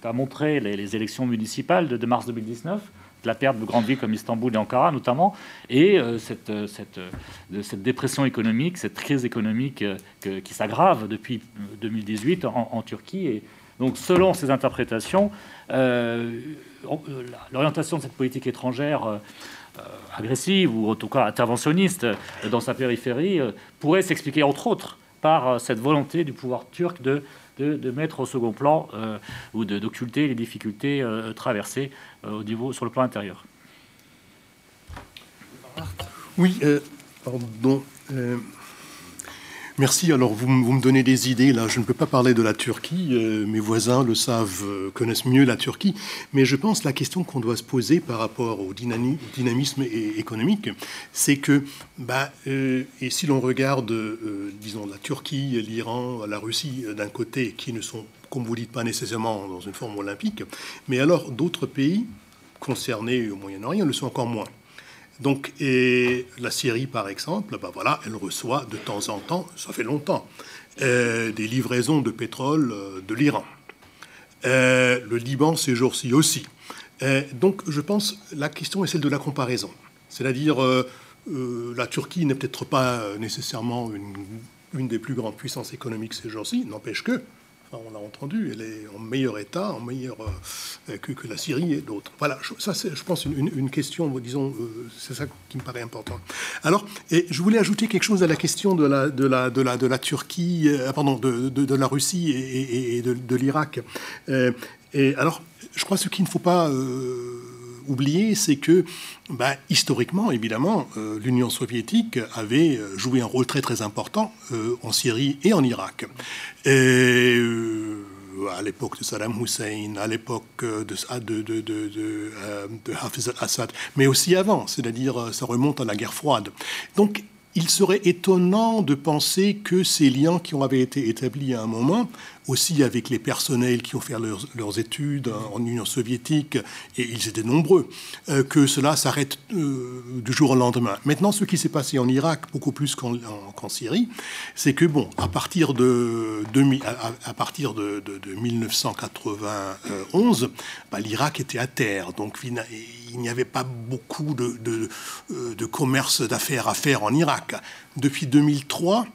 qu'a montré les, élections municipales de, mars 2019 la perte de grandes villes comme Istanbul et Ankara notamment, et euh, euh, euh, cette, dépression économique, cette crise économique qui s'aggrave depuis 2018 en, Turquie. Et donc selon ces interprétations, l'orientation de cette politique étrangère agressive ou en tout cas interventionniste dans sa périphérie pourrait s'expliquer entre autres par cette volonté du pouvoir turc de, de, mettre au second plan euh, ou d'occulter les difficultés euh, traversées au niveau, sur le plan intérieur. Oui, pardon. Merci. Alors, vous, me donnez des idées. Là, je ne peux pas parler de la Turquie. Euh, mes voisins le savent, euh, connaissent mieux la Turquie. Mais je pense que la question qu'on doit se poser par rapport au, dynamisme économique, c'est que, bah, euh, et si l'on regarde, disons, la Turquie, l'Iran, la Russie d'un côté, qui ne sont, comme vous dites, pas nécessairement dans une forme olympique, mais alors d'autres pays concernés au Moyen-Orient le sont encore moins. Donc, et la Syrie, par exemple, ben voilà, elle reçoit de temps en temps, ça fait longtemps, euh, des livraisons de pétrole euh, de l'Iran. Euh, le Liban, ces jours-ci aussi. donc, je pense la question est celle de la comparaison. C'est-à-dire, la Turquie n'est peut-être pas nécessairement une, une, des plus grandes puissances économiques ces jours-ci, n'empêche que on l'a entendu, elle est en meilleur état, en meilleur euh, que, la Syrie et d'autres. Voilà, ça c'est, je pense, une, question, disons, euh, c'est ça qui me paraît important. Alors, et je voulais ajouter quelque chose à la question de la, Turquie, euh, pardon, de, la Russie et, et de, l'Irak. Euh, et alors, je crois ce qu'il ne faut pas euh, oublier, c'est que bah, historiquement, évidemment, euh, l'Union soviétique avait euh, joué un rôle très très important euh, en Syrie et en Irak. À l'époque de Saddam Hussein, à l'époque de, de, de, Hafiz al-Assad, mais aussi avant, c'est-à-dire ça remonte à la guerre froide. Donc il serait étonnant de penser que ces liens qui avaient été établis à un moment aussi avec les personnels qui ont fait leurs, études en Union soviétique, et ils étaient nombreux, euh, que cela s'arrête euh, du jour au lendemain. Maintenant, ce qui s'est passé en Irak, beaucoup plus qu'en qu Syrie, c'est que, bon, à partir de, de à, partir de, de, de 1991, bah, l'Irak était à terre, donc il n'y avait pas beaucoup de, de commerce d'affaires à faire en Irak. Depuis 2003,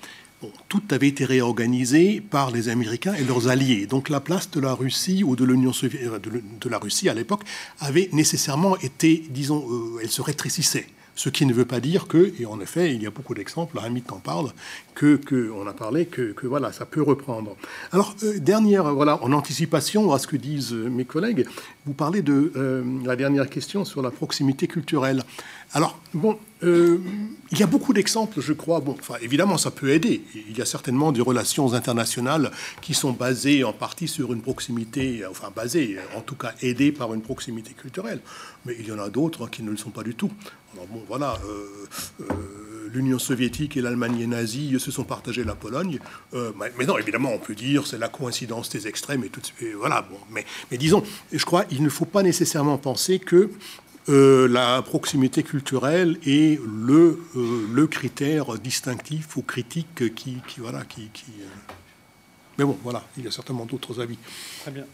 Tout avait été réorganisé par les Américains et leurs alliés. Donc la place de la Russie ou de l'Union soviétique, de, de, la Russie à l'époque avait nécessairement été, disons, euh, elle se rétrécissait. Ce qui ne veut pas dire que, et en effet, il y a beaucoup d'exemples, Hamid en parle, que, on a parlé que, que, voilà, ça peut reprendre. Alors, euh, dernière, voilà, en anticipation à ce que disent mes collègues, vous parlez de euh, la dernière question sur la proximité culturelle. Alors, bon, euh, il y a beaucoup d'exemples, je crois. Bon, enfin, évidemment, ça peut aider. Il y a certainement des relations internationales qui sont basées en partie sur une proximité, enfin, basées, en tout cas aidées par une proximité culturelle. Mais il y en a d'autres hein, qui ne le sont pas du tout. Alors, bon, voilà. Euh, euh, L'Union soviétique et l'Allemagne nazie se sont partagés la Pologne. Euh, mais non, évidemment, on peut dire c'est la coïncidence des extrêmes et tout. Et voilà. Bon, mais, mais disons, je crois, il ne faut pas nécessairement penser que euh, la proximité culturelle est le, euh, le critère distinctif ou critique qui, qui voilà, qui. qui euh... Mais bon, voilà, il y a certainement d'autres avis. Très bien.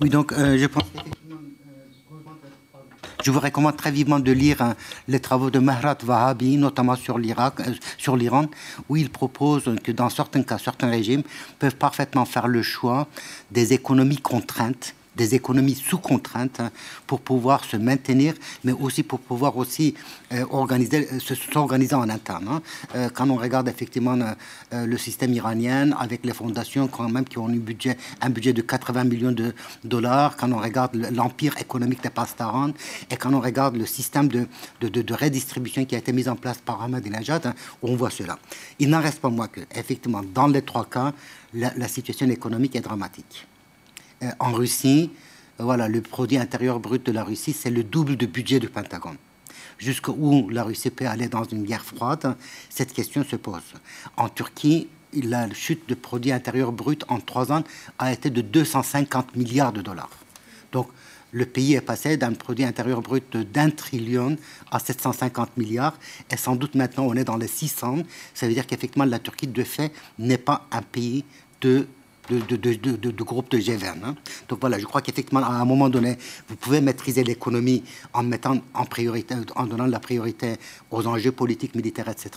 Oui, donc je pense. Je vous recommande très vivement de lire hein, les travaux de Mahrat Vahabi, notamment sur l'Irak, euh, sur l'Iran, où il propose que dans certains cas, certains régimes peuvent parfaitement faire le choix des économies contraintes des économies sous contrainte hein, pour pouvoir se maintenir, mais aussi pour pouvoir aussi euh, organiser, s'organiser en interne. Hein. Euh, quand on regarde effectivement euh, le système iranien avec les fondations quand même qui ont un budget, un budget de 80 millions de dollars, quand on regarde l'empire économique des Pastaran et quand on regarde le système de, redistribution qui a été mis en place par Ahmadinejad, hein, on voit cela. Il n'en reste pas moins que, effectivement, dans les trois cas, la situation économique est dramatique en Russie, voilà, le produit intérieur brut de la Russie, c'est le double du budget du Pentagone. Jusqu'où la Russie peut aller dans une guerre froide, cette question se pose. En Turquie, la chute de produit intérieur brut en trois ans a été de 250 milliards de dollars. Donc, le pays est passé d'un produit intérieur brut d'un trillion à 750 milliards, et sans doute maintenant on est dans les 600. Ça veut dire qu'effectivement la Turquie, de fait, n'est pas un pays de de, de, de, de, groupe de G20. Hein. Donc voilà, je crois qu'effectivement, à un moment donné, vous pouvez maîtriser l'économie en mettant en priorité, en donnant la priorité aux enjeux politiques, militaires, etc.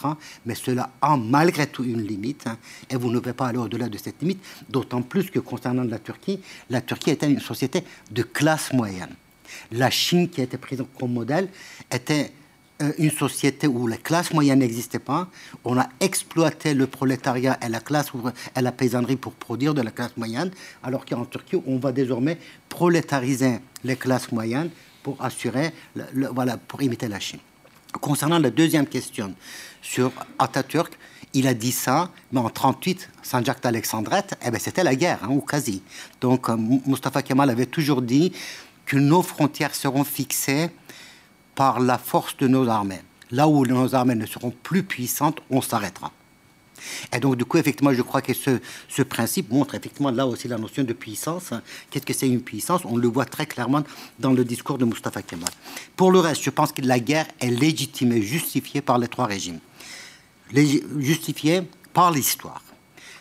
Mais cela a malgré tout une limite, hein, et vous ne pouvez pas aller au-delà de cette limite, d'autant plus que concernant la Turquie, la Turquie était une société de classe moyenne. La Chine, qui été prise comme modèle, était une société où la classe moyenne n'existait pas. On a exploité le prolétariat et la classe et la paysannerie pour produire de la classe moyenne, alors qu'en Turquie, on va désormais prolétariser les classes moyennes pour assurer, voilà, pour imiter la Chine. Concernant la deuxième question sur Atatürk, il a dit ça, mais en 38, Saint-Jacques d'Alexandrette, eh ben, c'était la guerre, hein, ou quasi. Donc, euh, Mustafa Kemal avait toujours dit que nos frontières seront fixées par la force de nos armées. Là où nos armées ne seront plus puissantes, on s'arrêtera. Et donc, du coup, effectivement, je crois que ce, principe montre effectivement là aussi la notion de puissance. Qu'est-ce que c'est une puissance? On le voit très clairement dans le discours de Mustafa Kemal. Pour le reste, je pense que la guerre est légitimée, justifiée par les trois régimes. Justifiée par l'histoire.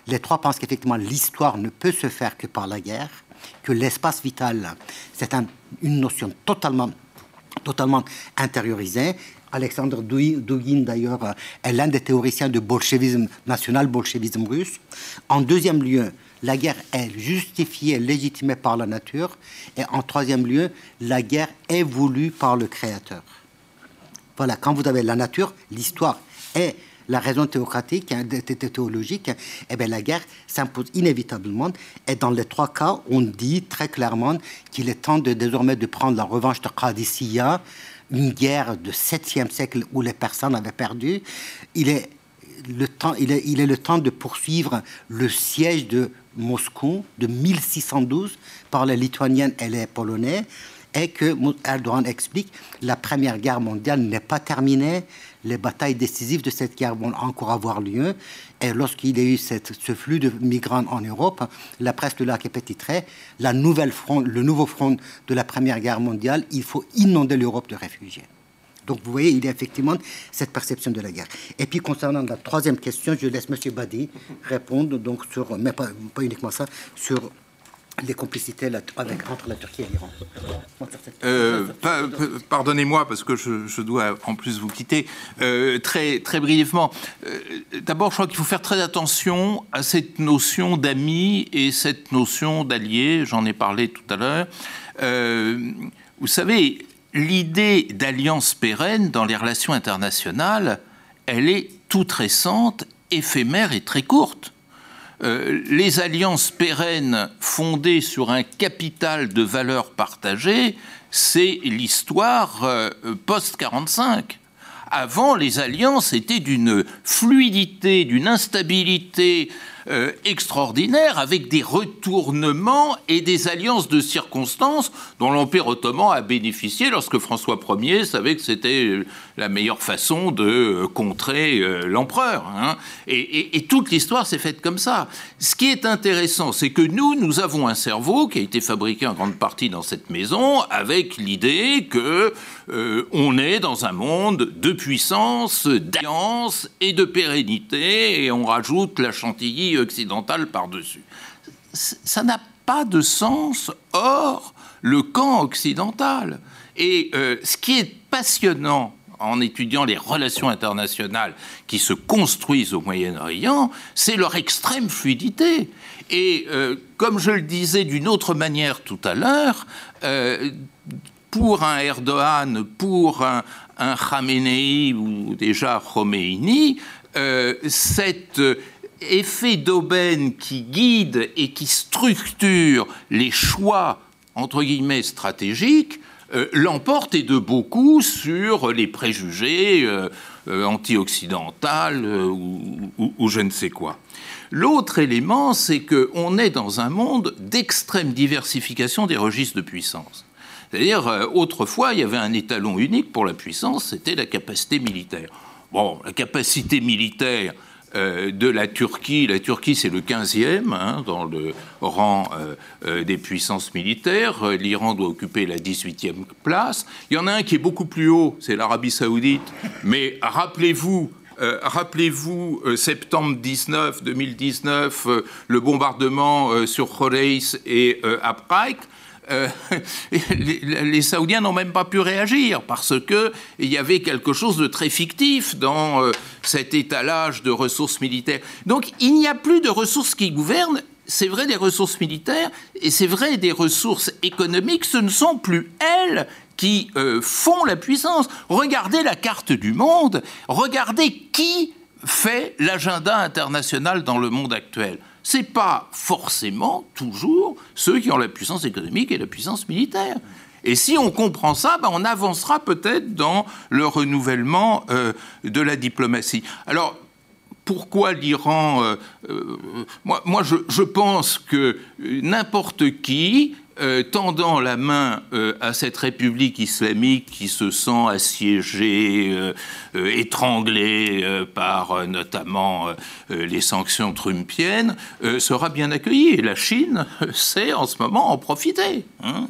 Les trois pensent qu'effectivement, l'histoire ne peut se faire que par la guerre, que l'espace vital, c'est un, une notion totalement totalement intériorisé. Alexandre Dugin, d'ailleurs, est l'un des théoriciens du bolchevisme national, bolchevisme russe. En deuxième lieu, la guerre est justifiée, légitimée par la nature. Et en troisième lieu, la guerre est voulue par le Créateur. Voilà, quand vous avez la nature, l'histoire est la raison théocratique, hein, théologique, eh bien, la guerre s'impose inévitablement. Et dans les trois cas, on dit très clairement qu'il est temps de, désormais de prendre la revanche de Qadisiyah, une guerre de 7e siècle où les personnes avaient perdu. Il est le temps, il est, le temps de poursuivre le siège de Moscou de 1612 par les Lituaniens et les Polonais et que Erdogan explique la Première Guerre mondiale n'est pas terminée, les batailles décisives de cette guerre vont encore avoir lieu. Et lorsqu'il y a eu ce flux de migrants en Europe, la presse de lac est la nouvelle front, le nouveau front de la Première Guerre mondiale, il faut inonder l'Europe de réfugiés. Donc vous voyez, il y a effectivement cette perception de la guerre. Et puis concernant la troisième question, je laisse M. Badi répondre, donc sur, mais pas uniquement ça, sur les complicités avec, entre la Turquie et l'Iran euh, Pardonnez-moi parce que je, dois en plus vous quitter. Euh, très, très brièvement, euh, d'abord je crois qu'il faut faire très attention à cette notion d'ami et cette notion d'allié, j'en ai parlé tout à l'heure. vous savez, l'idée d'alliance pérenne dans les relations internationales, elle est toute récente, éphémère et très courte. Euh, les alliances pérennes fondées sur un capital de valeurs partagées, c'est l'histoire euh, post-45. Avant, les alliances étaient d'une fluidité, d'une instabilité euh, extraordinaire, avec des retournements et des alliances de circonstances dont l'Empire ottoman a bénéficié lorsque François Ier savait que c'était la meilleure façon de euh, contrer euh, l'empereur. Hein. Et, toute l'histoire s'est faite comme ça. Ce qui est intéressant, c'est que nous, nous avons un cerveau qui a été fabriqué en grande partie dans cette maison avec l'idée que euh, on est dans un monde de puissance, d'alliance et de pérennité, et on rajoute la chantilly occidentale par-dessus. Ça n'a pas de sens hors le camp occidental. Et euh, ce qui est passionnant en étudiant les relations internationales qui se construisent au Moyen-Orient, c'est leur extrême fluidité. Et euh, comme je le disais d'une autre manière tout à l'heure, pour un Erdogan, pour un, un Khamenei ou déjà Khomeini, euh, cet effet d'aubaine qui guide et qui structure les choix, entre guillemets, stratégiques, euh, l'emporte et de beaucoup sur les préjugés euh, anti-occidentaux ou, ou, je ne sais quoi. L'autre élément, c'est qu'on est dans un monde d'extrême diversification des registres de puissance. C'est-à-dire, euh, autrefois, il y avait un étalon unique pour la puissance, c'était la capacité militaire. Bon, la capacité militaire euh, de la Turquie, la Turquie c'est le 15e hein, dans le rang euh, des puissances militaires, l'Iran doit occuper la 18e place. Il y en a un qui est beaucoup plus haut, c'est l'Arabie saoudite, mais rappelez-vous rappelez-vous, septembre 19, 2019, le bombardement sur Khoreis et Abqaiq. Euh, *laughs* les, Saoudiens n'ont même pas pu réagir parce qu'il y avait quelque chose de très fictif dans euh, cet étalage de ressources militaires. Donc il n'y a plus de ressources qui gouvernent. C'est vrai des ressources militaires et c'est vrai des ressources économiques. Ce ne sont plus elles qui euh, font la puissance. Regardez la carte du monde. Regardez qui fait l'agenda international dans le monde actuel c'est pas forcément toujours ceux qui ont la puissance économique et la puissance militaire. Et si on comprend ça, ben on avancera peut-être dans le renouvellement euh, de la diplomatie. Alors, pourquoi l'Iran euh, euh, Moi, moi je, pense que n'importe qui euh, tendant la main euh, à cette république islamique qui se sent assiégée, euh, étranglée par notamment les sanctions trumpiennes, sera bien accueillie. La Chine sait en ce moment en profiter. Hein.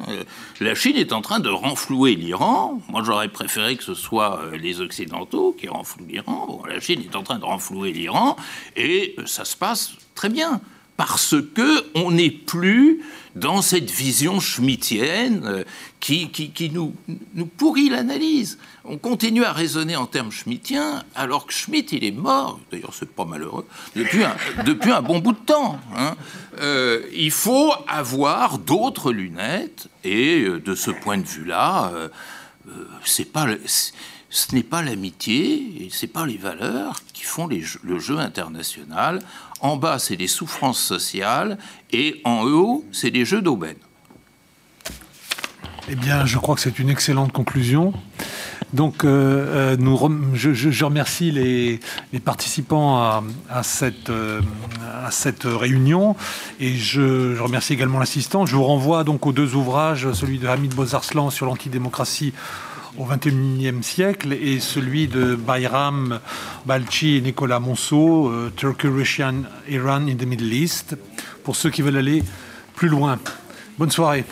La Chine est en train de renflouer l'Iran. Moi, j'aurais préféré que ce soit les Occidentaux qui renflouent l'Iran. la Chine est en train de renflouer l'Iran et ça se passe très bien. Parce que on n'est plus dans cette vision schmittienne euh, qui, qui, nous, nous, pourrit l'analyse. On continue à raisonner en termes schmittiens, alors que Schmitt, il est mort, d'ailleurs c'est pas malheureux, depuis un, *laughs* depuis un bon bout de temps. Hein. Euh, il faut avoir d'autres lunettes, et euh, de ce point de vue-là, pas ce n'est pas l'amitié ce n'est pas les valeurs qui font le jeu international. En bas, c'est les souffrances sociales et en haut, c'est les jeux d'aubaine. Eh bien, je crois que c'est une excellente conclusion. Donc, euh, euh, je, remercie les, participants à, cette, euh, à, cette, réunion et je, remercie également l'assistant. Je vous renvoie donc aux deux ouvrages, celui de Hamid Bozarslan sur l'antidémocratie au XXIe siècle et celui de Bayram Balchi et Nicolas Monceau, euh, Turkey, Russia, Iran in the Middle East, pour ceux qui veulent aller plus loin. Bonne soirée.